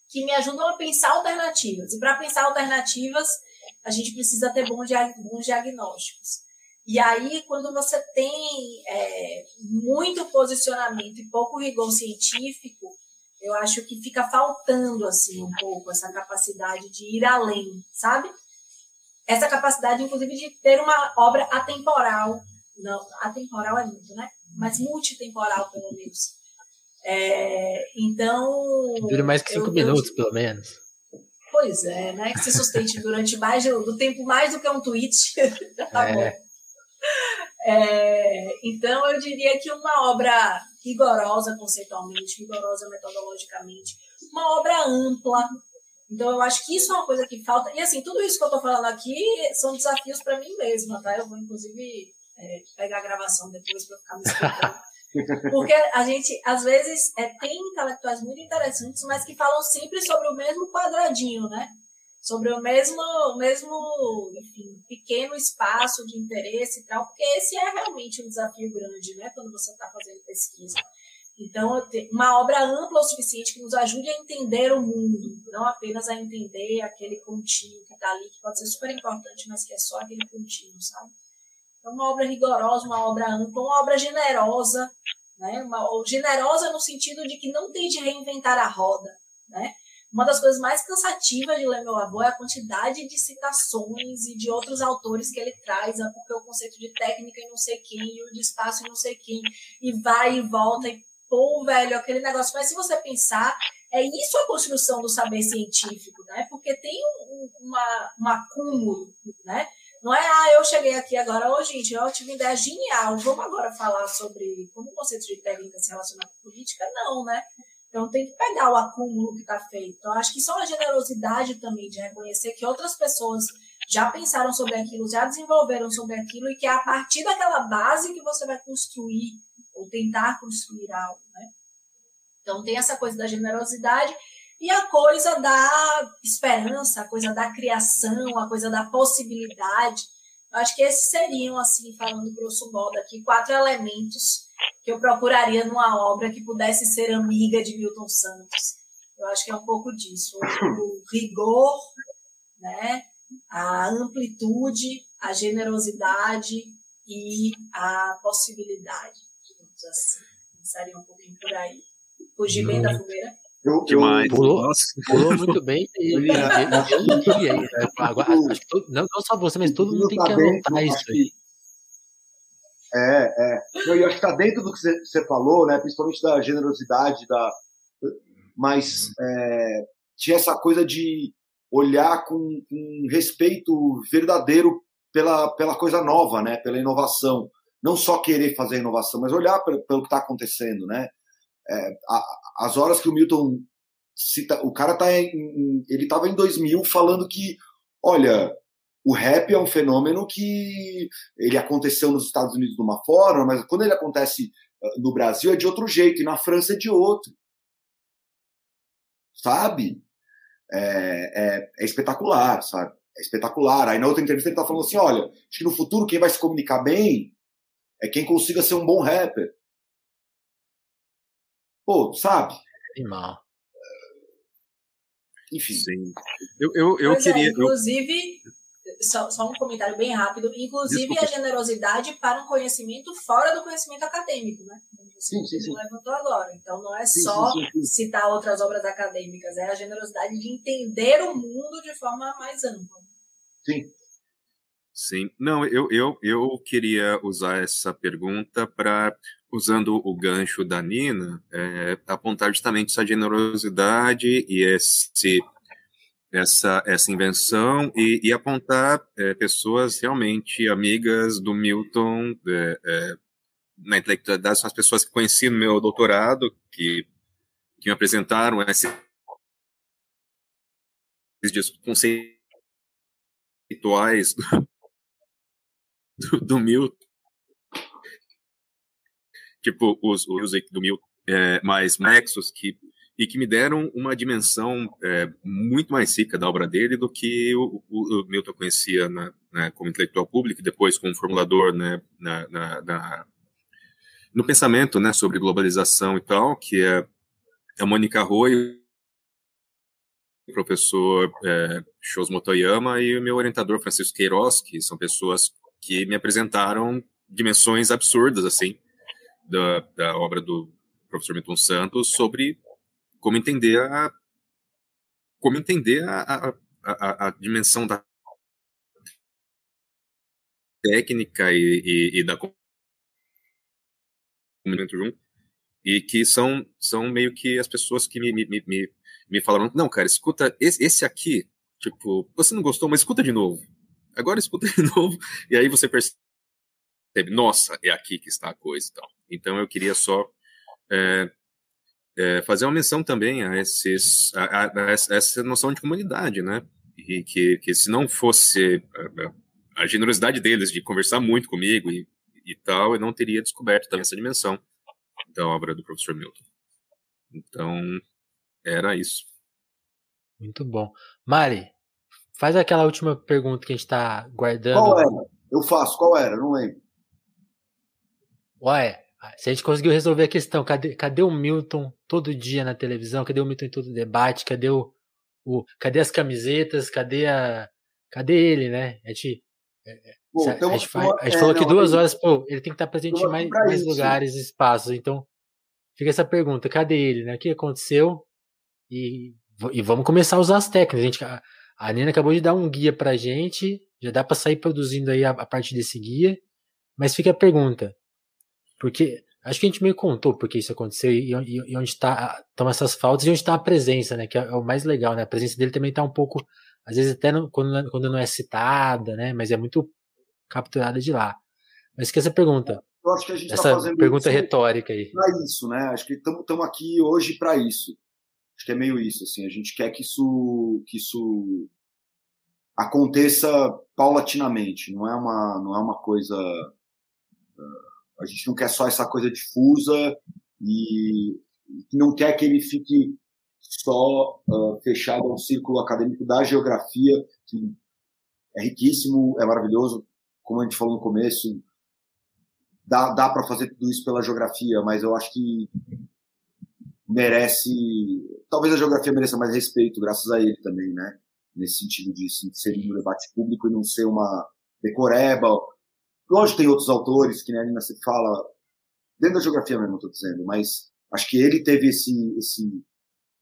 que me ajudam a pensar alternativas. E para pensar alternativas, a gente precisa ter bons, bons diagnósticos. E aí, quando você tem é, muito posicionamento e pouco rigor científico, eu acho que fica faltando assim um pouco essa capacidade de ir além, sabe? Essa capacidade, inclusive, de ter uma obra atemporal. Não, atemporal é muito, né? Mas multitemporal, pelo menos. É, então. Dure mais que cinco eu, minutos, eu, pelo menos. Pois é, né? Que se sustente durante mais do tempo mais do que um tweet. tá é. bom. É, então, eu diria que uma obra rigorosa conceitualmente, rigorosa metodologicamente, uma obra ampla. Então, eu acho que isso é uma coisa que falta. E, assim, tudo isso que eu estou falando aqui são desafios para mim mesma, tá? Eu vou, inclusive, é, pegar a gravação depois para ficar me explicando. Porque a gente, às vezes, é, tem intelectuais muito interessantes, mas que falam sempre sobre o mesmo quadradinho, né? Sobre o mesmo, mesmo enfim, pequeno espaço de interesse e tal, porque esse é realmente um desafio grande, né? Quando você está fazendo pesquisa. Então, uma obra ampla o suficiente que nos ajude a entender o mundo, não apenas a entender aquele pontinho que está ali, que pode ser super importante, mas que é só aquele pontinho, sabe? Então, uma obra rigorosa, uma obra ampla, uma obra generosa, né? Uma, generosa no sentido de que não tem de reinventar a roda, né? Uma das coisas mais cansativas de ler meu avô é a quantidade de citações e de outros autores que ele traz, né? porque o conceito de técnica e não sei quem, e o de espaço e não sei quem, e vai e volta, e pô, velho, aquele negócio. Mas se você pensar, é isso a construção do saber científico, né? Porque tem um, uma, um acúmulo, né? Não é, ah, eu cheguei aqui agora, ô gente, eu tive ideia genial, vamos agora falar sobre como o conceito de técnica se relaciona com política? Não, né? Então tem que pegar o acúmulo que está feito. Então acho que só a generosidade também de reconhecer que outras pessoas já pensaram sobre aquilo, já desenvolveram sobre aquilo e que é a partir daquela base que você vai construir ou tentar construir algo, né? Então tem essa coisa da generosidade e a coisa da esperança, a coisa da criação, a coisa da possibilidade. Eu acho que esses seriam, assim, falando grosso modo aqui, quatro elementos que eu procuraria numa obra que pudesse ser amiga de Milton Santos. Eu acho que é um pouco disso. O rigor, né? a amplitude, a generosidade e a possibilidade, digamos assim. Pensaria um pouquinho por aí. Fugir bem da fogueira. Eu, Demais. Pulou, pulou muito bem. E, eu, eu não, não só você, mas todo mundo tem que anotar isso aí. É, é. Eu, acho que está dentro do que você, você falou, né? principalmente da generosidade, da, mas é, tinha essa coisa de olhar com, com, respeito verdadeiro pela, pela coisa nova, né? pela inovação. Não só querer fazer inovação, mas olhar pelo, pelo que está acontecendo. Né? É, a, as horas que o Milton cita, o cara tá em, ele estava em 2000 falando que, olha, o rap é um fenômeno que ele aconteceu nos Estados Unidos de uma forma, mas quando ele acontece ah, no Brasil é de outro jeito e na França é de outro, sabe? É, é, é espetacular, sabe? É espetacular. Aí na outra entrevista ele tá falando assim, olha, acho que no futuro quem vai se comunicar bem é quem consiga ser um bom rapper. Pô, sabe? Animal. Enfim. Sim. Eu, eu, eu é, queria. É, inclusive, eu... só, só, um comentário bem rápido. Inclusive, Desculpa. a generosidade para um conhecimento fora do conhecimento acadêmico, né? Como você sim, sim, sim. levantou agora. Então, não é sim, só citar outras obras acadêmicas, é a generosidade de entender o mundo de forma mais ampla. Sim. Sim, não, eu, eu, eu queria usar essa pergunta para, usando o gancho da Nina, é, apontar justamente essa generosidade e esse, essa, essa invenção e, e apontar é, pessoas realmente amigas do Milton é, é na intelectualidade, são as pessoas que conheci no meu doutorado, que, que me apresentaram esses conceituais do, do Milton, tipo os, os do Milton, é, mais Nexus, que, e que me deram uma dimensão é, muito mais rica da obra dele do que o, o, o Milton conhecia na, né, como intelectual público, e depois como formulador né, na, na, na, no pensamento né, sobre globalização e tal, que é a Mônica Arroio, o professor é, Shos Motoyama e o meu orientador Francisco Queiroz, que são pessoas que me apresentaram dimensões absurdas, assim, da, da obra do professor Milton Santos sobre como entender a como entender a, a, a, dimensão da técnica e, e, e da junto e que são são meio que as pessoas que me, me, me, me falaram não cara escuta esse, esse aqui tipo você não gostou mas escuta de novo agora escuta de novo, e aí você percebe, nossa, é aqui que está a coisa e tal. Então eu queria só é, é, fazer uma menção também a, esses, a, a, a, essa noção de comunidade, né? E que, que se não fosse a, generosidade deles de conversar muito comigo e, e tal, eu não teria descoberto também essa dimensão da obra do professor Milton. Então, era isso. Muito bom. Mari, Faz aquela última pergunta que a gente está guardando. Qual era? Eu faço, qual era? Não lembro. Ué, se a gente conseguiu resolver a questão, cadê, cadê o Milton todo dia na televisão? Cadê o Milton em todo debate? Cadê o, o cadê as camisetas? Cadê a cadê ele, né? A gente, é, é, pô, a, então, gente, a gente é, falou que duas horas, pô, ele tem que estar presente em mais, mais lugares, espaços. Então, fica essa pergunta: cadê ele, né? O que aconteceu? E, e vamos começar a usar as técnicas. A gente, a Nina acabou de dar um guia pra gente, já dá para sair produzindo aí a, a partir desse guia, mas fica a pergunta, porque acho que a gente meio contou porque isso aconteceu e, e, e onde tá, estão essas faltas e onde está a presença, né, que é, é, o mais legal, né, a presença dele também tá um pouco, às vezes até no, quando, quando não é citada, né, mas é muito capturada de lá. Mas que essa pergunta, eu acho que a gente tá essa tá fazendo pergunta retórica aí. Para isso, né? Acho que estamos aqui hoje para isso. Acho que é meio isso, assim, a gente quer que isso, que isso aconteça paulatinamente, não é uma, não é uma coisa, a gente não quer só essa coisa difusa e não quer que ele fique só uh, fechado ao círculo acadêmico da geografia, que é riquíssimo, é maravilhoso, como a gente falou no começo, dá, dá para fazer tudo isso pela geografia, mas eu acho que merece. Talvez a geografia mereça mais respeito, graças a ele também, né? Nesse sentido de se inserir no debate público e não ser uma decoreba. Lógico, tem outros autores, que nem a Nina se fala, dentro da geografia mesmo, estou dizendo, mas acho que ele teve esse, esse,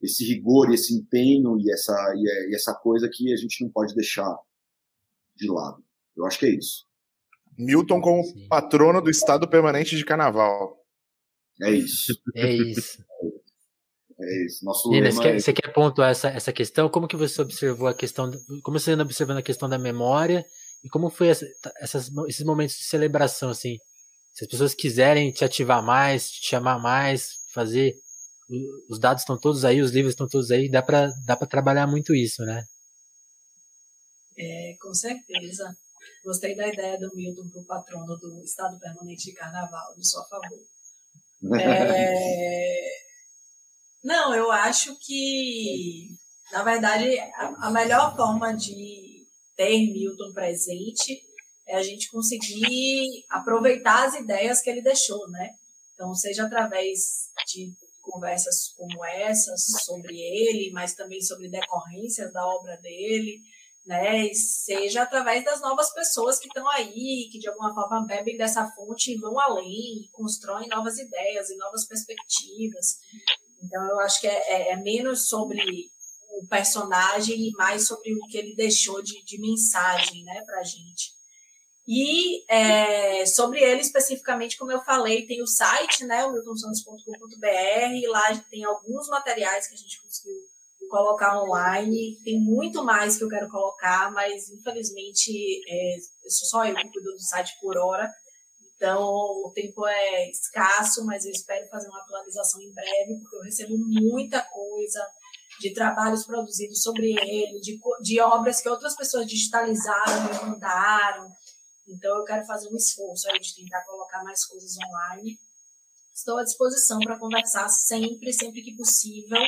esse rigor e esse empenho e essa, e, e essa coisa que a gente não pode deixar de lado. Eu acho que é isso. Milton como Sim. patrono do Estado Permanente de Carnaval. É isso. É isso. É isso. Nosso Nina, você, quer, é... você quer pontuar essa, essa questão? Como que você observou a questão, como você anda observando a questão da memória e como foi essa, essas, esses momentos de celebração, assim? Se as pessoas quiserem te ativar mais, te chamar mais, fazer, os dados estão todos aí, os livros estão todos aí, dá para dá trabalhar muito isso, né? É, com certeza. Gostei da ideia do Milton para o patrono do Estado Permanente de Carnaval, do sou a favor. É, não, eu acho que, na verdade, a, a melhor forma de ter Milton presente é a gente conseguir aproveitar as ideias que ele deixou, né? Então, seja através de conversas como essas sobre ele, mas também sobre decorrências da obra dele, né? E seja através das novas pessoas que estão aí, que de alguma forma bebem dessa fonte e vão além, constroem novas ideias e novas perspectivas. Então, eu acho que é, é, é menos sobre o personagem e mais sobre o que ele deixou de, de mensagem né, para a gente. E é, sobre ele especificamente, como eu falei, tem o site, né, o miltonsantos.com.br, lá tem alguns materiais que a gente conseguiu colocar online. Tem muito mais que eu quero colocar, mas infelizmente é, sou só eu que cuido do site por hora. Então o tempo é escasso, mas eu espero fazer uma atualização em breve, porque eu recebo muita coisa de trabalhos produzidos sobre ele, de, de obras que outras pessoas digitalizaram e mandaram. Então, eu quero fazer um esforço aí de tentar colocar mais coisas online. Estou à disposição para conversar sempre, sempre que possível,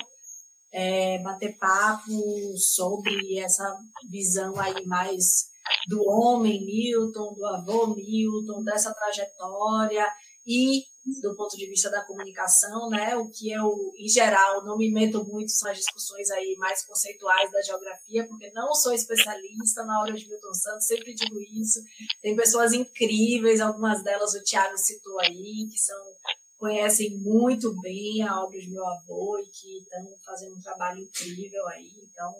é, bater papo sobre essa visão aí mais do homem Milton, do avô Milton, dessa trajetória e do ponto de vista da comunicação, né? O que eu, em geral, não me meto muito são as discussões aí mais conceituais da geografia, porque não sou especialista na hora de Milton Santos, sempre digo isso. Tem pessoas incríveis, algumas delas o Tiago citou aí, que são conhecem muito bem a obra de meu avô e que estão fazendo um trabalho incrível aí. Então,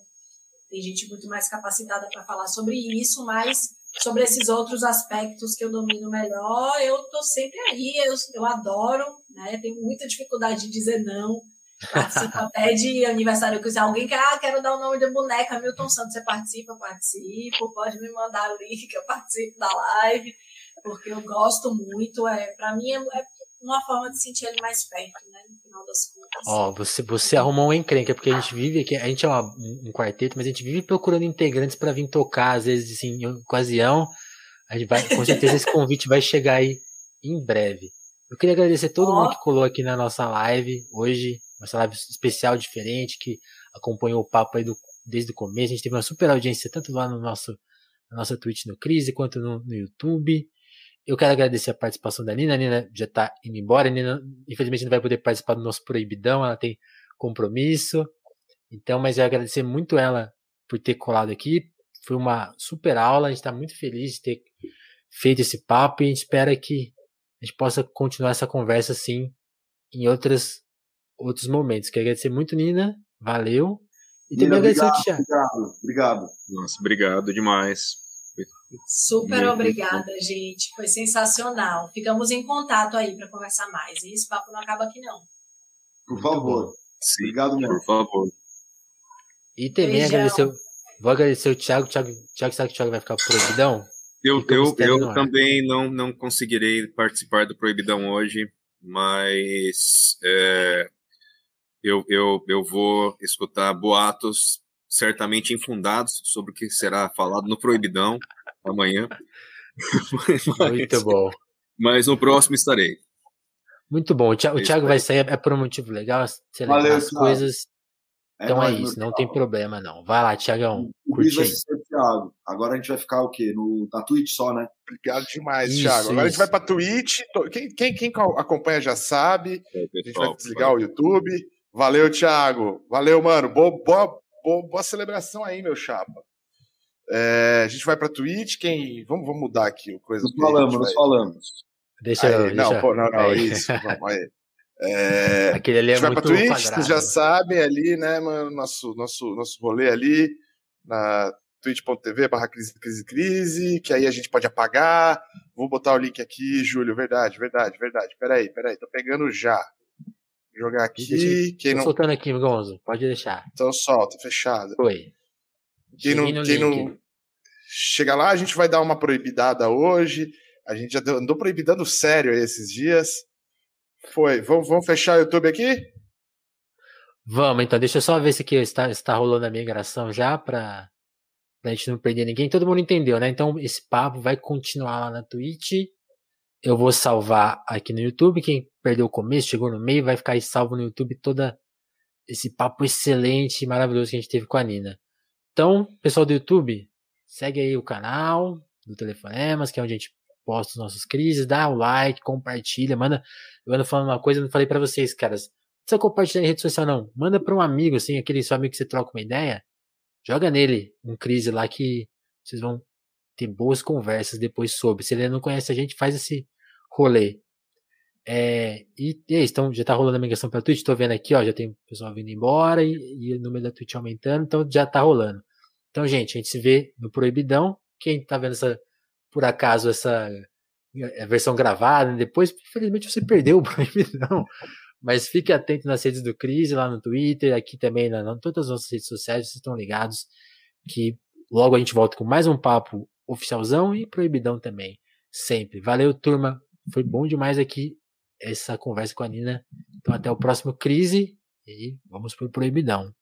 tem gente muito mais capacitada para falar sobre isso, mas sobre esses outros aspectos que eu domino melhor, eu tô sempre aí, eu, eu adoro, né? Tenho muita dificuldade de dizer não. Participo até de aniversário que alguém quer, ah, quero dar o nome da boneca Milton Santos, você participa, participo, pode me mandar link que eu participo da live, porque eu gosto muito, é, para mim é, é uma forma de sentir ele mais perto, né? Das contas. Ó, você, você arrumou um encrenca, porque a gente vive aqui, a gente é uma, um quarteto, mas a gente vive procurando integrantes para vir tocar, às vezes, assim, em ocasião. A gente vai, com certeza esse convite vai chegar aí em breve. Eu queria agradecer todo oh. mundo que colou aqui na nossa live hoje, nossa live especial diferente, que acompanhou o papo aí do, desde o começo. A gente teve uma super audiência tanto lá no nosso na nossa Twitch no Crise quanto no, no YouTube. Eu quero agradecer a participação da Nina. A Nina já está indo embora. A Nina, infelizmente, não vai poder participar do nosso Proibidão. Ela tem compromisso. Então, mas eu agradecer muito ela por ter colado aqui. Foi uma super aula. A gente está muito feliz de ter feito esse papo e a gente espera que a gente possa continuar essa conversa assim em outras, outros momentos. Quero agradecer muito, Nina. Valeu. E Nina, também agradecer o Tiago. Obrigado, obrigado. Nossa, obrigado demais. Super obrigada, gente. Foi sensacional. Ficamos em contato aí para conversar mais. E esse papo não acaba aqui, não. Por favor. Sim, Obrigado mesmo. Por favor. E também agradecer. Vou agradecer o Thiago. Thiago, Thiago sabe que o Thiago vai ficar proibidão? Eu, eu, eu também não, não conseguirei participar do Proibidão hoje, mas é, eu, eu, eu vou escutar boatos certamente infundados sobre o que será falado no Proibidão amanhã. mas, Muito bom. Mas no próximo estarei. Muito bom. O Thiago, o Thiago vai sair, é por um motivo legal, celebrar as coisas. É então é, é isso, não tem problema não. Vai lá, Thiagão. O Luiz vai ser o Thiago. Agora a gente vai ficar o quê? No, na Twitch só, né? Obrigado demais, isso, Thiago. Agora isso. a gente vai pra Twitch. Quem, quem, quem acompanha já sabe. É, a gente vai desligar o YouTube. Valeu, Thiago. Valeu, mano. Boa, boa, boa, boa celebração aí, meu chapa. É, a gente vai para Twitch, quem. Vamos, vamos mudar aqui o coisa. Nós falamos, nós falamos. Deixa eu. Não, deixa... Pô, não, não, aí. isso. Vamos aí. É, Aquele ali é a gente vai para Twitch, quadrado. vocês já sabem ali, né, mano, nosso, nosso, nosso rolê ali, na twitch.tv barra crise, crise, crise, que aí a gente pode apagar. Vou botar o link aqui, Júlio, verdade, verdade, verdade. Peraí, peraí, tô pegando já. Jogar aqui. Quem tô não... soltando aqui, Gonzo, pode deixar. Então solta, fechado. Foi. Quem não, quem não chega lá, a gente vai dar uma proibidada hoje. A gente já andou proibidando sério esses dias. Foi. Vamos, vamos fechar o YouTube aqui? Vamos, então. Deixa eu só ver se aqui está, está rolando a migração já para a gente não perder ninguém. Todo mundo entendeu, né? Então esse papo vai continuar lá na Twitch. Eu vou salvar aqui no YouTube. Quem perdeu o começo, chegou no meio, vai ficar aí salvo no YouTube toda esse papo excelente e maravilhoso que a gente teve com a Nina. Então, pessoal do YouTube, segue aí o canal do Telefonemas, que é onde a gente posta os nossos crises, dá o like, compartilha, manda. Eu ando falando uma coisa, eu não falei para vocês, caras. Não precisa compartilhar em rede social, não. Manda para um amigo, assim, aquele seu amigo que você troca uma ideia. Joga nele um crise lá que vocês vão ter boas conversas depois sobre. Se ele não conhece a gente, faz esse rolê. É, e, e é então já tá rolando a migração pra Twitch, tô vendo aqui, ó, já tem pessoal vindo embora e, e o número da Twitch aumentando, então já tá rolando. Então, gente, a gente se vê no Proibidão. Quem tá vendo essa por acaso essa versão gravada, depois, infelizmente, você perdeu o proibidão. Mas fique atento nas redes do Cris, lá no Twitter, aqui também, na, em todas as nossas redes sociais, vocês estão ligados que logo a gente volta com mais um papo oficialzão e proibidão também. Sempre. Valeu, turma. Foi bom demais aqui essa conversa com a Nina. Então até o próximo Crise e vamos pro proibidão.